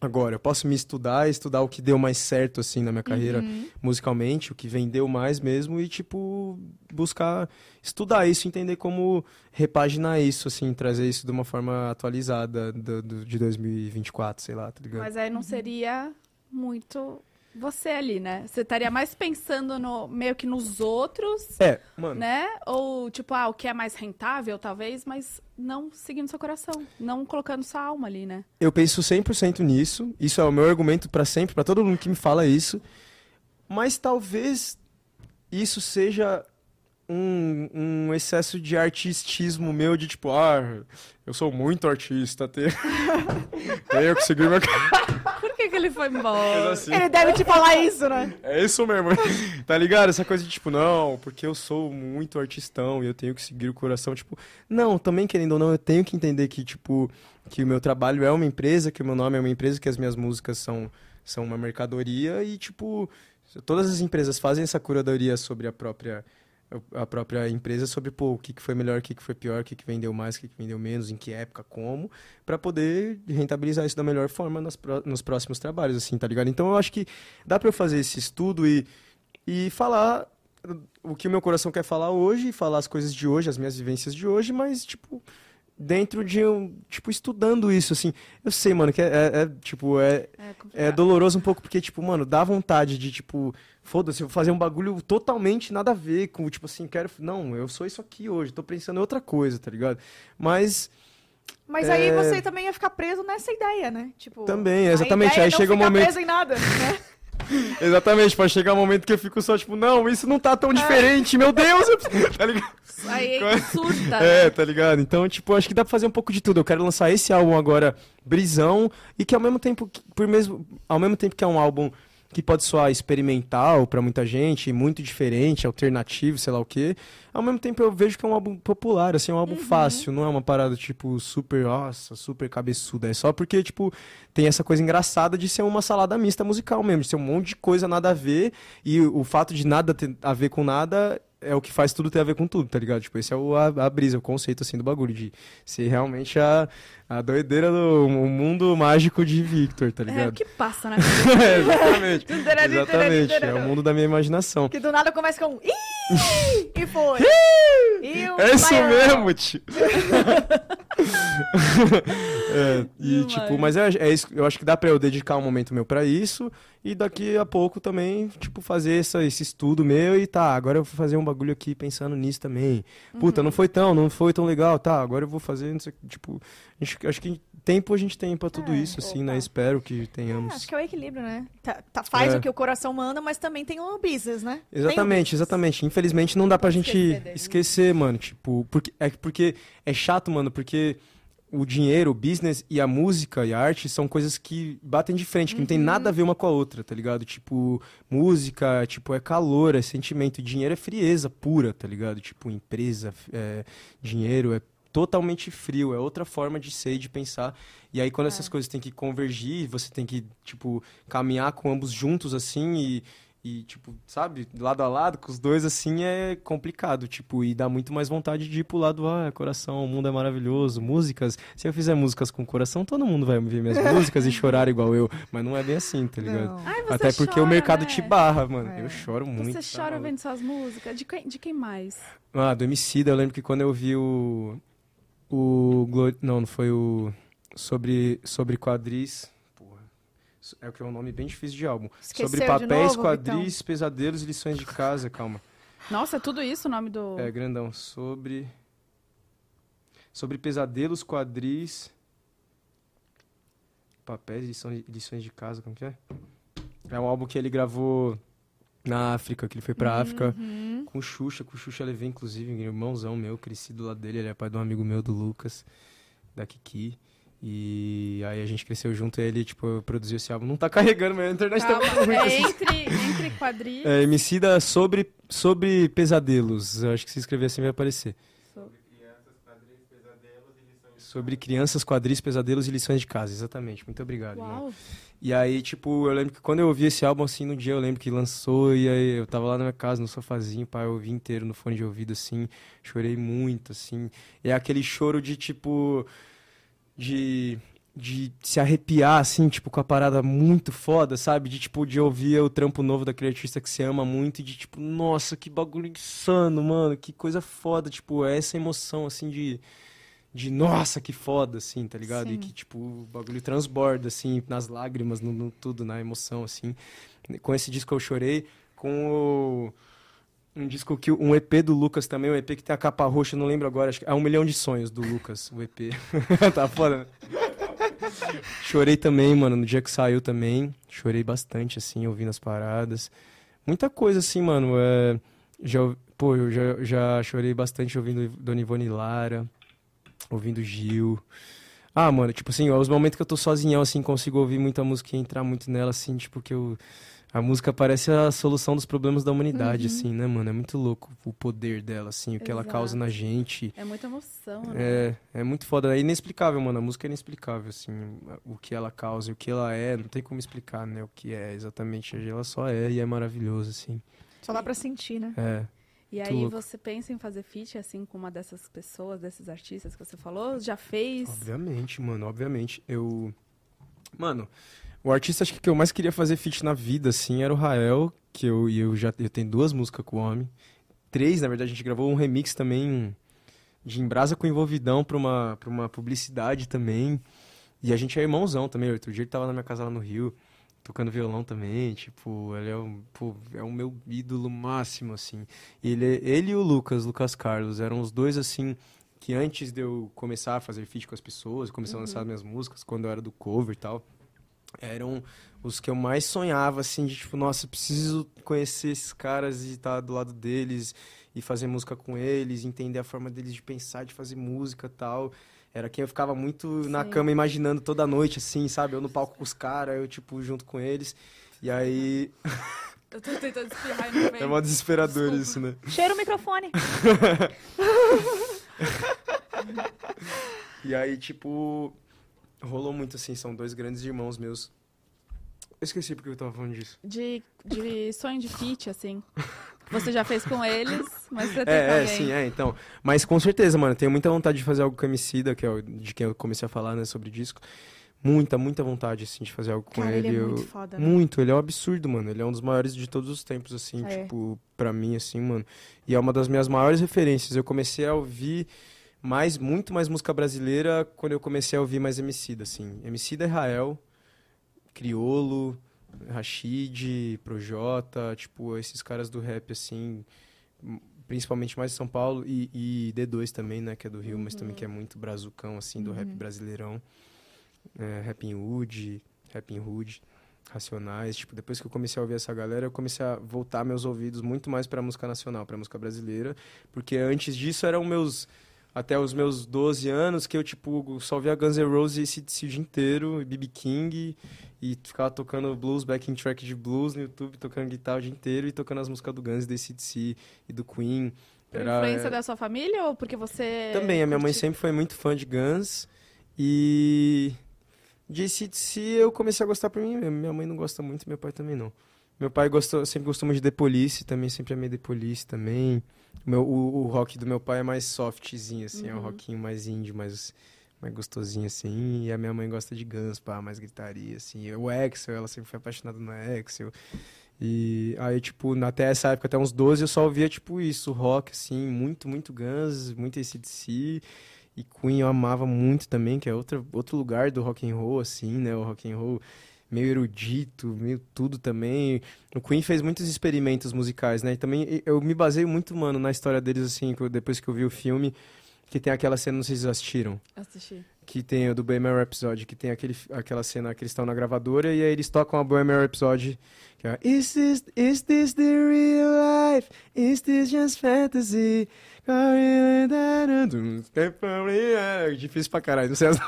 S3: agora? Eu posso me estudar, estudar o que deu mais certo, assim, na minha carreira
S2: Uhum.
S3: musicalmente, o que vendeu mais mesmo, e, tipo, buscar estudar isso, entender como repaginar isso, assim, trazer isso de uma forma atualizada do, do- de 2024, sei lá, tá ligado?
S1: Mas aí não seria muito você ali, né? Você estaria mais pensando no meio que nos outros,
S3: É, mano,
S1: né? Ou tipo, ah, o que é mais rentável, talvez, mas não seguindo seu coração, não colocando sua alma ali, né?
S3: eu penso 100% nisso, isso é o meu argumento pra sempre, pra todo mundo que me fala isso, mas talvez isso seja um, um excesso de artistismo meu, de tipo, ah, eu sou muito artista, tenho, tenho que seguir meu
S1: Por que, que ele foi embora?
S3: assim.
S2: Ele deve te falar isso, né?
S3: É isso mesmo. tá ligado? Essa coisa de tipo, não, porque eu sou muito artistão e eu tenho que seguir o coração. Tipo, não, também querendo ou não, eu tenho que entender que, tipo, que o meu trabalho é uma empresa, que o meu nome é uma empresa, que as minhas músicas são, são uma mercadoria e, tipo, todas as empresas fazem essa curadoria sobre a própria a própria empresa sobre, pô, o que, que foi melhor, o que, que foi pior, o que, que vendeu mais, o que, que vendeu menos, em que época, como, para poder rentabilizar isso da melhor forma nas, nos próximos trabalhos, assim, tá ligado? Então eu acho que dá para eu fazer esse estudo e, e falar o que o meu coração quer falar hoje, falar as coisas de hoje, as minhas vivências de hoje, mas, tipo, dentro de um, tipo, estudando isso, assim. Eu sei, mano, que é, é- é, tipo, é,
S1: É
S3: é doloroso um pouco porque, tipo, mano, dá vontade de, tipo, foda-se, eu vou fazer um bagulho totalmente nada a ver com, tipo assim, quero. Não, eu sou isso aqui hoje, tô pensando em outra coisa, tá ligado? Mas
S2: Mas aí
S3: É.
S2: você também ia ficar preso nessa ideia, né? Tipo,
S3: também, exatamente.
S2: é
S3: Aí
S2: não
S3: chega o
S2: ficar
S3: momento.
S2: preso em nada, né?
S3: Exatamente, pode chegar um momento que eu fico só, tipo, não, isso não tá tão diferente, meu Deus! Tá ligado?
S1: Aí surta.
S3: É, tá ligado? Então, tipo, acho que dá pra fazer um pouco de tudo. Eu quero lançar esse álbum agora, Brisão, e que ao mesmo tempo, por mesmo, ao mesmo tempo que é um álbum que pode soar experimental pra muita gente, muito diferente, alternativo, sei lá o quê. Ao mesmo tempo eu vejo que é um álbum popular, assim, é um álbum fácil, não é uma parada tipo super, nossa, super cabeçuda. É só porque, tipo, tem essa coisa engraçada de ser uma salada mista musical mesmo, de ser um monte de coisa nada a ver, e o fato de nada ter a ver com nada é o que faz tudo ter a ver com tudo, tá ligado? Tipo, esse é o, a, a brisa, o conceito, assim, do bagulho, de ser realmente a, a doideira do o mundo mágico de Victor, tá
S1: É o
S3: ligado?
S1: que passa, né?
S3: É, exatamente. Exatamente. É o mundo da minha imaginação.
S2: Que do nada começa com Ih! E foi. E o
S3: É isso mesmo, tio. É, e tipo, mas é, é isso, eu acho que dá pra eu dedicar um momento meu pra isso e daqui a pouco também, tipo, fazer essa, esse estudo meu e tá, agora eu vou fazer um bagulho aqui pensando nisso também. Puta, não foi tão, não foi tão legal, tá, agora eu vou fazer, não sei, tipo, a gente- acho que tempo a gente tem pra tudo
S2: É,
S3: isso, assim,
S2: opa.
S3: né? Espero que
S2: É,
S3: tenhamos.
S2: acho que é o equilíbrio, né? Tá, tá- faz
S3: É.
S2: o que o coração manda, mas também tem o business, né?
S3: Exatamente,
S2: business.
S3: exatamente. Infelizmente não dá pra gente
S2: esquecer dele.
S3: esquecer, mano. Tipo, porque é porque é chato, mano, porque o dinheiro, o business e a música e a arte são coisas que batem de frente, que não tem
S2: Uhum.
S3: nada a ver uma com a outra, tá ligado? Tipo, música, tipo, é calor, é sentimento, dinheiro é frieza pura, tá ligado? Tipo, empresa, é, dinheiro é totalmente frio, é outra forma de ser e de pensar. E aí quando essas coisas têm que convergir, você tem que, tipo, caminhar com ambos juntos assim e e, tipo, sabe, lado a lado com os dois, assim, é complicado, tipo, e dá muito mais vontade de ir pro lado, ah, coração, o mundo é maravilhoso, músicas, se eu fizer músicas com coração, todo mundo vai ouvir minhas músicas e chorar igual eu, mas não é bem assim, tá ligado?
S1: Ai,
S3: Até porque
S1: chora,
S3: o mercado
S1: né?
S3: te barra, mano,
S2: É.
S3: eu choro muito.
S1: Você
S3: tá
S1: chora
S3: maluco.
S1: vendo suas músicas? De quem, de quem mais?
S3: Ah, do Emicida, eu lembro que quando eu vi o. O. Glo- Não, não foi o. Sobre, sobre quadris. Porra. É o que é um nome bem difícil de álbum.
S2: Esqueceu
S3: sobre papéis,
S2: novo,
S3: quadris, pesadelos e lições de casa. Calma.
S1: Nossa, é tudo isso o nome do.
S3: É, grandão. Sobre. Sobre pesadelos, quadris. Papéis, lições, lições de casa, como que é? É um álbum que ele gravou na África, que ele foi pra África
S2: Uhum.
S3: com o Xuxa, com Xuxa levei, inclusive, um irmãozão meu, cresci do lado dele, ele é pai de um amigo meu, do Lucas, da Kiki. E aí a gente cresceu junto e ele, tipo, produziu esse álbum. Não tá carregando, mas a internet tá muito
S1: Calma,
S3: ruim.
S1: é entre, entre quadris.
S3: É, Emicida sobre, sobre pesadelos. Eu acho que se escrever assim vai aparecer. Sobre crianças, quadris, pesadelos e lições de casa. Exatamente. Muito obrigado.
S1: Uau.
S3: E aí, tipo, eu lembro que quando eu ouvi esse álbum, assim, no dia eu lembro que lançou, e aí eu tava lá na minha casa, no sofazinho, pai, eu ouvi inteiro no fone de ouvido, assim, chorei muito, assim. E é aquele choro de, tipo, de, de se arrepiar, assim, tipo, com a parada muito foda, sabe? De, tipo, de ouvir o trampo novo daquele artista que você ama muito e de, tipo, nossa, que bagulho insano, mano, que coisa foda, tipo, é essa emoção, assim, de de nossa, que foda, assim, tá ligado? E
S2: Sim.
S3: que, tipo, o bagulho transborda, assim, nas lágrimas, no, no tudo, na emoção, assim. Com esse disco eu chorei, com o... Um disco que... Um EP do Lucas também, um EP que tem a capa roxa, não lembro agora, acho que é Um Milhão de Sonhos, do Lucas, o EP. tá foda, né? Chorei também, mano, no dia que saiu também. Chorei bastante, assim, ouvindo as paradas. Muita coisa, assim, mano. É... Já, pô, eu já, já chorei bastante ouvindo Dona Ivone Lara ouvindo Gil. Ah, mano, tipo assim, os momentos que eu tô sozinhão, assim, consigo ouvir muita música e entrar muito nela, assim, tipo, que eu... A música parece a solução dos problemas da humanidade, assim, né, mano? É muito louco o poder dela, assim, o que ela causa na gente.
S1: É muita emoção, né?
S3: É, é muito foda. É inexplicável, mano. A música é inexplicável, assim, o que ela causa e o que ela é. Não tem como explicar, né, o que é exatamente. Ela só é e é maravilhoso, assim.
S2: Só dá pra sentir, né?
S3: É.
S1: E aí você pensa em fazer feat, assim, com uma dessas pessoas, desses artistas que você falou? Já fez?
S3: Obviamente, mano, obviamente. Eu. Mano, o artista acho que, eu mais queria fazer feat na vida, assim, era o Rael, que eu, e eu já eu tenho duas músicas com o homem. Três, na verdade, a gente gravou um remix também de Embrasa com Envolvidão pra uma, pra uma publicidade também. E a gente é irmãozão também. Outro dia ele tava na minha casa lá no Rio tocando violão também, tipo, ele é um, pô, é o meu ídolo máximo, assim. Ele, ele e o Lucas, Lucas Carlos, eram os dois, assim, que antes de eu começar a fazer feat com as pessoas, começar uhum. a lançar minhas músicas, quando eu era do cover e tal, eram os que eu mais sonhava, assim, de tipo, nossa, preciso conhecer esses caras e estar do lado deles e fazer música com eles, entender a forma deles de pensar, de fazer música e tal. Era quem eu ficava muito Sim. na cama imaginando toda noite, assim, sabe? Eu no palco com os caras, eu, tipo, junto com eles. E aí.
S1: Eu tô tentando espirrar e não vem.
S3: É mó desesperador Desculpa. isso, né?
S2: Cheira o microfone.
S3: e aí, tipo, rolou muito assim, são dois grandes irmãos meus. Eu esqueci porque eu tava falando disso.
S1: De, de sonho de feat, assim. Você já fez com eles, mas você tem
S3: é,
S1: com
S3: é, alguém. É, sim, é, então. Mas com certeza, mano, tenho muita vontade de fazer algo com o Emicida, que é de quem eu comecei a falar, né, sobre disco. Muita, muita vontade, assim, de fazer algo com
S2: Cara,
S3: ele.
S2: ele é
S3: eu...
S2: muito foda, né?
S3: Muito, ele é um absurdo, mano. Ele é um dos maiores de todos os tempos, assim, é. tipo, pra mim, assim, mano. E é uma das minhas maiores referências. Eu comecei a ouvir mais, muito mais música brasileira quando eu comecei a ouvir mais Emicida, assim. Emicida Israel, Criolo, Rashid, Projota, tipo, esses caras do rap, assim, principalmente mais de São Paulo, e, e, D2 também, né, que é do Rio, uhum. mas também que é uhum. muito brazucão, assim, do uhum. rap brasileirão. É, rap Hood, Rap in Hood, Racionais, tipo, depois que eu comecei a ouvir essa galera, eu comecei a voltar meus ouvidos muito mais pra música nacional, pra música brasileira, porque antes disso eram meus até os meus 12 anos, que eu, tipo, só via Guns N' Roses e esse o dia inteiro, BB King, e ficava tocando blues, backing track de blues no YouTube, tocando guitarra o dia inteiro e tocando as músicas do Guns, do ACDC e do Queen.
S1: Por Era, influência é... da sua família ou porque você...
S3: Também, a minha mãe sempre foi muito fã de Guns e... De ACDC eu comecei a gostar por mim mesmo. Minha mãe não gosta muito, meu pai também não. Meu pai gostou, sempre gostou muito de The Police, também sempre amei The Police também. Meu, o, o rock do meu pai é mais softzinho, assim, uhum. é um uhum. rockinho mais indie, mais, mais gostosinho, assim. E a minha mãe gosta de Guns, pá, mais gritaria, assim. O Axel, ela sempre foi apaixonada no Axel. E aí, tipo, até essa época, até uns 12, eu só ouvia, tipo, isso, rock, assim, muito, muito Guns, muito ACDC. E Queen eu amava muito também, que é outro, outro lugar do rock and roll, assim, né? O rock and roll meio erudito, meio tudo também. O Queen fez muitos experimentos musicais, né? E também eu me baseio muito, mano, na história deles, assim, depois que eu vi o filme, que tem aquela cena, não sei se vocês assistiram.
S1: Assisti.
S3: Que tem o do Bohemian Rhapsody, que tem aquele, aquela cena que eles estão na gravadora e aí eles tocam a Bohemian Rhapsody, que é Is this, is this the real life? Is this just fantasy? Difícil pra caralho, não sei as...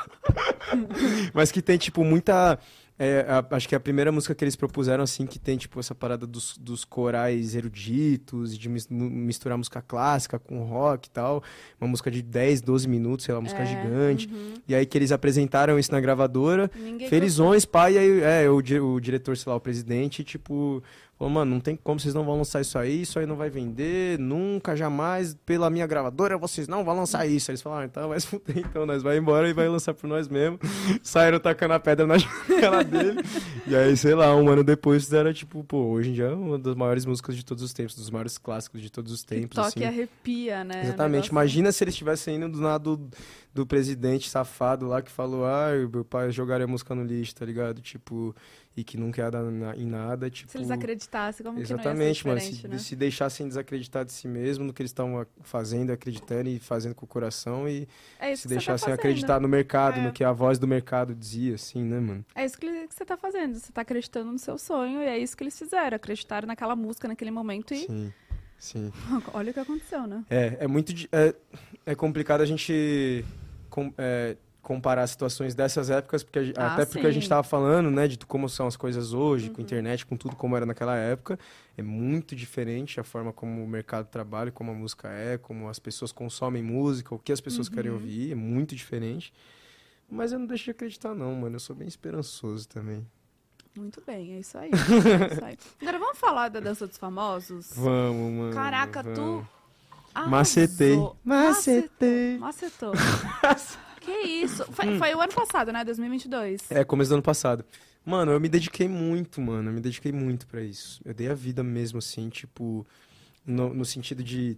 S3: Mas que tem, tipo, muita é, a, acho que é a primeira música que eles propuseram, assim, que tem, tipo, essa parada dos, dos corais eruditos, de misturar música clássica com rock e tal. Uma música de 10, 12 minutos, sei lá, música é, gigante. Uhum. E aí que eles apresentaram isso na gravadora. Ninguém Felizões, pai, e aí, é, o, o diretor, sei lá, o presidente, tipo, Falou, mano, não tem como, vocês não vão lançar isso aí, isso aí não vai vender, nunca, jamais, pela minha gravadora, vocês não vão lançar isso. Eles falaram, ah, então vai se fuder, então, nós vai embora e vai lançar por nós mesmo. Saíram tacando a pedra na janela dele. e aí, sei lá, um ano depois fizeram, tipo, pô, hoje em dia é uma das maiores músicas de todos os tempos, dos maiores clássicos de todos os tempos.
S1: Toque
S3: assim.
S1: arrepia, né?
S3: Exatamente. Imagina se eles estivessem indo do lado do, do presidente safado lá que falou, ah, meu pai jogaria a música no lixo, tá ligado? Tipo e que não quer dar em nada, tipo...
S1: Se eles acreditassem, como
S3: Exatamente,
S1: que não
S3: ia ser
S1: se, né?
S3: se deixassem desacreditar de si mesmo, no que eles estão fazendo, acreditando e fazendo com o coração e
S1: é
S3: se
S1: tá
S3: deixassem
S1: tá
S3: acreditar no mercado, é. no que a voz do mercado dizia, assim, né, mano?
S1: É isso que você tá fazendo, você tá acreditando no seu sonho e é isso que eles fizeram, acreditaram naquela música, naquele momento e...
S3: Sim. Sim.
S1: Olha o que aconteceu, né?
S3: É, é muito. É, é complicado a gente com, é, comparar situações dessas épocas, porque ah, até porque sim. a gente estava falando, né, de como são as coisas hoje, uhum. com internet, com tudo como era naquela época, é muito diferente a forma como o mercado trabalha, como a música é, como as pessoas consomem música, o que as pessoas uhum. querem ouvir, é muito diferente. Mas eu não deixo de acreditar não, mano, eu sou bem esperançoso também.
S1: Muito bem, é isso aí. É isso aí. Agora vamos falar da dança dos famosos?
S3: Vamos, mano.
S1: Caraca,
S3: vamos.
S1: tu. arrasou.
S3: Macetei.
S1: Macetei.
S3: Macetei.
S1: Macetou. que isso? Foi, foi o ano passado, né? 2022.
S3: É, começo do ano passado. Mano, eu me dediquei muito, mano. Eu me dediquei muito pra isso. Eu dei a vida mesmo, assim, tipo, no, no sentido de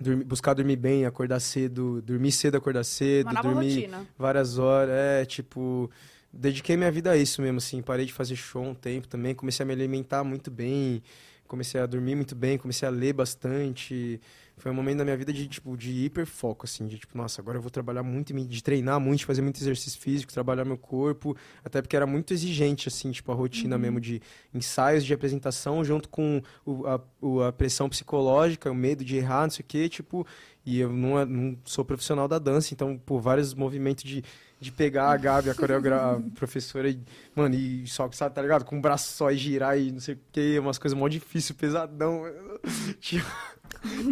S3: dormir- buscar dormir bem, acordar cedo, dormir cedo, acordar cedo, dormir
S1: rotina.
S3: várias horas. É, tipo, dediquei minha vida a isso mesmo, assim. Parei de fazer show um tempo também. Comecei a me alimentar muito bem. Comecei a dormir muito bem, comecei a ler bastante. Foi um momento da minha vida de, tipo, de hiperfoco, assim, de tipo, nossa, agora eu vou trabalhar muito, de treinar muito, de fazer muito exercício físico, trabalhar meu corpo, até porque era muito exigente, assim, tipo, a rotina mesmo de ensaios de apresentação junto com o- a, o- a pressão psicológica, o medo de errar, não sei o quê, tipo, e eu não, é- não sou profissional da dança, então, por vários movimentos de, de pegar a Gabi, a coreógrafa, professora, e, mano, e só, sabe, tá ligado? Com o braço só e girar e não sei o quê, umas coisas mó difícil, pesadão. Tinha,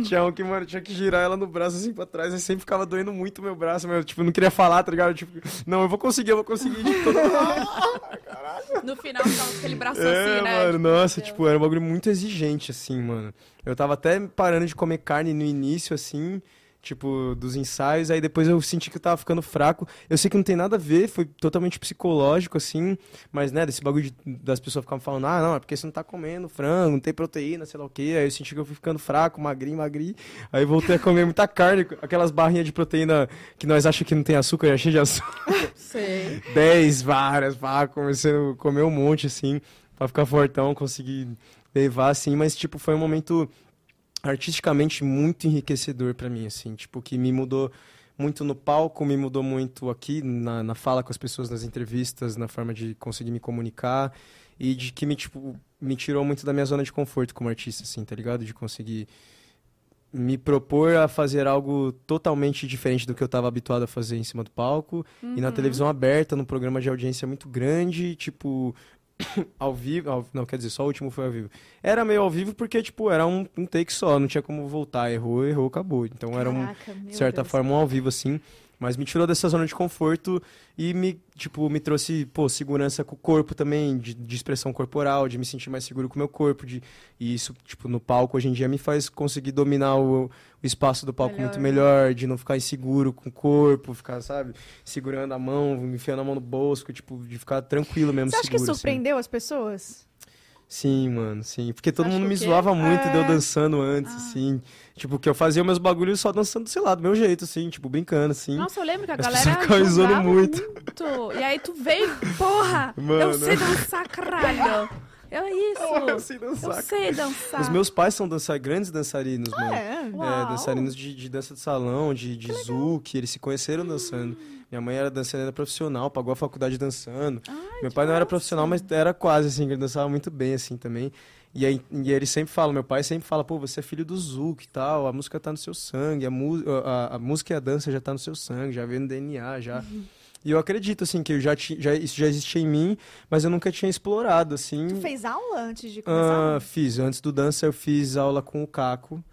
S3: tinha um que, mano, tinha que girar ela no braço assim pra trás, e sempre ficava doendo muito o meu braço, mas eu, tipo, não queria falar, tá ligado? Tipo, não, eu vou conseguir, eu vou conseguir. Tipo,
S1: No final, ficava com aquele braço
S3: é,
S1: assim, né?
S3: mano,
S1: Tipo,
S3: nossa, tipo, era um bagulho muito exigente, assim, mano. Eu tava até parando de comer carne no início, assim, tipo, dos ensaios, aí depois eu senti que eu tava ficando fraco. Eu sei que não tem nada a ver, foi totalmente psicológico, assim, mas, né, desse bagulho de- das pessoas ficavam falando, ah, não, é porque você não tá comendo frango, não tem proteína, sei lá o quê. Aí eu senti que eu fui ficando fraco, magrinho, magrinho. Aí voltei a comer muita carne, aquelas barrinhas de proteína que nós achamos que não tem açúcar, eu achei de açúcar.
S1: Sei.
S3: 10 várias, pá, comecei a comer um monte, assim, pra ficar fortão, conseguir levar, assim, mas, tipo, foi um momento artisticamente muito enriquecedor pra mim, assim, tipo, que me mudou muito no palco, me mudou muito aqui, na, na fala com as pessoas, nas entrevistas, na forma de conseguir me comunicar, e de que me, tipo, me tirou muito da minha zona de conforto como artista, assim, tá ligado? De conseguir me propor a fazer algo totalmente diferente do que eu estava habituado a fazer em cima do palco e na televisão aberta, num programa de audiência muito grande, tipo ao vivo, ao- não quer dizer só o último foi ao vivo. Era meio ao vivo porque tipo era um, um take só, não tinha como voltar, errou, errou, acabou. Então era um
S2: Caraca,
S3: de certa
S2: Deus.
S3: forma um ao vivo assim, mas me tirou dessa zona de conforto e me tipo me trouxe pô segurança com o corpo também, de, de expressão corporal, de me sentir mais seguro com o meu corpo, de e isso tipo no palco hoje em dia me faz conseguir dominar o, o espaço do palco muito melhor, de não ficar inseguro com o corpo, ficar sabe segurando a mão, enfiando a mão no bolso, tipo de ficar tranquilo mesmo
S2: Você acha que
S3: seguro, assim.
S2: surpreendeu as pessoas?
S3: Sim, mano, sim. Porque todo
S1: Acho
S3: mundo me
S1: que-
S3: zoava muito
S2: É.
S3: dançando antes, assim. Tipo, que eu fazia meus bagulhos só dançando, sei lá, do meu jeito, assim, tipo, brincando, assim.
S1: Nossa, eu lembro que a
S3: As
S1: galera julgava
S3: muito.
S1: muito. E aí tu veio, porra, eu
S3: Mano.
S1: sei dançar, caralho. É isso.
S3: Eu sei dançar.
S1: Eu sei dançar.
S3: Os meus pais são dançar, grandes dançarinos,
S2: Ah,
S3: mano.
S2: é?
S3: É, dançarinos de, de dança de salão, de, de zouk, eles se conheceram dançando. Minha mãe era dançarina profissional, pagou a faculdade dançando. meu pai não era profissional, mas era quase, assim, ele dançava muito bem, assim, também. E aí e ele sempre fala, meu pai sempre fala, pô, você é filho do zouk e tal, a música tá no seu sangue, a, a, a música e a dança já tá no seu sangue, já veio no DNA, já. E eu acredito, assim, que eu já, já isso já existia em mim, mas eu nunca tinha explorado, assim.
S2: Tu fez aula antes de começar?
S3: Ah, fiz. Antes do dança, eu fiz aula com o Caco.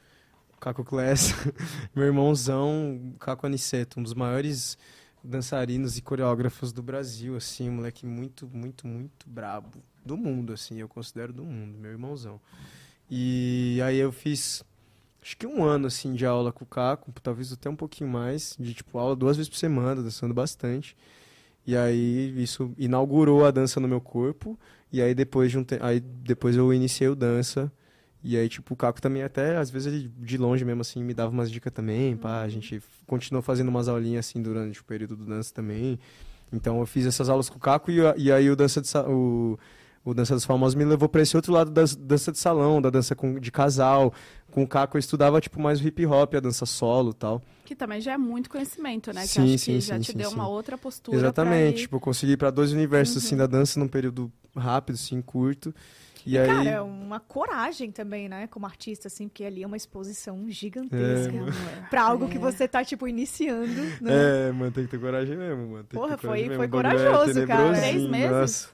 S3: O Caco Class. Meu irmãozão, o Caco Aniceto, um dos maiores dançarinos e coreógrafos do Brasil, assim, um moleque muito, muito, muito brabo. Do mundo, assim, eu considero do mundo, meu irmãozão. E aí eu fiz, acho que um ano, assim, de aula com o Caco, talvez até um pouquinho mais, de, tipo, aula duas vezes por semana, dançando bastante. E aí isso inaugurou a dança no meu corpo. E aí depois de um te... aí depois eu iniciei o dança. E aí, tipo, o Caco também até, às vezes, ele de longe mesmo, assim, me dava umas dicas também, pá. A gente continuou fazendo umas aulinhas, assim, durante o período do dança também. Então, eu fiz essas aulas com o Caco e, e aí o Dança de o, o Dança dos Famosos me levou pra esse outro lado da dança de salão, da dança com, de casal. Com o Caco eu estudava, tipo, mais o hip hop, a dança solo e tal.
S1: Que também já é muito conhecimento, né? Que
S3: Sim,
S1: acho
S3: sim,
S1: que já
S3: sim,
S1: te
S3: sim,
S1: deu
S3: sim.
S1: uma outra postura.
S3: Exatamente,
S1: ir-
S3: tipo, eu consegui ir pra dois universos, assim, da dança num período rápido, assim, curto. E, aí...
S2: Cara, é uma coragem também, né? Como artista, assim, porque ali é uma exposição gigantesca.
S3: É,
S2: pra algo
S1: É.
S2: que você tá, tipo, iniciando, né?
S3: É, mano, tem que ter coragem mesmo, mano. Tem
S2: Porra,
S3: que ter
S2: foi-
S3: coragem
S2: foi
S3: mesmo. Bagulho é
S2: corajoso, cara.
S1: Três meses?
S3: Nossa.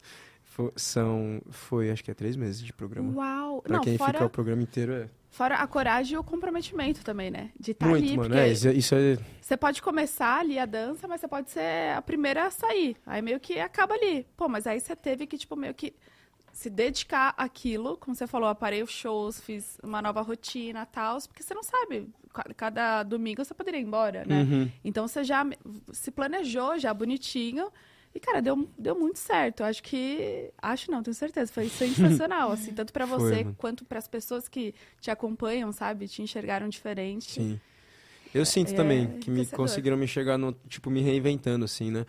S3: São. Foi, acho que é três meses de programa.
S1: Uau!
S3: Pra
S1: não,
S3: quem
S1: fora,
S3: fica o programa inteiro é.
S1: fora a coragem e o comprometimento também, né? De estar
S3: Muito,
S1: ali,
S3: mano. É, isso, é- isso é.
S1: você pode começar ali a dança, mas você pode ser a primeira a sair. Aí meio que acaba ali. Pô, mas aí você teve que, tipo, meio que se dedicar àquilo. Como você falou, aparei os shows, fiz uma nova rotina e tal. Porque você não sabe. ca- Cada domingo você poderia ir embora, né?
S3: Uhum.
S1: Então você já se planejou já bonitinho. E, cara, deu, deu muito certo. Acho que. Acho não, tenho certeza. Foi sensacional, assim, tanto pra
S3: Foi,
S1: você
S3: mano.
S1: quanto pras pessoas que te acompanham, sabe? Te enxergaram diferente.
S3: Sim. Eu sinto
S1: é
S3: também que me conseguiram me chegar no, tipo, me reinventando, assim, né?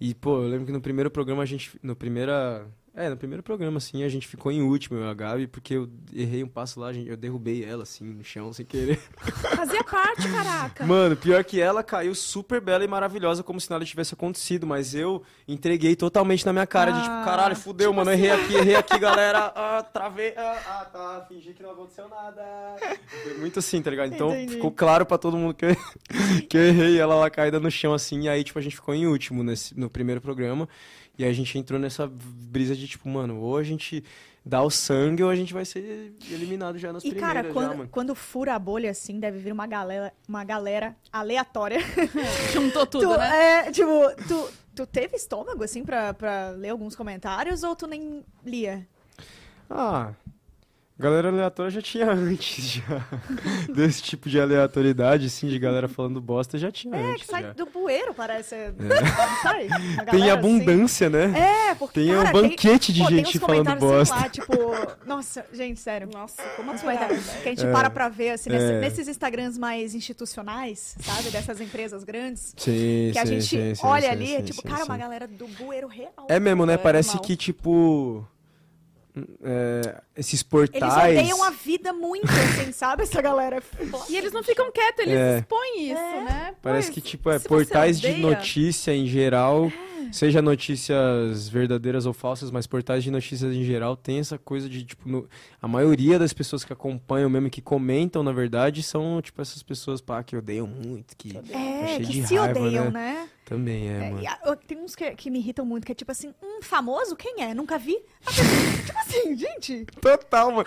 S3: E, pô, eu lembro que no primeiro programa a gente. No primeira. É, no primeiro programa, assim, a gente ficou em último, eu e a Gabi, porque eu errei um passo lá, eu derrubei ela, assim, no chão, sem querer.
S1: Fazia parte, caraca.
S3: Mano, pior que ela caiu super bela e maravilhosa, como se nada tivesse acontecido, mas eu entreguei totalmente na minha cara, de tipo,
S2: Ah,
S3: caralho, fudeu, mano, errei aqui, errei aqui, galera, ah, travei, ah, ah, tá, fingi que não aconteceu nada. Foi muito assim, tá ligado? Então
S2: Entendi.
S3: ficou claro pra todo mundo que eu, que eu errei ela lá caída no chão, assim, e aí, tipo, a gente ficou em último nesse, no primeiro programa, e a gente entrou nessa brisa de, tipo, mano, ou a gente dá o sangue ou a gente vai ser eliminado já nas
S2: E,
S3: primeiras,
S2: cara,
S3: já,
S2: quando,
S3: mano.
S2: quando fura a bolha assim, deve vir uma galera, uma galera aleatória.
S1: Juntou tudo,
S2: tu,
S1: né?
S2: é, tipo, tu, tu teve estômago, assim, pra, pra ler alguns comentários ou tu nem lia?
S3: Ah, galera aleatória já tinha antes, já. Desse tipo de aleatoriedade, assim, de galera falando bosta, já tinha
S2: É,
S3: antes,
S2: que sai
S3: já.
S2: do bueiro, parece. Não sai?
S3: Tem abundância, né?
S2: Assim. É, porque,
S3: Tem um
S2: cara,
S3: banquete de
S2: pô, tem
S3: gente
S2: uns
S3: falando
S2: comentários,
S3: bosta.
S2: lá, tipo... Nossa, gente, sério.
S1: Nossa, como
S2: comentários que a gente
S3: É.
S2: para pra ver, assim, nesse-
S3: É.
S2: nesses Instagrams mais institucionais, sabe? Dessas empresas grandes.
S3: Sim,
S2: Que a
S3: sim,
S2: gente
S3: sim,
S2: olha
S3: sim,
S2: ali,
S3: sim,
S2: é tipo,
S3: sim,
S2: cara,
S3: sim.
S2: uma galera do bueiro real.
S3: É mesmo, né?
S1: É,
S3: Parece que, tipo... é, esses
S2: Eles
S3: portais...
S2: odeiam a vida muito, assim, sabe? Essa galera.
S1: E eles não ficam quietos, eles
S3: É.
S1: expõem isso,
S2: É.
S1: né?
S3: Parece
S1: Pois,
S3: que, tipo, é portais de
S1: odeia-
S3: notícia em geral, seja notícias verdadeiras ou falsas, mas portais de notícias em geral tem essa coisa de, tipo, no- a maioria das pessoas que acompanham mesmo, que comentam, na verdade, são, tipo, essas pessoas, pá, que odeiam muito, que
S2: É,
S3: cheio
S2: que
S3: de
S2: se
S3: raiva,
S2: odeiam,
S3: né?
S2: né?
S3: também é,
S2: É,
S3: mano.
S2: e a- tem uns que, que me irritam muito, que é tipo assim, um famoso? Quem é? Nunca vi? Pessoa- tipo assim, gente,
S3: Total, mano.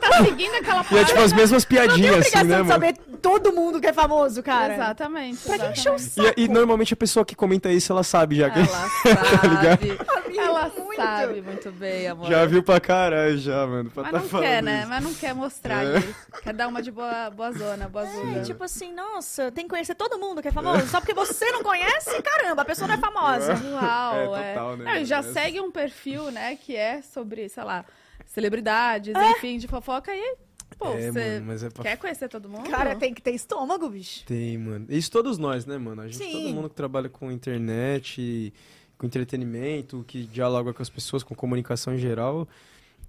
S1: Tá seguindo aquela
S3: E é, tipo, as mesmas piadinhas, assim,
S2: obrigação
S3: né,
S2: de
S3: mano?
S2: saber todo mundo que é famoso, cara.
S1: Exatamente.
S2: Pra
S1: exatamente.
S2: encher o saco?
S3: E, e normalmente a pessoa que comenta isso, ela sabe já. que-
S1: Ela sabe. Ela
S2: Muito.
S1: sabe muito bem, amor.
S3: Já viu pra caralho, já, mano. Pra
S1: Mas
S3: tá
S1: não
S3: falando
S1: quer, né?
S3: isso.
S1: Mas não quer mostrar
S3: É.
S1: ali. Quer dar uma de boa, boa zona, boa
S2: É,
S1: zona.
S2: tipo assim, nossa, tem que conhecer todo mundo que é famoso. Só porque você não conhece, caramba, a pessoa não é famosa.
S1: Uau,
S3: É,
S1: é.
S3: total, né,
S1: Não, e já segue um perfil, né, que é sobre, sei lá, celebridades, enfim, de fofoca e, pô,
S3: É,
S1: você
S3: mano, mas é pra
S1: quer conhecer todo mundo?
S2: Cara, tem que ter estômago, bicho.
S3: Tem, mano. Isso todos nós, né, mano? A gente,
S2: Sim.
S3: todo mundo que trabalha com internet, com entretenimento, que dialoga com as pessoas, com comunicação em geral,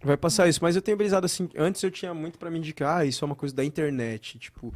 S3: vai passar isso. Mas eu tenho brisado assim, antes eu tinha muito pra me indicar, ah, isso é uma coisa da internet, tipo.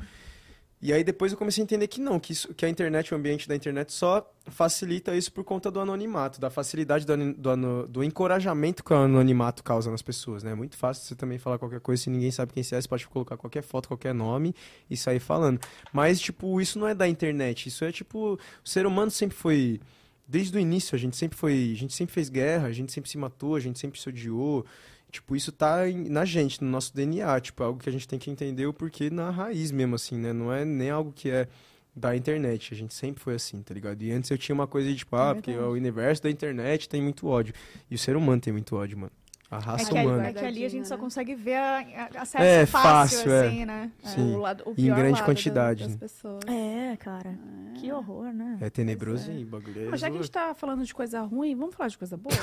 S3: E aí depois eu comecei a entender que não, que, isso, que a internet, o ambiente da internet só facilita isso por conta do anonimato, da facilidade do, do, do encorajamento que o anonimato causa nas pessoas, né? É muito fácil você também falar qualquer coisa se ninguém sabe quem você é, você pode colocar qualquer foto, qualquer nome e sair falando. Mas, tipo, isso não é da internet, isso é tipo, o ser humano sempre foi desde o início, a gente sempre foi, a gente sempre fez guerra, a gente sempre se matou, a gente sempre se odiou. Tipo, isso tá na gente, no nosso DNA, tipo, é algo que a gente tem que entender o porquê na raiz mesmo, assim, né? Não é nem algo que é da internet, a gente sempre foi assim, tá ligado? E antes eu tinha uma coisa de, tipo, ah, porque o universo da internet tem muito ódio. E o ser humano tem muito ódio, mano. A
S2: É
S3: raça
S2: que, ali-
S3: humana.
S2: é que ali a gente só
S1: né?
S2: consegue ver a, a, acesso
S3: É,
S2: fácil,
S3: fácil, é.
S2: assim, né?
S3: Sim.
S1: O lado, o
S3: E em grande
S1: lado
S3: quantidade,
S1: das
S3: né?
S1: pessoas.
S2: É, cara. Que horror, né?
S3: É tenebroso e bagulho. é
S1: Mas já que a gente tá falando de coisa ruim, vamos falar de coisa boa?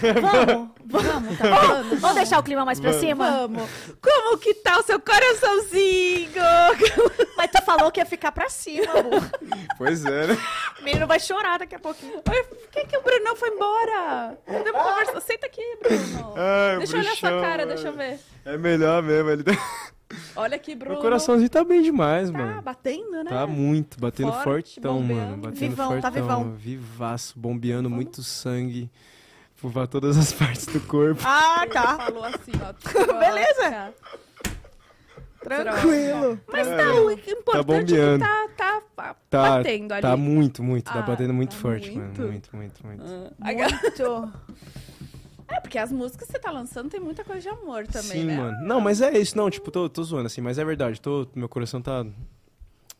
S2: Vamos,
S1: vamos, tá falando?
S2: vamos deixar o clima mais pra
S3: Vamos.
S2: cima?
S1: Vamos. Como que tá o seu coraçãozinho?
S2: Mas tu falou que ia ficar pra cima, amor.
S3: Pois é, né?
S2: O menino vai chorar daqui a pouquinho.
S1: Por que, que o Brunão foi embora? Podemos conversar. Senta aqui, Bruno.
S3: Ai,
S1: deixa eu olhar sua
S3: bruxão,
S1: cara,
S3: mano.
S1: deixa eu ver.
S3: É melhor mesmo. Ele...
S1: Olha aqui, Bruno.
S3: Meu coraçãozinho tá bem demais,
S1: tá
S3: mano.
S1: batendo, né?
S3: Tá muito, batendo
S1: Forte,
S3: fortão,
S1: bombeando.
S3: mano. Batendo
S2: Vivão,
S3: fortão.
S2: tá vivão.
S3: Vivaço, bombeando muito sangue. Por todas as partes do corpo.
S2: Ah, tá.
S1: falou assim, ó.
S2: Beleza. Tranquilo.
S1: Mas tá, o importante é que
S3: bombeando.
S1: tá, tá, tá
S3: Tá,
S1: batendo ali.
S3: tá muito, muito. Tá
S1: Ah,
S3: batendo muito
S1: tá
S3: forte,
S1: muito?
S3: mano. Muito, muito, muito.
S1: Ah,
S2: Muito.
S1: Porque as músicas que você tá lançando tem muita coisa de amor também,
S3: Sim,
S1: né?
S3: mano. Não, mas é isso, não, tipo, tô, tô zoando, assim, mas é verdade, tô, meu coração tá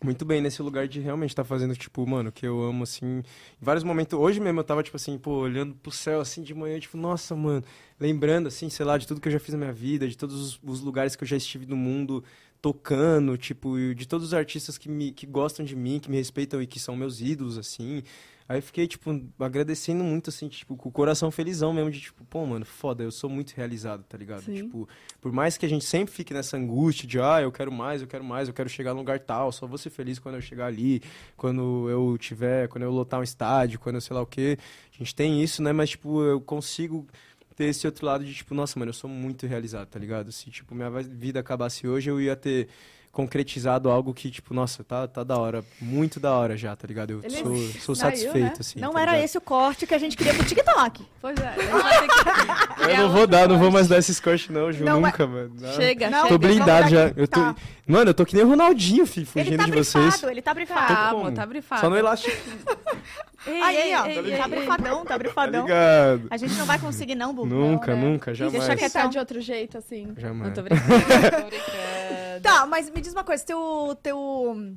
S3: muito bem nesse lugar de realmente estar tá fazendo, tipo, mano, que eu amo, assim, em vários momentos, hoje mesmo eu tava, tipo assim, pô, olhando pro céu, assim, de manhã, tipo, nossa, mano, lembrando, assim, sei lá, de tudo que eu já fiz na minha vida, de todos os, os lugares que eu já estive no mundo, tocando, tipo, de todos os artistas que, me, que gostam de mim, que me respeitam e que são meus ídolos, assim, Aí fiquei, tipo, agradecendo muito, assim, tipo, com o coração felizão mesmo, de tipo, pô, mano, foda, eu sou muito realizado, tá ligado?
S1: Sim.
S3: Tipo, por mais que a gente sempre fique nessa angústia de, ah, eu quero mais, eu quero mais, eu quero chegar num lugar tal, só vou ser feliz quando eu chegar ali, quando eu tiver, quando eu lotar um estádio, quando eu sei lá o quê. A gente tem isso, né? Mas, tipo, eu consigo ter esse outro lado de, tipo, nossa, mano, eu sou muito realizado, tá ligado? Se, tipo, minha vida acabasse hoje, eu ia ter concretizado algo que, tipo, nossa, tá, tá da hora. Muito da hora já, tá ligado? Eu
S2: Ele
S3: sou, sou
S1: saiu,
S3: satisfeito,
S1: né?
S3: assim.
S2: Não
S3: tá
S2: era
S3: ligado?
S2: esse o corte que a gente queria pro TikTok.
S1: Pois é. que
S3: Eu não vou dar, não vou mais dar esses cortes, não, Ju,
S2: Não, mas-
S3: nunca, mano. Não.
S1: Chega,
S2: Não,
S3: Tô blindado já. Eu tô...
S2: Tá.
S3: Mano, eu tô que nem o Ronaldinho, filho,
S2: Ele
S3: fugindo
S2: tá
S3: de
S2: brifado,
S3: vocês.
S2: ele tá brifado.
S1: Tá,
S3: como?
S1: amor, tá brifado.
S3: Só no elástico,
S1: Ei,
S2: Aí,
S1: ei,
S2: ó,
S1: ei,
S2: tá
S1: ei,
S2: brifadão, tá
S3: tá
S2: brifadão.
S3: ligado?
S2: A gente não vai conseguir não, Bu.
S3: Nunca,
S1: né?
S3: nunca,
S1: Deixa
S3: jamais.
S1: que tá de outro jeito, assim.
S3: Jamais.
S1: Não tô brincando, tô brincando.
S2: Tá, mas me diz uma coisa, teu, teu,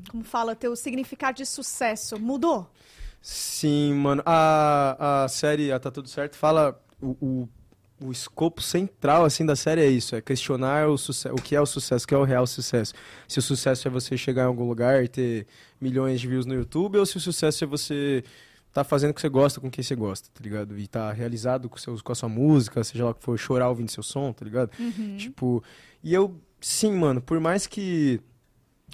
S2: como fala, teu significado de sucesso mudou?
S3: Sim, mano. A, a série, a Tá Tudo Certo, fala o, o, o escopo central, assim, da série é isso. É questionar o, sucesso, o que é o sucesso, o que é o real sucesso. Se o sucesso é você chegar em algum lugar e ter milhões de views no YouTube, ou se o sucesso é você tá fazendo o que você gosta com quem você gosta, tá ligado? E tá realizado com, seus, com a sua música, seja lá que for, chorar ouvindo seu som, tá ligado? Tipo, e eu, sim, mano, por mais que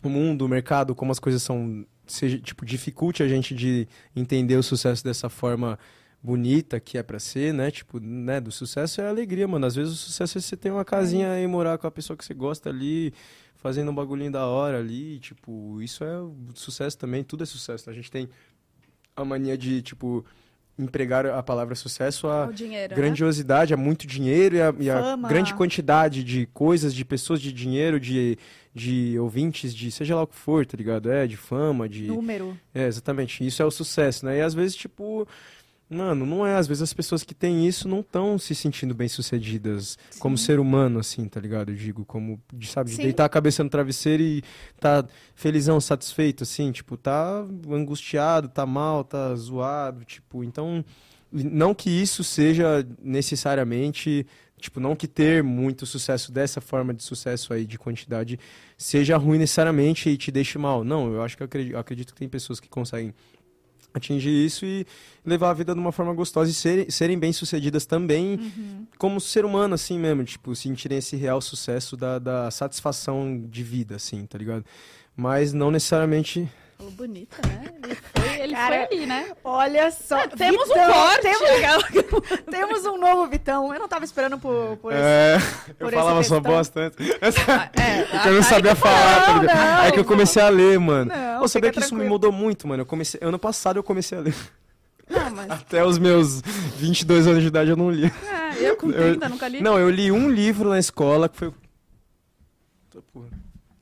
S3: o mundo, o mercado, como as coisas são, seja, tipo, dificulte a gente de entender o sucesso dessa forma bonita que é pra ser, né? Tipo, né, do sucesso é a alegria, mano. Às vezes o sucesso é você ter uma casinha e morar com a pessoa que você gosta ali, fazendo um bagulhinho da hora ali, tipo, isso é sucesso também, tudo é sucesso. A gente tem a mania de, tipo, empregar a palavra sucesso a
S1: dinheiro, né?
S3: grandiosidade, há muito dinheiro e a, e a grande quantidade de coisas, de pessoas, de dinheiro, de, de ouvintes, de seja lá o que for, tá ligado? É, de fama, de.
S2: Número.
S3: É, exatamente. Isso é o sucesso, né? E às vezes, tipo. Mano, não é. Às vezes as pessoas que têm isso não estão se sentindo bem-sucedidas como ser humano, assim, tá ligado? Eu digo, como, de, sabe, de
S2: Sim.
S3: deitar a cabeça no travesseiro e tá felizão, satisfeito, assim, tipo, tá angustiado, tá mal, tá zoado, tipo, então. Não que isso seja necessariamente. Tipo, não que ter muito sucesso dessa forma de sucesso aí, de quantidade, seja ruim necessariamente e te deixe mal. Não, eu acho que eu acredito, eu acredito que tem pessoas que conseguem atingir isso e levar a vida de uma forma gostosa e serem, serem bem-sucedidas também como ser humano, assim mesmo, tipo, sentirem esse real sucesso da, da satisfação de vida, assim, tá ligado? Mas não necessariamente...
S1: Falou bonita, né? Ele foi, ele
S2: Cara,
S1: foi ali, né?
S2: Olha só.
S1: Temos
S2: Vitão,
S1: um corte!
S2: Temos, temos um novo Vitão. Eu não tava esperando por, por esse.
S3: É,
S2: por
S3: eu
S2: esse
S3: falava só bosta antes.
S1: É,
S3: É eu não sabia falar,
S2: Não, não.
S3: é que eu comecei a ler, mano.
S2: Não,
S3: Pô, sabia que isso me
S2: tranquilo.
S3: mudou muito, mano. Eu comecei, ano passado eu comecei a ler.
S1: Não, mas...
S3: Até os meus 22 anos de idade eu não li.
S1: É, eu com 30 nunca li.
S3: Não, eu li um livro na escola que foi.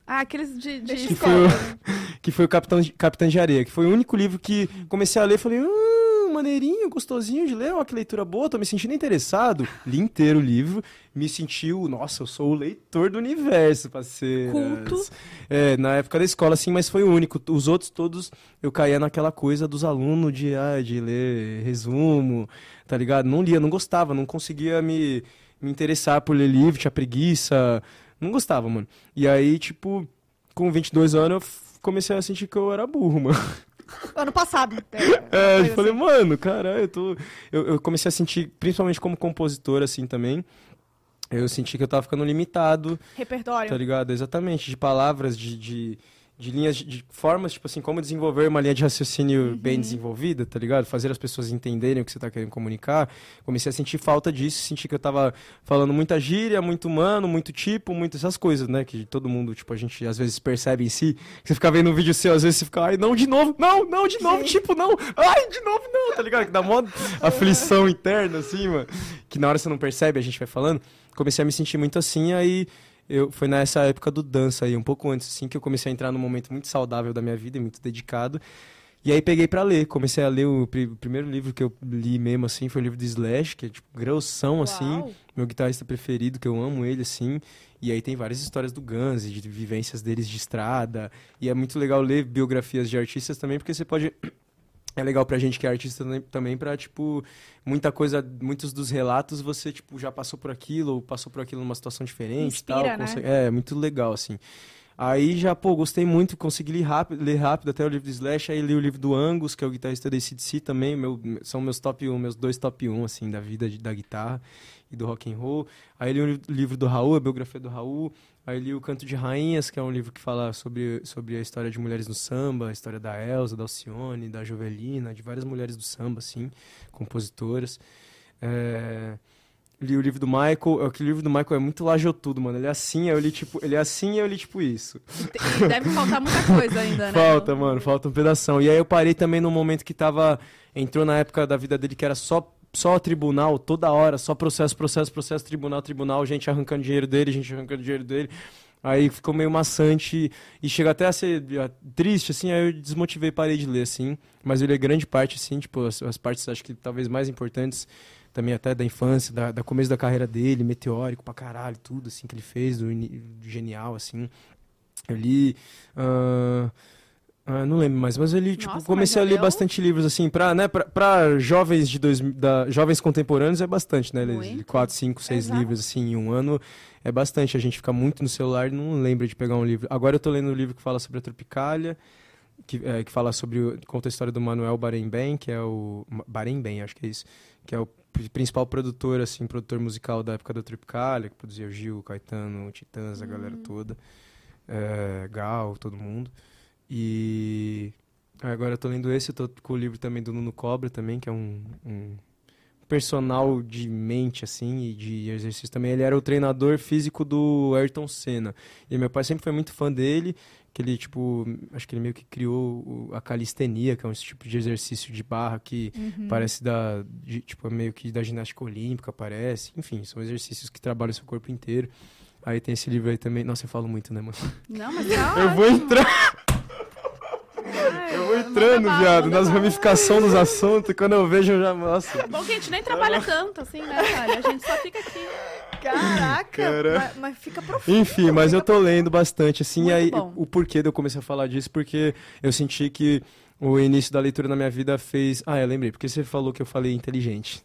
S1: Ah, aqueles de, de escola.
S3: foi, que foi o Capitão, de- Capitão de Areia, que foi o único livro que comecei a ler e falei, hum, maneirinho, gostosinho de ler, ó, que leitura boa, tô me sentindo interessado. Li inteiro o livro, me senti nossa, eu sou o leitor do universo, parceiro.
S1: Culto.
S3: É, na época da escola, assim, mas foi o único. Os outros todos, eu caía naquela coisa dos alunos de, ah, de ler resumo, tá ligado? Não lia, não gostava, não conseguia me, me interessar por ler livro, tinha preguiça, não gostava, mano. E aí, tipo, com 22 anos, comecei a sentir que eu era burro, mano.
S2: Ano passado.
S3: É,
S2: Coisa
S3: eu falei,
S2: assim.
S3: mano, caralho, eu tô. Eu, eu comecei a sentir, principalmente como compositor, assim, também. Eu senti que eu tava ficando limitado,
S2: Repertório.
S3: tá ligado? Exatamente, de palavras, de, de, de linhas, de, formas, tipo assim, como desenvolver uma linha de raciocínio bem desenvolvida, tá ligado? Fazer as pessoas entenderem o que você tá querendo comunicar. Comecei a sentir falta disso, senti que eu tava falando muita gíria, muito humano, muito tipo, muitas essas coisas, né? Que todo mundo, tipo, a gente às vezes percebe em si. Você fica vendo um vídeo seu, às vezes você fica, ai, não, de novo, não, não, de novo, tipo, não, ai, de novo, não, tá ligado? Que dá mó aflição interna, assim, mano. Que na hora você não percebe, a gente vai falando. Comecei a me sentir muito assim, aí eu foi nessa época do dança aí, um pouco antes assim, que eu comecei a entrar num momento muito saudável da minha vida e muito dedicado. E aí peguei pra ler. Comecei a ler o, o primeiro livro que eu li mesmo, assim, foi o livro do Slash, que é tipo grossão, assim.
S1: Uau.
S3: Meu guitarrista preferido, que eu amo ele, assim. E aí tem várias histórias do Guns, de vivências deles de estrada. E é muito legal ler biografias de artistas também, porque você pode... É legal pra gente que é artista também- pra, tipo, muita coisa, muitos dos relatos você, tipo, já passou por aquilo, ou passou por aquilo numa situação diferente e tal.
S2: Inspira, né?
S3: consegue- É, muito legal, assim. Aí já, pô, gostei muito, consegui ler rápido, ler rápido até o livro do Slash, aí li o livro do Angus, que é o guitarrista da ACDC também, meu, são meus top 1, meus dois top 1, assim, da vida de- da guitarra e do rock and roll. Aí li o livro do Raul, a biografia do Raul, aí li o Canto de Rainhas, que é um livro que fala sobre, sobre a história de mulheres no samba, a história da Elsa, da Alcione, da Jovelina, de várias mulheres do samba, assim, compositoras. É... Li o livro do Michael, é que o livro do Michael é muito lajotudo, mano. Ele é assim, eu li tipo, ele é assim e eu li tipo isso.
S1: Deve faltar muita coisa ainda, né?
S3: Falta,
S1: No-
S3: mano, falta um pedação. E aí eu parei também num momento que tava. Entrou na época da vida dele que era só, só tribunal, toda hora, só processo, processo, processo, tribunal, tribunal, gente arrancando dinheiro dele, gente arrancando dinheiro dele. Aí ficou meio maçante e chega até a ser triste, assim, aí eu desmotivei parei de ler, assim. Mas eu li grande parte, assim, tipo, as, as partes acho que talvez mais importantes também até da infância, da, da começo da carreira dele, meteórico pra caralho, tudo, assim, que ele fez, do, do genial, assim. Eu li. ah, ah, não lembro mais, mas eu li, tipo,
S1: Nossa,
S3: comecei a ler bastante livros, assim, pra, né, pra, pra jovens de dois, da, jovens contemporâneos é bastante, né?
S1: Muito.
S3: quatro, cinco, seis
S1: Exato.
S3: livros, assim, em um ano é bastante. A gente fica muito no celular e não lembra de pegar um livro. Agora eu tô lendo um livro que fala sobre a Tropicália, que, é, que fala sobre, o- conta a história do Manuel Barembem, que é o, Barembem, acho que é isso, que é o pri- principal produtor, assim, produtor musical da época da Tropicália, que produzia o Gil, Caetano, Titãs, a galera toda, é, Gal, todo mundo. E agora eu tô lendo esse, eu tô com o livro também do Nuno Cobra também, que é um, um personal de mente, assim, e de exercício também. Ele era o treinador físico do Ayrton Senna. E meu pai sempre foi muito fã dele, que ele, tipo, acho que ele meio que criou a calistenia, que é um tipo de exercício de barra que
S2: Uhum.
S3: parece da, de, tipo, meio que da ginástica olímpica, parece. Enfim, são exercícios que trabalham o seu corpo inteiro. Aí tem esse livro aí também. Nossa, eu falo muito, né, mano?
S1: Não, mas tá
S3: Eu vou entrar, Entrando,
S1: bala,
S3: viado, nas ramificações dos assuntos, e quando eu vejo, eu já. Nossa.
S1: Bom que a gente nem trabalha tanto, assim, né, Thalia? A gente só fica aqui.
S2: Caraca,
S3: Cara.
S2: Mas, mas fica profundo.
S3: Enfim, mas eu tô lendo bastante, assim,
S1: Muito
S3: e aí
S1: bom.
S3: o porquê de eu comecei a falar disso, porque eu senti que o início da leitura na minha vida fez. Ah, eu lembrei, porque você falou que eu falei inteligente.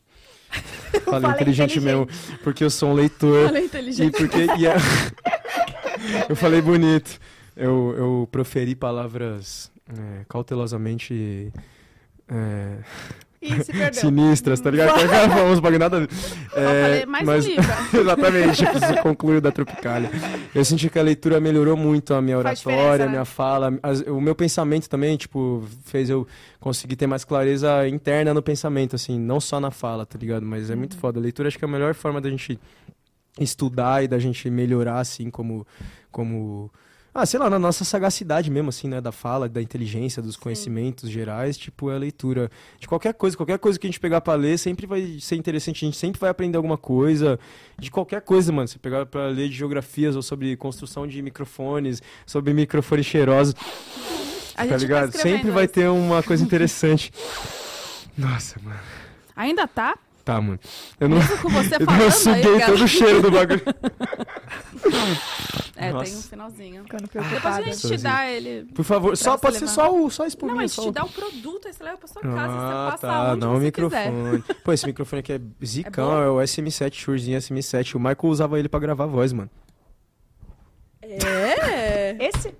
S3: falei,
S2: falei
S3: inteligente,
S2: inteligente.
S3: mesmo, porque eu sou um leitor. E
S1: inteligente.
S3: porque. e a- eu falei bonito. Eu, eu proferi palavras é, cautelosamente. é,
S2: Ih, se perdeu.
S3: sinistras, tá ligado? Uns bagulho nada É,
S1: falei mais
S3: mas-
S1: um livro.
S3: Exatamente, isso concluiu da Tropicália. Eu senti que a leitura melhorou muito a minha oratória, a
S2: né?
S3: minha fala, as- o meu pensamento também, tipo, fez eu conseguir ter mais clareza interna no pensamento, assim, não só na fala, tá ligado? Mas é
S2: Uhum.
S3: muito foda. A leitura acho que é a melhor forma da gente estudar e da gente melhorar, assim, como. como ah, sei lá, na nossa sagacidade mesmo, assim, né? Da fala, da inteligência, dos conhecimentos gerais, tipo, é a leitura de qualquer coisa. Qualquer coisa que a gente pegar pra ler sempre vai ser interessante. A gente sempre vai aprender alguma coisa. De qualquer coisa, mano. Você pegar pra ler de geografias ou sobre construção de microfones, sobre microfones cheirosos,
S1: A
S3: tá
S1: gente
S3: ligado?
S1: escrevendo
S3: sempre vai ter uma coisa interessante. Nossa, mano.
S1: Ainda tá?
S3: Tá, mano. Eu não.
S1: Mesmo com você
S3: Eu,
S1: falando
S3: suguei
S1: aí,
S3: todo o cheiro do bagulho.
S1: É, tem um
S3: Nossa.
S1: finalzinho.
S2: Ficando
S1: Depois a gente te dá ele.
S3: Por favor, só pode ser só o só a
S1: Não,
S3: espuminha.
S1: a
S3: só
S1: gente
S3: o-
S1: te dá o produto, aí você leva pra sua casa,
S3: Ah,
S1: você passa
S3: tá,
S1: onde
S3: dá um
S1: você quiser.
S3: microfone. Pô, esse microfone aqui é zicão,
S1: É
S3: é, o SM7, Shurezinho SM7. O Michael usava ele pra gravar voz, mano.
S1: É?
S2: Esse?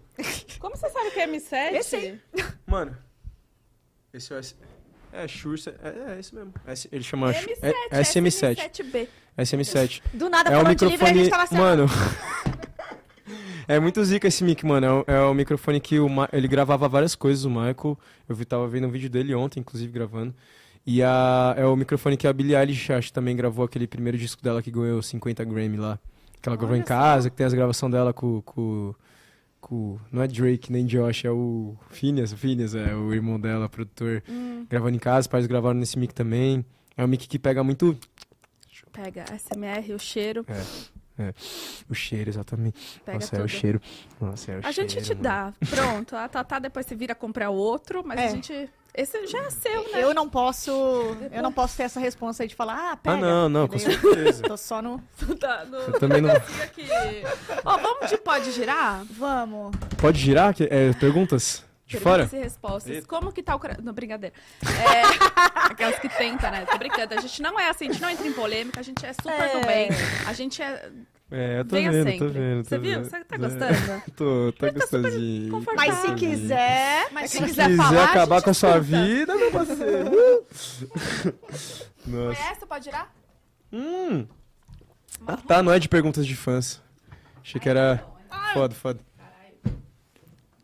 S1: Como você sabe que é M7?
S2: Esse aí.
S3: Mano, esse é o S... É, Shure, é, é esse mesmo. Ele chama Shu-
S1: M7,
S3: é, SM7.
S1: SM7B.
S3: SM7.
S2: Do nada,
S3: É o
S2: a
S3: microfone...
S2: gente tava assim.
S3: Mano... É muito zica esse mic, mano. É o, é o microfone que o Ma- ele gravava várias coisas, o Michael. Eu vi, tava vendo um vídeo dele ontem, inclusive, gravando. E a, é o microfone que a Billie Eilish acho, também gravou aquele primeiro disco dela que ganhou 50 Grammy lá. Que ela gravou
S1: Olha
S3: em casa, que tem as gravações dela com, com, com... Não é Drake nem Josh, é o Phineas. O Phineas é o irmão dela, produtor.
S1: Hum,
S3: Gravando em casa, os pais gravaram nesse mic também. É um mic que pega muito...
S1: pega SMR, o cheiro.
S3: É. O cheiro, exatamente.
S1: Pega
S3: Nossa,
S1: tudo.
S3: é o cheiro. Nossa, é o
S1: A gente
S3: cheiro,
S1: te
S3: mano.
S1: dá. Pronto. A Tatá depois se vira comprar outro, mas
S2: É.
S1: a gente. Esse já é seu, né?
S2: Eu não posso. Eu não posso ter essa responsa aí de falar, ah, pega.
S3: Ah, não, não, com certeza.
S2: Tô só no.
S1: Tá no,
S3: Eu também não.
S1: aqui. Ó, vamos de pode girar?
S2: Vamos.
S3: Pode girar? Que- É, perguntas? De fora?
S1: Perguntas e respostas.
S3: Eita.
S1: Como que tá o... Não, brincadeira. É, aquelas que tenta, né? Tô brincando. A gente não é assim, a gente não entra em polêmica, a gente é super
S2: É.
S1: do bem. A gente é...
S3: É, eu tô
S1: Venha
S3: vendo,
S1: sempre.
S3: tô vendo.
S1: Você
S3: tô
S1: viu?
S3: vendo.
S1: Você tá
S3: É.
S1: gostando?
S3: Tô, tá
S1: Ele tá confortável.
S2: Mas se quiser.
S1: Mas se
S3: Se
S1: quiser
S3: quiser
S1: falar, a
S3: acabar
S1: gente
S3: com a sua
S1: escuta.
S3: vida, meu parceiro. Nossa.
S1: Essa pode girar?
S3: Hum. Ah, tá, não é de perguntas de fãs. Achei que era. Foda, foda.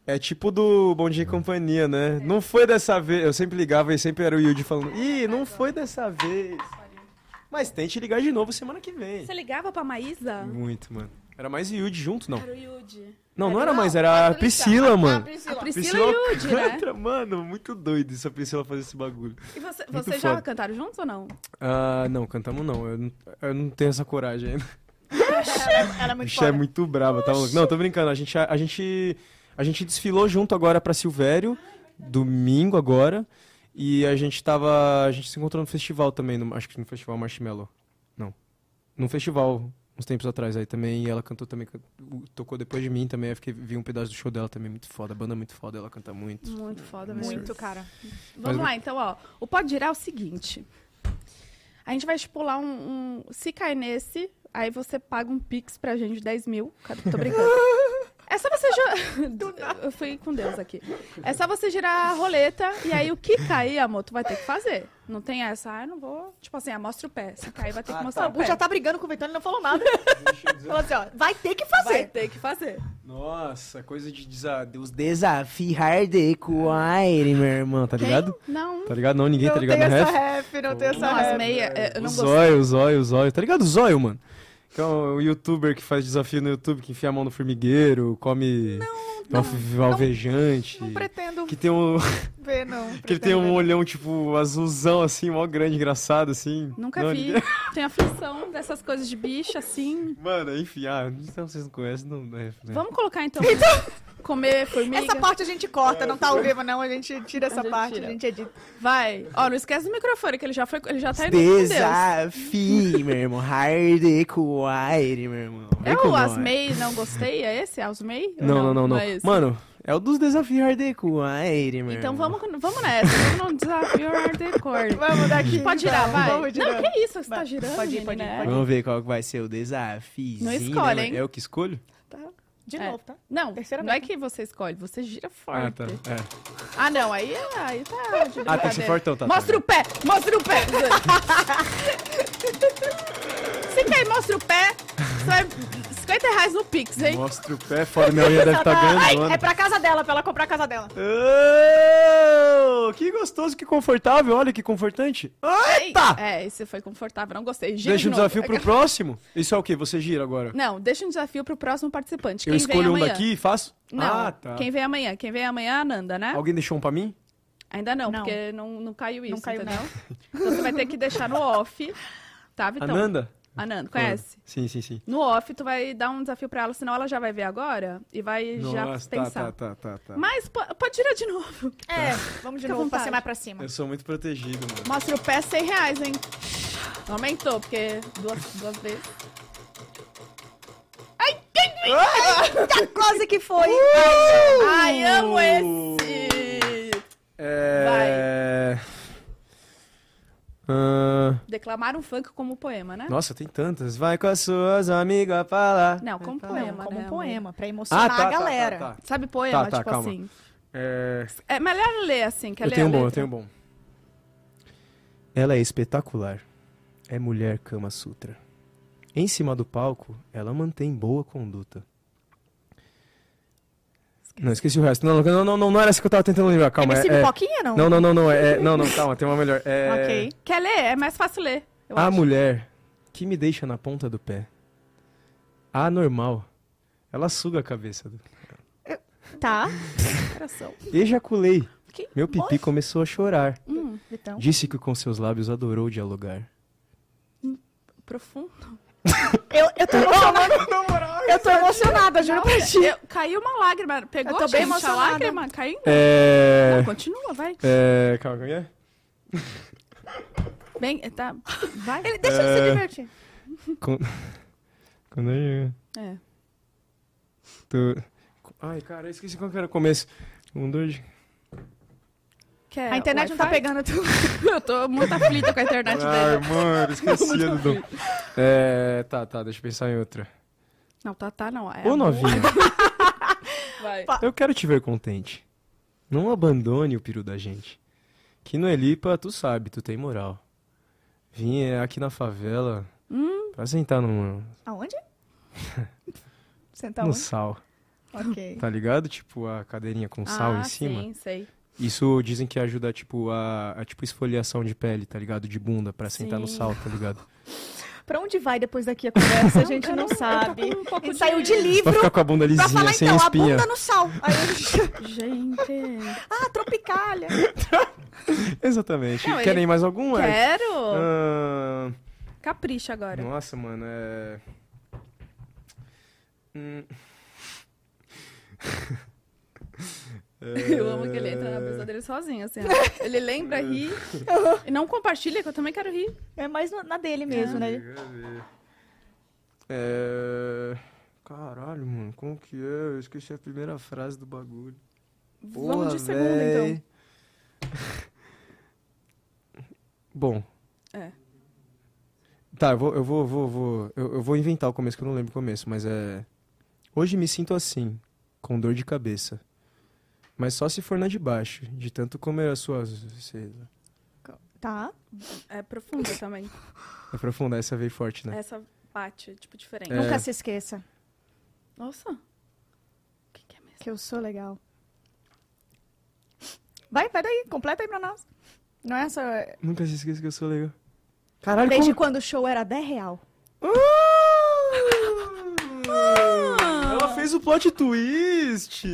S3: É tipo do Bom Dia e Companhia, né? Não foi dessa vez. Eu sempre ligava e sempre era o Yuji falando: Ih, não foi dessa vez. Mas tente ligar de novo semana que vem.
S1: Você ligava pra Maísa?
S3: Muito, mano. Era mais Yuji junto, não.
S1: Era o Yudi.
S3: Não, não
S2: Era
S3: era mais, era a. Priscila,
S2: A
S3: mano.
S2: Priscila.
S1: Priscila e Yudi, né?
S3: Mano, muito doido isso, a Priscila fazer esse bagulho.
S1: E você, vocês já cantaram juntos ou não?
S3: Ah, não, cantamos não. Eu não, eu não tenho essa coragem ainda.
S2: Ela é muito
S3: é muito brava, tá maluco? Não, tô brincando. A gente, a, gente, a gente desfilou junto agora pra Silvério, domingo agora. E a gente tava. A gente se encontrou no festival também, no- acho que no Festival Marshmallow. Não. Num festival, uns tempos atrás aí também. E ela cantou também, tocou depois de mim também. Eu fiquei, vi um pedaço do show dela também, muito foda. A banda é muito foda, ela canta muito.
S1: Muito foda mesmo.
S2: Muito, cara.
S1: Vamos
S3: Mas-
S1: lá, então, ó. O pode girar é o seguinte. A gente vai estipular um, um- Se cair nesse, aí você paga um pix pra gente de 10 mil. Tô brincando. É só você girar. Eu fui com Deus aqui. É só você girar a roleta e aí o que cair, amor, tu vai ter que fazer. Não tem essa, ah, eu não vou. Tipo assim, ah, mostra o pé. Se cair, vai ter que mostrar
S2: O
S1: o pé.
S2: já tá brigando com o Vitor, ele não falou nada. Falou assim, ó, vai ter que fazer.
S1: Vai ter que fazer.
S3: Nossa, coisa de desa... os desafios hardcore, meu irmão, tá ligado?
S1: Não.
S3: Tá ligado? Não, ninguém
S2: não
S3: tá ligado
S2: tem
S3: no
S2: essa
S3: ref.
S2: ref, não tem essa
S1: Não, as
S2: ref.
S1: meia, é, eu
S3: O
S1: não gostei.
S3: zóio, o zóio, o zóio. Tá ligado o zóio, mano? Que é um youtuber que faz desafio no YouTube, que enfia a mão no formigueiro, come
S1: não,
S3: alve- alvejante.
S2: Não pretendo
S3: Que tem um.
S2: ver, não.
S3: que ele tem um olhão, tipo, azulzão, assim, mó grande, engraçado, assim.
S1: Nunca
S3: Não,
S1: vi.
S3: ninguém-
S1: Tem aflição dessas coisas de bicho, assim.
S3: Mano, enfim, ah, então vocês não conhecem, não. É, é.
S1: Vamos colocar então. Comer formiga.
S2: Essa parte a gente corta, não tá ao vivo, não. A gente tira essa
S1: gente
S2: parte,
S1: tira.
S2: a gente edita.
S1: Vai. Ó, não esquece do microfone, que ele já foi. Ele já tá indo com Deus.
S3: Desafio, meu irmão. Hardcore, meu irmão.
S1: É o. Asmei não gostei? É esse? Asmei? Ou
S3: Não, não, não, não.
S1: é esse?
S3: Mano, é o dos desafios hardcore, meu
S1: Então
S3: irmão.
S1: vamos, vamos nessa. Vamos no desafio hardcore.
S2: Vamos daqui.
S1: Pode
S2: então.
S1: girar, vai.
S2: Vamos girando.
S1: Não, que isso? Você
S2: Vai.
S1: tá girando,
S2: Pode ir, pode ir,
S1: né?
S2: pode ir.
S3: Vamos ver qual vai ser o desafio.
S1: Não escolhe, hein?
S3: É eu que escolho?
S1: Tá.
S2: De
S1: É.
S2: novo, tá?
S1: Não,
S2: Terceira
S1: não é
S2: vez.
S1: que você escolhe, você gira
S3: Ah,
S1: forte.
S3: tá. É.
S1: Ah, não, aí, aí tá de
S3: Ah, tem que ser
S1: brincadeira.
S3: fortão, tá. tá.
S1: Mostra o pé, mostra o pé. Se cair, mostra o pé, você vai 50 reais no Pix, hein?
S3: Mostra o pé, fora minha unha deve estar tá
S2: Ai,
S3: grandona.
S2: é pra casa dela, pra ela comprar a casa dela.
S3: Oh, que gostoso, que confortável, olha que confortante. Eita!
S1: É, esse foi confortável, não gostei. Gira
S3: Deixa
S1: de
S3: um
S1: novo.
S3: desafio pro próximo. Isso é o quê? Você gira agora?
S1: Não, deixa um desafio pro próximo participante.
S3: eu
S1: Quem
S3: escolho um daqui e faço?
S1: Não,
S3: Ah, tá.
S1: quem vem amanhã? Quem vem amanhã é a Nanda, né?
S3: Alguém deixou um pra mim?
S1: Ainda não,
S2: Não.
S1: porque não, não caiu isso,
S2: caiu,
S1: entendeu? Então você vai ter que deixar no off, tá, Vitão?
S3: Ananda?
S1: A Nanda, conhece?
S3: Sim, sim, sim.
S1: No off, tu vai dar um desafio pra ela, senão ela já vai ver agora e vai já
S3: Nossa, tá,
S1: pensar.
S3: tá, tá, tá, tá.
S1: Mas po- pode tirar de novo.
S2: É, vamos de
S1: Fica
S2: novo, ser mais pra cima.
S3: Eu sou muito protegido, mano.
S1: Mostra o pé 100 reais, hein? Aumentou, porque duas, duas vezes.
S2: Quase que foi.
S1: Ai, amo esse!
S3: É... Ah,
S1: Declamar um funk como poema, né?
S3: Nossa, tem tantas. Vai com as suas amigas pra lá.
S1: Não, como poema,
S2: como
S1: né?
S2: um poema, pra emocionar
S3: Ah, tá,
S2: a
S3: tá,
S2: galera.
S3: tá, tá.
S1: Sabe poema,
S3: Tá, tá,
S1: tipo
S3: calma.
S1: assim?
S3: É...
S1: É melhor ler assim, quer
S3: Eu
S1: ler
S3: tenho
S1: a
S3: um bom, eu tenho um bom. Ela é espetacular. É mulher Kama Sutra. Em cima do palco, ela mantém boa conduta. Não, esqueci o resto. Não, não, não, não, não era essa que eu tava tentando lembrar. Calma.
S2: MC
S3: é, é...
S2: Pipoquinha, não?
S3: Não, não, não, não, é, é- não, não, calma, tem uma melhor. É...
S2: Ok.
S1: Quer ler? É mais fácil ler. Eu
S3: A
S1: acho.
S3: mulher que me deixa na ponta do pé. Anormal. Ela suga a cabeça. Do...
S2: Tá.
S1: Coração.
S3: Ejaculei.
S1: Que?
S3: Meu pipi começou a chorar.
S1: Hum,
S2: Vitão.
S3: Disse que com seus lábios adorou dialogar.
S1: profundo.
S2: Eu, eu tô emocionada. Eu tô emocionada, juro pra ti.
S1: Eu- caiu uma lágrima. Pegou
S2: Eu tô bem
S1: gente, a lágrima? Caiu?
S3: É.
S1: Não, continua, vai.
S3: É. Calma, como é?
S1: Bem, tá. Vai.
S2: Ele, deixa ele se
S3: É.
S2: divertir.
S3: Con- Quando eu.
S1: É.
S3: Tô... Ai, cara, eu esqueci qual que era o começo. Um, dois.
S1: Quer
S2: A internet não tá pegando tudo.
S1: Eu tô muito aflita com a internet
S3: Ai,
S1: dele.
S3: mano, esqueci do dom. É. Tá, tá, deixa eu pensar em outra.
S1: Não, tá, tá, não. É
S3: Ô,
S1: amor.
S3: novinha,
S1: Vai.
S3: eu quero te ver contente. Não abandone o peru da gente. Que no Elipa, tu sabe, tu tem moral. Vim é, aqui na favela
S1: Hum,
S3: pra sentar no,
S2: Aonde? Sentar
S3: no
S2: onde?
S3: sal,
S2: Ok.
S3: tá ligado? Tipo, a cadeirinha com sal
S1: ah,
S3: em cima.
S1: Sim, sei.
S3: Isso dizem que ajuda, tipo, a, a tipo esfoliação de pele, tá ligado? De bunda, pra sentar no sal, tá ligado?
S2: Pra onde vai depois daqui a conversa? A gente não,
S1: não-
S2: sabe.
S1: um pouco
S2: Ele
S1: de-
S2: saiu de
S3: Pra
S2: livro
S3: ficar com a bunda
S2: pra
S3: lisinha,
S2: falar
S3: sem
S2: então, a
S3: espinha.
S2: bunda no sal. Aí eu...
S1: Gente.
S2: Ah, tropicália.
S3: Exatamente.
S1: Não,
S3: Querem
S1: ele-
S3: mais algum? Ed?
S1: Quero.
S3: Ah,
S1: Capricha agora.
S3: nossa, mano, é... Hum.
S1: Eu amo que ele entra na cabeça dele sozinho, assim. ó. Ele lembra, ri. E não compartilha, que eu também quero rir.
S2: É mais no- na dele mesmo, né?
S3: É... Caralho, mano, como que é? Eu esqueci a primeira frase do bagulho.
S1: Vamos de segunda,
S3: véi.
S1: então.
S3: Bom.
S1: É.
S3: Tá, eu vou, eu vou, vou, vou- eu, eu vou inventar o começo que eu não lembro o começo, mas é. Hoje me sinto assim, com dor de cabeça. Mas só se for na de baixo, de tanto comer as suas.
S2: Tá.
S1: É profunda também.
S3: Aprofundar, essa veio forte, né?
S1: Essa bate, tipo, diferente.
S3: É.
S2: Nunca se esqueça
S1: Nossa. O que, que é mesmo?
S2: que eu sou legal. Vai, vai daí, completa aí pra nós. Não é essa.
S3: Nunca se esqueça que eu sou legal. Caralho,
S2: Desde
S3: como...
S2: quando o show era 10 real.
S3: Ah! Ela fez o plot twist!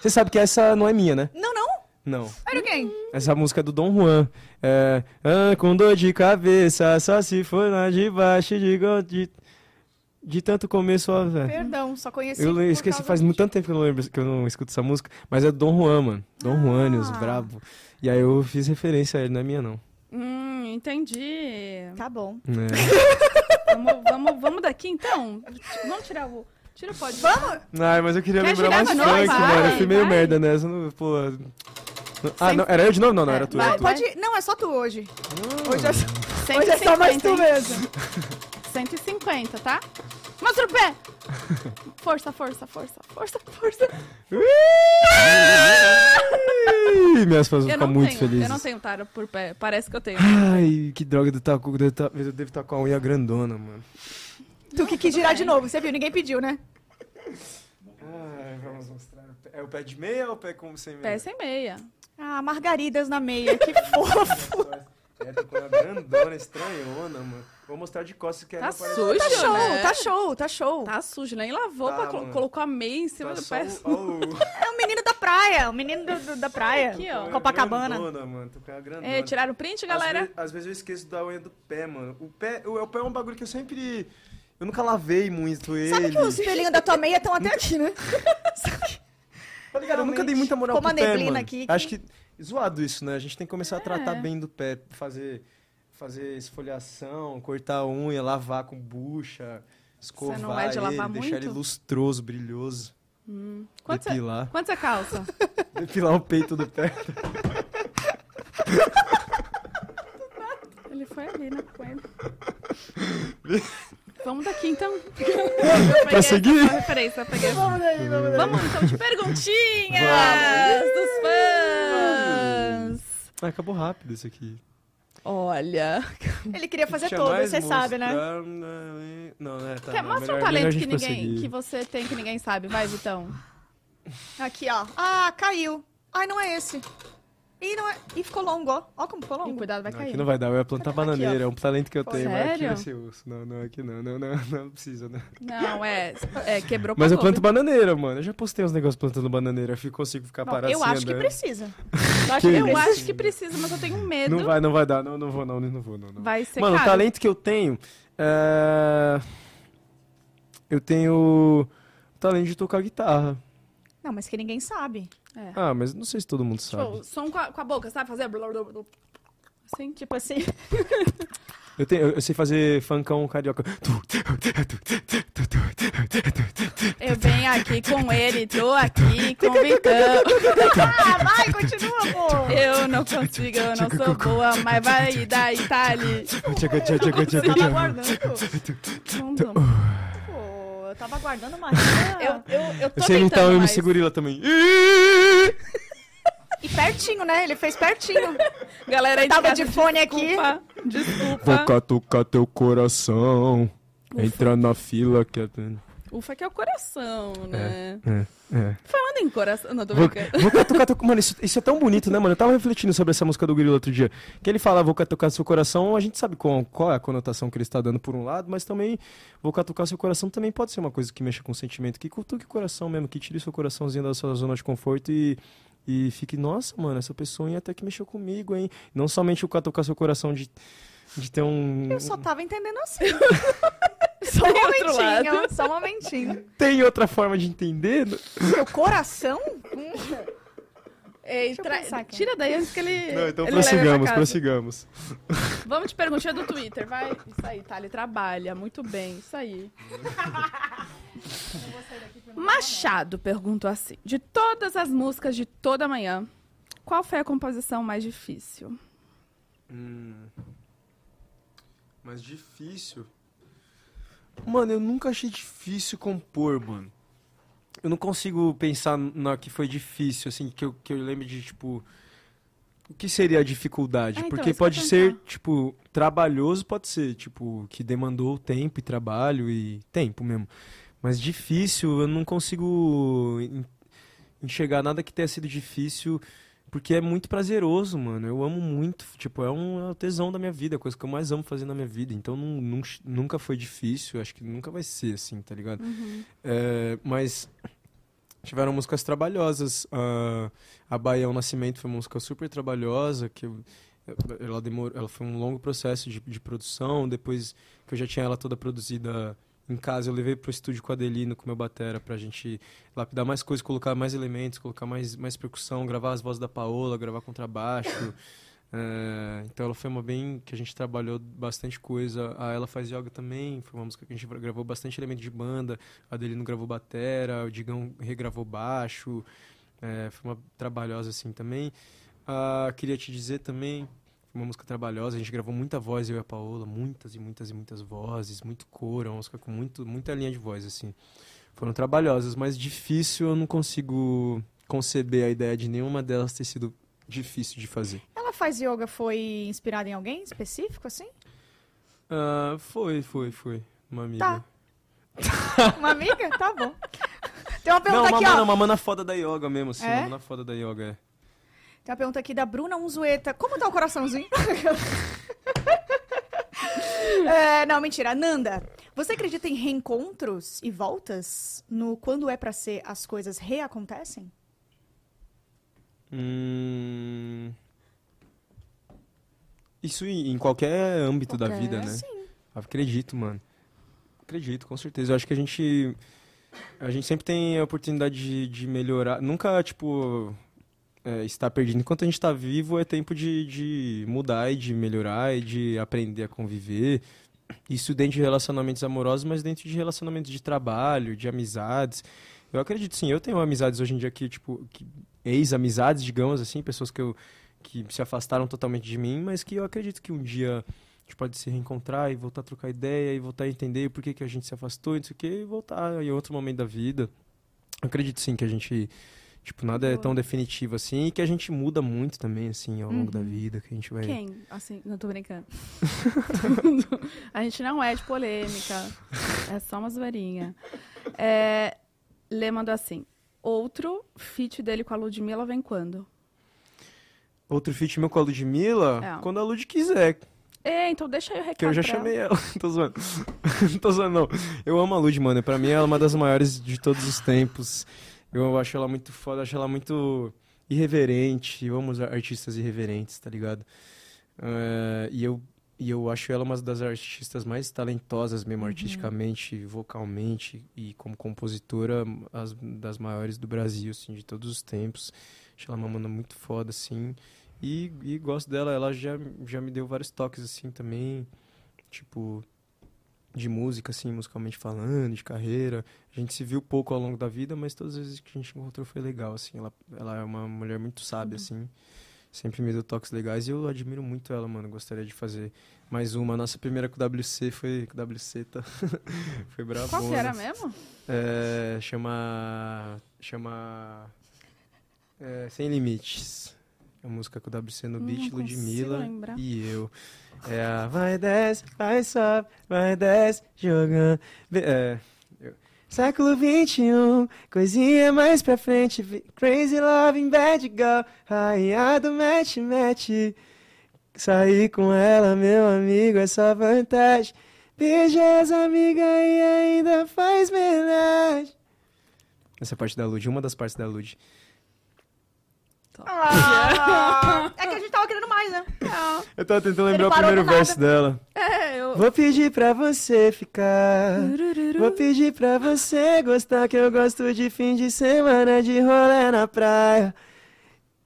S3: Você sabe que essa não é minha, né?
S2: Não, não.
S3: Não.
S2: Era quem?
S3: Essa música é do Dom Juan. É. Ah, com dor de cabeça, só se for na de baixo, de, de, de tanto começo, ó, velho.
S2: Perdão, só conheci.
S3: Eu esqueci, faz muito tanto tempo que eu não lembro, que eu não escuto essa música, mas é do Dom Juan, mano. Dom
S2: Ah.
S3: Juanius, brabo. E aí eu fiz referência a ele, não é minha, não.
S1: Hum, entendi.
S2: Tá bom.
S3: É.
S1: Vamos, vamos, vamos daqui, então? Vamos tirar o... Tira o pó de...
S2: Vamos!
S3: Ai, mas eu queria
S1: Quer
S3: lembrar mais funk,
S1: novo? Vai,
S3: mano. Eu fui meio
S1: vai.
S3: merda nessa. Não, pô. Ah, não, era eu de novo? Não, não,
S1: É,
S3: era tu.
S1: vai,
S3: Era tu.
S2: Pode. Não, é só tu hoje.
S3: Ah.
S2: Hoje é só, hoje é só mais tu mesmo.
S1: 150, tá? Mostra o pé! Força, força, força, força, força.
S3: Minhas fãs vão ficar muito
S1: tenho,
S3: felizes.
S1: eu não tenho tara por pé. Parece que eu tenho.
S3: Ai, que droga, estar com, eu devo estar- com a unha grandona, mano.
S2: Tu que quis girar de novo, você viu? Ninguém pediu, né?
S3: Vamos mostrar. É o pé de meia ou o pé com sem meia?
S1: Pé sem meia.
S2: Ah, margaridas na meia, que fofo.
S3: É, tô com a grandona, estranhona, mano. Vou mostrar de costas que
S1: Tá sujo,
S2: Tá show,
S1: né?
S2: tá show, tá show.
S1: Tá sujo, nem lavou,
S3: Tá,
S1: pra
S3: mano.
S1: colocou a meia em cima
S3: Tá
S1: do pé.
S3: o-
S2: É o menino da praia, o menino do- do- da praia.
S1: Aqui, ó.
S2: Copacabana.
S3: Grandona, mano. Tô com a grandona.
S1: É, tiraram o print,
S3: Às
S1: galera?
S3: ve- Às, vezes eu esqueço da unha do pé, mano. O pé, o, o pé é um bagulho que eu sempre. Eu nunca lavei muito ele.
S2: Sabe que os pelinhos da tua meia estão até aqui, né?
S3: Tá ligado? Eu nunca dei muita moral
S2: Ficou
S3: pro
S2: uma
S3: pé,
S2: neblina
S3: mano.
S2: aqui que-
S3: Acho que zoado isso, né? A gente tem que começar a tratar
S1: É.
S3: bem do pé, fazer fazer esfoliação, cortar a unha, lavar com bucha, escovar
S1: não vai de
S3: ele,
S1: lavar
S3: deixar ele
S1: muito?
S3: lustroso, brilhoso,
S1: Quanto você,
S3: depilar,
S1: quanto você calça?
S3: depilar o peito do pé.
S1: Ele foi ali, né? Com ele. Vamos daqui, então.
S3: Pra seguir?
S1: Referência, peguei.
S2: Vamos daí, vamos daí.
S1: Vamos, então, de perguntinhas dos fãs.
S3: Ah, acabou rápido isso aqui.
S1: Olha.
S2: Ele queria fazer todo, você sabe, né?
S3: Não, né? Tá,
S1: Quer,
S3: não,
S1: mostra um
S3: melhor-
S1: talento que ninguém, que você tem que ninguém sabe. Vai, Vitão.
S2: Aqui, ó. Ah, caiu. Ai, não é esse. Ih, não é... Ih, ficou longo, ó. Ó como ficou longo.
S1: cuidado, vai
S3: Não,
S1: cair.
S3: aqui não vai dar, eu ia plantar bananeira, é um talento que eu
S2: Foi.
S3: tenho, mas aqui
S1: Sério?
S3: vai ser osso. Não, não, aqui não, não, não, não precisa, né?
S1: Não, é, é quebrou
S3: Mas eu planto bananeira, mano. Eu já postei uns negócios plantando bananeira, eu consigo ficar
S2: Bom,
S3: parado
S2: eu
S3: assim
S2: acho que precisa.
S1: Eu acho,
S3: Que
S1: eu acho que precisa, mas eu tenho medo.
S3: Não vai, não vai dar, não, não vou, não, não vou, não. não.
S1: Vai ser
S3: Mano, o
S1: caro.
S3: talento que eu tenho é... eu tenho o talento de tocar guitarra.
S2: Não, mas que ninguém sabe.
S1: É.
S3: Ah, mas não sei se todo mundo sabe.
S1: Tipo, som com a, com a boca, sabe? Fazer. blá, blá, blá. Assim, tipo assim.
S3: Eu, tenho, eu, sei fazer funkão carioca.
S1: Eu venho aqui com ele, tô aqui com o Vitão.
S2: Ah, vai, continua, pô!
S1: Eu não consigo, eu não sou boa, mas vai daí, tá ali.
S2: Eu tava aguardando. Eu tava aguardando uma.
S1: Eu, eu, eu tô
S3: Eu sei imitar o. MC Gorila também.
S2: E pertinho, né? Ele fez pertinho.
S1: Galera aí de
S2: Tava de fone aqui.
S1: desculpa, Desculpa.
S3: Vou catucar teu coração. Entra na fila que é.
S1: Ufa que é o coração, né?
S3: É, é.
S1: Falando em coração... Não, tô
S3: Vou,
S1: brincando.
S3: vou catucar teu... Mano, isso, isso é tão bonito, né, mano? Eu tava refletindo sobre essa música do Gorila outro dia. Que ele fala, vou catucar seu coração, a gente sabe qual, qual é a conotação que ele está dando por um lado, mas também vou catucar seu coração também pode ser uma coisa que mexa com o sentimento, que cutuque o coração mesmo, que tire seu coraçãozinho da sua zona de conforto e, e fique, nossa, mano, essa pessoa até que mexeu comigo, hein? Não somente o catucar seu coração de, de ter um...
S2: Eu só tava entendendo assim.
S1: Só
S2: um
S1: outro
S2: momentinho,
S1: lado.
S2: só um momentinho.
S3: Tem outra forma de entender?
S2: Seu coração?
S1: Ei,
S2: eu
S1: tra-. Tira daí antes que ele.
S3: Não, então
S1: ele
S3: prossigamos, prossigamos.
S1: Vamos de perguntinha do Twitter, vai. Isso aí, tá? Ele trabalha muito bem, isso aí. Machado perguntou assim: de todas as músicas de toda manhã, qual foi a composição mais difícil?
S3: Hum. Mas difícil. Mano, eu nunca achei difícil compor, mano. Eu não consigo pensar na que foi difícil, assim, que eu, que eu lembre de, tipo. O que seria a dificuldade?
S1: É, então,
S3: Porque pode ser, tipo, trabalhoso, pode ser, tipo, que demandou tempo e trabalho e tempo mesmo. Mas difícil, eu não consigo en- enxergar nada que tenha sido difícil, porque é muito prazeroso, mano. Eu amo muito, tipo, é um é o tesão da minha vida, é a coisa que eu mais amo fazer na minha vida. Então não, nun- nunca foi difícil, acho que nunca vai ser assim, tá ligado? É, mas tiveram músicas trabalhosas. ah, a Bahia um Nascimento foi uma música super trabalhosa, que eu- ela demorou, ela foi um longo processo de, de produção. Depois que eu já tinha ela toda produzida em casa, eu levei pro estúdio com a Adelino, com o meu batera, pra gente lapidar mais coisas, colocar mais elementos, colocar mais, mais percussão, gravar as vozes da Paola, gravar contrabaixo. É, então ela foi uma bem que a gente trabalhou bastante coisa. A Ela Faz Yoga também, foi uma música que a gente gravou bastante elemento de banda. A Adelino gravou batera, o Digão regravou baixo. É, foi uma trabalhosa assim também. Ah, queria te dizer também, foi uma música trabalhosa, a gente gravou muita voz, eu e a Paola, muitas e muitas e muitas vozes, muito coro, uma música com muito, muita linha de voz, assim. Foram trabalhosas, mas difícil eu não consigo conceber a ideia de nenhuma delas ter sido difícil de fazer.
S2: Ela faz yoga foi inspirada em alguém específico, assim?
S3: Ah, foi, foi, foi. Uma amiga.
S2: Tá. Uma amiga? Tá bom. Tem uma
S3: Não,
S2: pergunta
S3: uma
S2: aqui,
S3: mana,
S2: ó.
S3: uma mana foda da yoga mesmo, assim.
S2: É?
S3: Uma mana foda da yoga, é.
S2: Tem uma pergunta aqui da Bruna Unzueta. Como tá o coraçãozinho? É, não, mentira. Nanda, você acredita em reencontros e voltas? No quando é pra ser, as coisas reacontecem?
S3: Hum... Isso em qualquer âmbito da
S2: Qualquer-
S3: vida, né?
S2: Sim.
S3: Acredito, mano. Acredito, com certeza. Eu acho que a gente. A gente sempre tem a oportunidade de, de melhorar. Nunca, tipo. É, estar perdido. Enquanto a gente tá vivo, é tempo de, de mudar e de melhorar e de aprender a conviver. Isso dentro de relacionamentos amorosos, mas dentro de relacionamentos de trabalho, de amizades. Eu acredito sim, eu tenho amizades hoje em dia que, tipo, que- ex-amizades, digamos assim, pessoas que, eu, que se afastaram totalmente de mim, mas que eu acredito que um dia a gente pode se reencontrar e voltar a trocar ideia e voltar a entender por que, que a gente se afastou e não sei o que, e voltar em outro momento da vida. Eu acredito sim que a gente, tipo, nada é tão definitivo assim e que a gente muda muito também, assim, ao longo da vida, que a gente vai...
S1: Quem? Assim, não tô brincando. a gente não é de polêmica. É só uma zoeirinha. É, Lê mandou assim. Outro feat dele com a Ludmilla vem quando?
S3: Outro feat meu com a Ludmilla,
S1: É.
S3: quando a Lud quiser,
S1: É, então deixa aí o recado
S3: que eu já
S1: pra ela.
S3: chamei ela. Tô zoando. Não tô zoando, não. Eu amo a Lud, mano. Pra mim, ela é uma das maiores de todos os tempos. Eu acho ela muito foda, acho ela muito irreverente. Eu amo os artistas irreverentes, tá ligado? É, e eu, e eu acho ela uma das artistas mais talentosas mesmo,
S1: Uhum.
S3: artisticamente, vocalmente e como compositora, as, das maiores do Brasil, assim, de todos os tempos. Acho ela uma mana muito foda, assim. E, e gosto dela, ela já, já me deu vários toques, assim, também, tipo, de música, assim, musicalmente falando, de carreira. A gente se viu pouco ao longo da vida, mas todas as vezes que a gente encontrou foi legal, assim. Ela, ela é uma mulher muito sábia, assim. Sempre me deu toques legais e eu admiro muito ela, mano. Gostaria de fazer mais uma. A nossa primeira com o WC foi. Com o WC, tá? foi brabo.
S1: Qual que era mesmo?
S3: É, chama. Chama. é, Sem Limites. A música com o WC no beat, Ludmilla e eu. É a vai desce, vai sobe, vai desce, jogando. É, eu- Século 21, coisinha mais pra frente. Crazy loving bad girl, rainha do match match. Sair com ela, meu amigo, é só vantagem. Beija as amigas e ainda faz verdade. Essa parte da Lud, uma das partes da Lud.
S2: Ah, é que a gente tava querendo mais, né?
S3: Eu tava tentando lembrar o primeiro verso dela.
S1: É, eu.
S3: Vou pedir pra você ficar. Vou pedir pra você gostar que eu gosto de fim de semana de rolê na praia.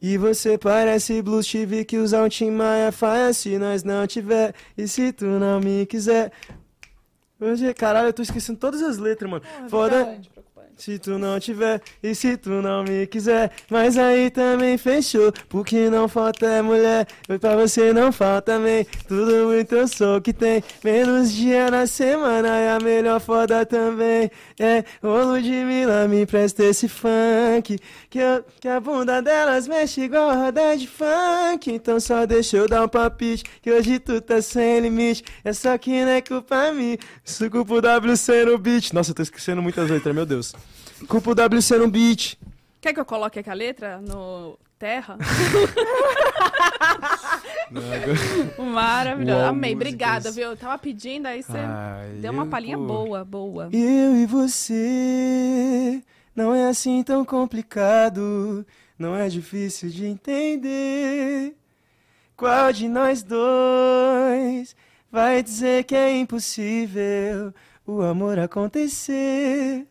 S3: E você parece blues, tive que usar um Tim Maia faia se nós não tiver. E se tu não me quiser. Hoje, caralho, eu tô esquecendo todas as letras, mano. Foda.
S1: Preocupante, preocupante.
S3: Se tu não tiver e se tu não me quiser, mas aí também fechou. Porque não falta é mulher, e pra você não falta também. Tudo muito eu sou que tem, menos dia na semana é a melhor foda também. É, ô Ludmilla, me presta esse funk. Que, eu- que a bunda delas mexe igual roda de funk. Então só deixa eu dar um palpite, que hoje tu tá sem limite. É só que não é culpa minha, isso é culpa o WC no beat. Nossa, eu tô esquecendo muitas letras, meu Deus. Culpa o WC no beat.
S1: Quer que eu coloque aqui a letra no Terra? Maravilhoso.
S3: Uau,
S1: Amei.
S3: músicas.
S1: Obrigada, viu? Eu tava pedindo, aí você
S3: Ai,
S1: deu uma palhinha
S3: pô.
S1: boa, boa.
S3: Eu e você não é assim tão complicado, não é difícil de entender. Qual de nós dois vai dizer que é impossível o amor acontecer?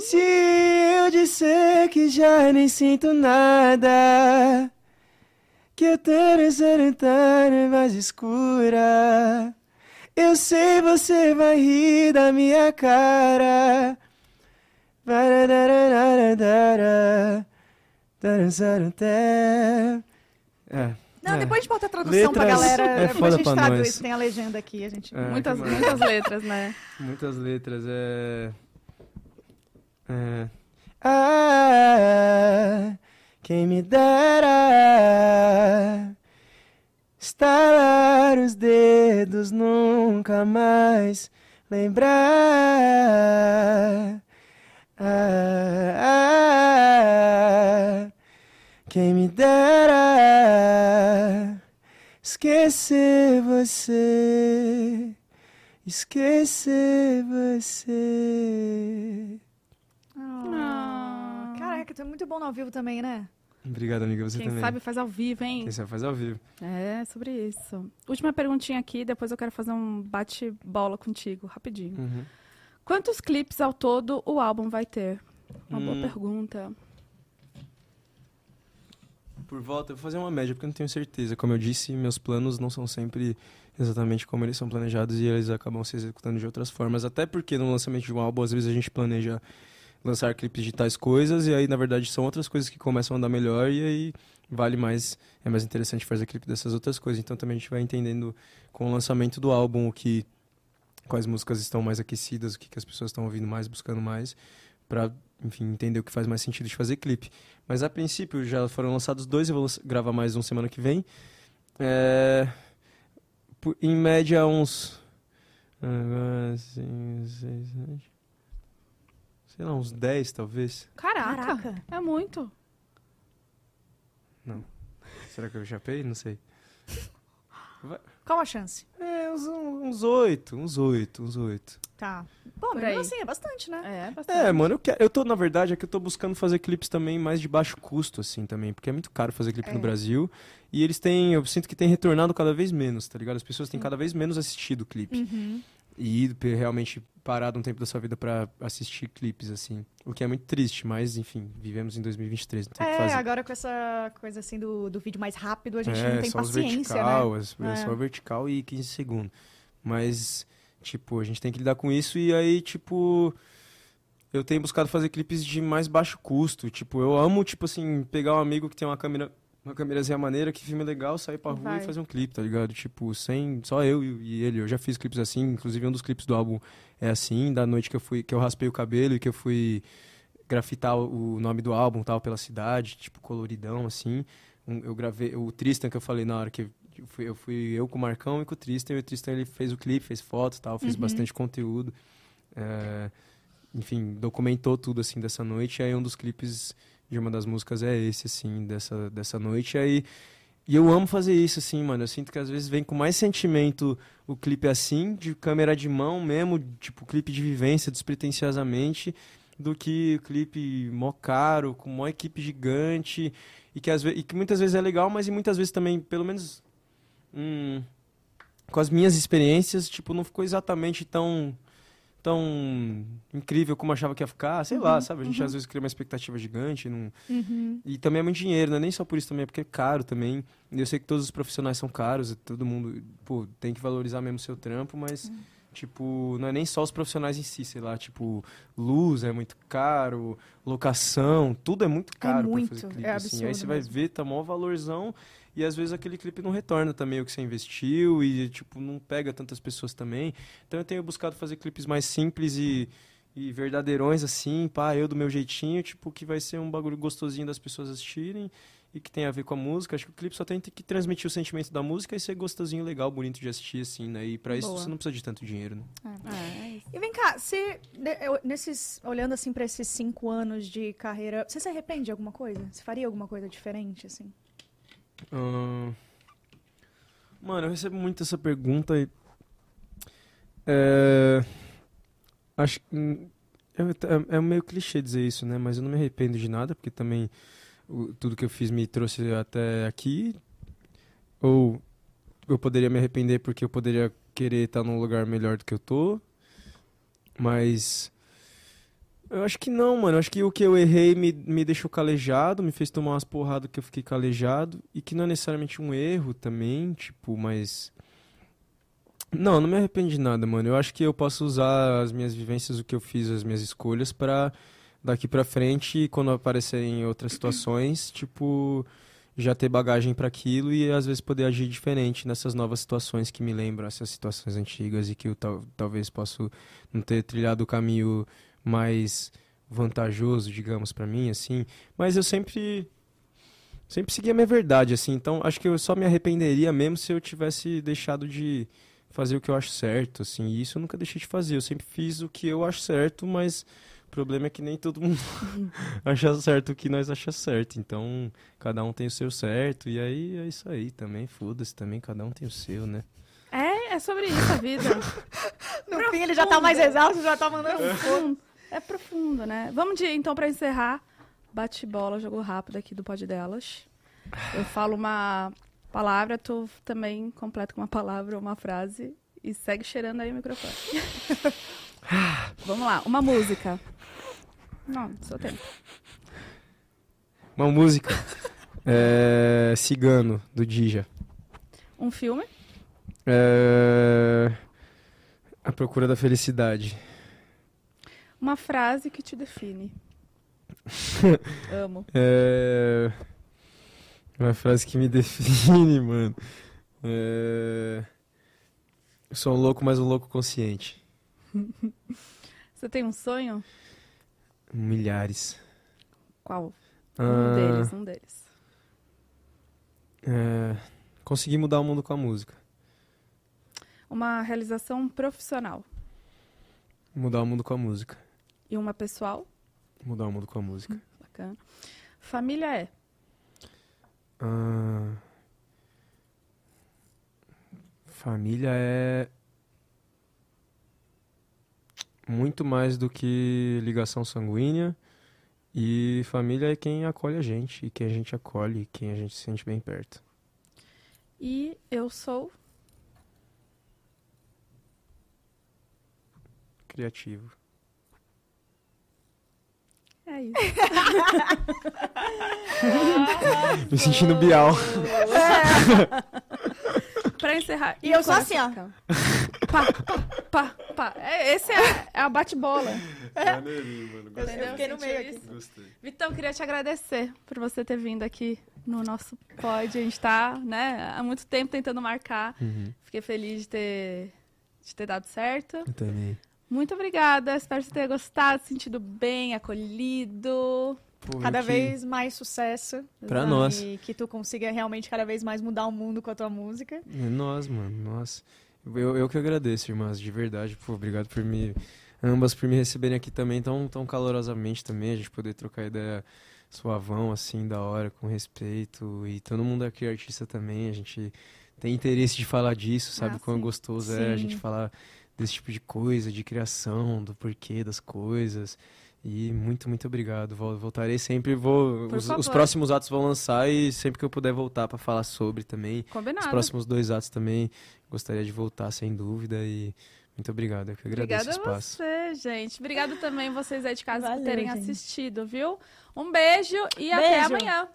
S3: Se eu disser que já nem sinto nada, que eu tô nessa mais escura. Eu sei você vai rir da minha cara. É.
S2: Não,
S3: é.
S2: depois a gente bota a tradução pra
S3: Letras
S2: galera.
S3: é
S2: depois a gente
S3: pra
S2: traduz,
S3: nós.
S2: tem a legenda aqui, a gente.
S3: É,
S1: muitas, muitas letras, né?
S3: Muitas letras, é. É. Ah, quem me dera estalar os dedos, nunca mais lembrar. Ah, ah, quem me dera esquecer você. Esquecer você.
S2: Ah, Caraca, tu é muito bom no ao vivo também, né?
S3: Obrigado, amiga. Você
S1: Quem
S3: também.
S1: sabe faz ao vivo, hein?
S3: Quem sabe faz ao vivo.
S1: É, sobre isso. Última perguntinha aqui, depois eu quero fazer um bate-bola contigo, rapidinho.
S3: Uhum.
S1: Quantos clipes ao todo o álbum vai ter? Uma boa
S3: Hum.
S1: pergunta.
S3: Por volta, eu vou fazer uma média, porque eu não tenho certeza. Como eu disse, meus planos não são sempre exatamente como eles são planejados e eles acabam se executando de outras formas. Até porque no lançamento de um álbum, às vezes a gente planeja lançar clipes de tais coisas e aí, na verdade, são outras coisas que começam a andar melhor e aí vale mais, é mais interessante fazer clipe dessas outras coisas. Então também a gente vai entendendo com o lançamento do álbum o que quais músicas estão mais aquecidas, o que, que as pessoas estão ouvindo mais, buscando mais, pra, enfim, entender o que faz mais sentido de fazer clipe. Mas a princípio já foram lançados dois, eu vou gravar mais um semana que vem. É, em média, uns. Sei lá, uns 10 talvez.
S1: Caraca,
S2: Caraca.
S1: é muito.
S3: Será que eu chapei? Não sei. Vai-
S2: Qual a chance?
S3: É, uns, uns oito, uns oito, uns oito.
S2: Tá. Bom,
S1: Por
S2: mesmo
S1: aí.
S2: assim, é bastante, né?
S1: É, bastante.
S3: É, mano, eu, quero, eu tô, na verdade, é que eu tô buscando fazer clipes também mais de baixo custo, assim, também, porque é muito caro fazer clipe no
S2: É.
S3: Brasil. E eles têm, eu sinto que tem retornado cada vez menos, tá ligado? As pessoas têm cada vez menos assistido o clipe.
S2: Uhum.
S3: E realmente parado um tempo da sua vida pra assistir clipes, assim. O que é muito triste, mas, enfim, vivemos em 2023, não tem o que
S2: É,
S3: fazer.
S2: agora com essa coisa assim do, do vídeo mais rápido, a gente
S3: é,
S2: não tem
S3: só
S2: paciência,
S3: vertical,
S2: né?
S3: as-
S2: É.
S3: é só vertical e 15 segundos. Mas, tipo, a gente tem que lidar com isso e aí, tipo, eu tenho buscado fazer clipes de mais baixo custo. Tipo, eu amo, tipo assim, pegar um amigo que tem uma câmera, uma câmerazinha maneira, que filme legal, sair pra rua
S2: Vai.
S3: e fazer um clipe, tá ligado? Tipo, sem, só eu e, ele. Eu já fiz clipes assim, inclusive um dos clipes do álbum é assim, da noite que eu fui, que eu raspei o cabelo e que eu fui grafitar o nome do álbum tal pela cidade, tipo coloridão assim. Eu gravei o Tristan que eu falei na hora que eu fui, eu fui eu com o Marcão e com o Tristan, e o Tristan ele fez o clipe, fez fotos, tal, fez
S2: Uhum.
S3: bastante conteúdo. É, enfim, documentou tudo assim dessa noite. E aí um dos clipes de uma das músicas é esse assim dessa dessa noite. E aí e eu amo fazer isso, assim, mano. Eu sinto que às vezes vem com mais sentimento o clipe assim, de câmera de mão mesmo, tipo, clipe de vivência, despretensiosamente, do que clipe mó caro, com mó equipe gigante, e que, às ve- e que muitas vezes é legal, mas e muitas vezes também, pelo menos hum, com as minhas experiências, tipo, não ficou exatamente tão tão incrível como achava que ia ficar, sei lá, sabe? A gente às vezes cria uma expectativa gigante, não,
S2: Uhum.
S3: e também é muito dinheiro, não é nem só por isso também, é porque é caro também. Eu sei que todos os profissionais são caros, e todo mundo, pô, tem que valorizar mesmo o seu trampo, mas, tipo, não é nem só os profissionais em si, sei lá, tipo, luz é muito caro, locação, tudo é muito caro
S2: muito,
S3: pra fazer clipe,
S2: é
S3: assim. Aí você vai ver, tá mó valorzão, e às vezes aquele clipe não retorna também o que você investiu, e, tipo, não pega tantas pessoas também. Então eu tenho buscado fazer clipes mais simples e e verdadeirões assim, pá, eu do meu jeitinho, tipo, que vai ser um bagulho gostosinho das pessoas assistirem e que tem a ver com a música. Acho que o clipe só tem que transmitir o sentimento da música e ser gostosinho, legal, bonito de assistir, assim, né? E pra isso você não precisa de tanto dinheiro, né?
S1: É, é isso.
S2: E vem cá, ne- eu- nesses, olhando assim pra esses cinco anos de carreira, você se arrepende de alguma coisa? Você faria alguma coisa diferente, assim?
S3: Ahn, Mano, eu recebo muito essa pergunta e. É... Acho que. hum, É, é meio clichê dizer isso, né? Mas eu não me arrependo de nada, porque também tudo que eu fiz me trouxe até aqui. Ou eu poderia me arrepender porque eu poderia querer estar num lugar melhor do que eu tô. Mas. Eu acho que não, mano. Eu acho que o que eu errei me, me deixou calejado, me fez tomar umas porradas que eu fiquei calejado. E que não é necessariamente um erro também, tipo, mas. Não, não me arrependo de nada, mano. Eu acho que eu posso usar as minhas vivências, o que eu fiz, as minhas escolhas, pra daqui pra frente, quando aparecerem outras situações, tipo, já ter bagagem pra aquilo e às vezes poder agir diferente nessas novas situações que me lembram essas situações antigas e que eu tal, talvez possa não ter trilhado o caminho mais vantajoso, digamos, pra mim, assim. Mas eu sempre sempre segui a minha verdade, assim. Então, acho que eu só me arrependeria mesmo se eu tivesse deixado de fazer o que eu acho certo, assim. E isso eu nunca deixei de fazer. Eu sempre fiz o que eu acho certo, mas o problema é que nem todo mundo acha certo o que nós acha certo. Então, cada um tem o seu certo. E aí é isso aí também. Foda-se também, cada um tem o seu, né?
S1: É, é sobre isso a vida.
S2: No fim, ele já tá mais exausto, já tá mandando um
S1: profundo. É profundo, né? Vamos de, então, pra encerrar, bate-bola, jogo rápido aqui do Pod Delas. Eu falo uma palavra, tu também completa com uma palavra ou uma frase e segue cheirando aí o microfone. Vamos lá, uma música. Não, seu tempo.
S3: Uma música. é... Cigano, do Dija.
S1: Um filme,
S3: É... A Procura da Felicidade.
S1: Uma frase que te define. Amo.
S3: É... Uma frase que me define, mano. É... Eu sou um louco, mas um louco consciente.
S1: Você tem um sonho?
S3: Milhares.
S1: Qual? Um
S3: Ah,
S1: deles, um deles.
S3: é... Consegui mudar o mundo com a música.
S1: Uma realização profissional.
S3: Mudar o mundo com a música.
S1: E uma pessoal?
S3: Mudar o mundo com a música.
S1: Bacana. Família é?
S3: Ah, Família é muito mais do que ligação sanguínea. E família é quem acolhe a gente, e quem a gente acolhe, e quem a gente se sente bem perto.
S1: E eu sou.
S3: Criativo.
S1: É isso.
S3: Me sentindo Bial.
S1: pra encerrar.
S2: E eu sou assim, ó.
S1: Pá, pá, pá, pá. É, esse é, é a bate-bola.
S2: Eu,
S1: Entendeu?
S2: eu fiquei no meio aqui.
S3: Gostei.
S1: Vitão, queria te agradecer por você ter vindo aqui no nosso pod. A gente tá, né, há muito tempo tentando marcar.
S3: Uhum.
S1: Fiquei feliz de ter, de ter dado certo.
S3: Eu também.
S1: Muito obrigada. Espero que você tenha gostado, sentido bem, acolhido.
S3: Pô,
S2: Cada
S3: que-
S2: vez mais sucesso.
S3: Pra nós.
S2: E que tu consiga realmente cada vez mais mudar o mundo com a tua música.
S3: É nós, mano, nós. Eu, eu que agradeço, irmãs, de verdade. Pô, obrigado por me. Ambas por me receberem aqui também tão, tão calorosamente também. A gente poder trocar ideia suavão, assim, da hora, com respeito. E todo mundo aqui é artista também. A gente tem interesse de falar disso, sabe?
S1: Ah,
S3: Quão
S1: sim.
S3: gostoso é a
S2: Sim.
S3: gente falar desse tipo de coisa, de criação, do porquê das coisas. E muito, muito obrigado. Vol- Voltarei sempre. Vou,
S1: Por
S3: os, os próximos atos vão lançar e sempre que eu puder voltar pra falar sobre também. Os
S1: Combinado.
S3: próximos dois atos também gostaria de voltar, sem dúvida. E muito obrigado. Eu que agradeço
S1: Obrigada
S3: o
S1: a
S3: espaço.
S1: você, gente. Obrigada também vocês aí de casa por
S2: Valeu,
S1: terem
S2: gente.
S1: assistido, viu? Um beijo e até
S2: Beijo.
S1: amanhã.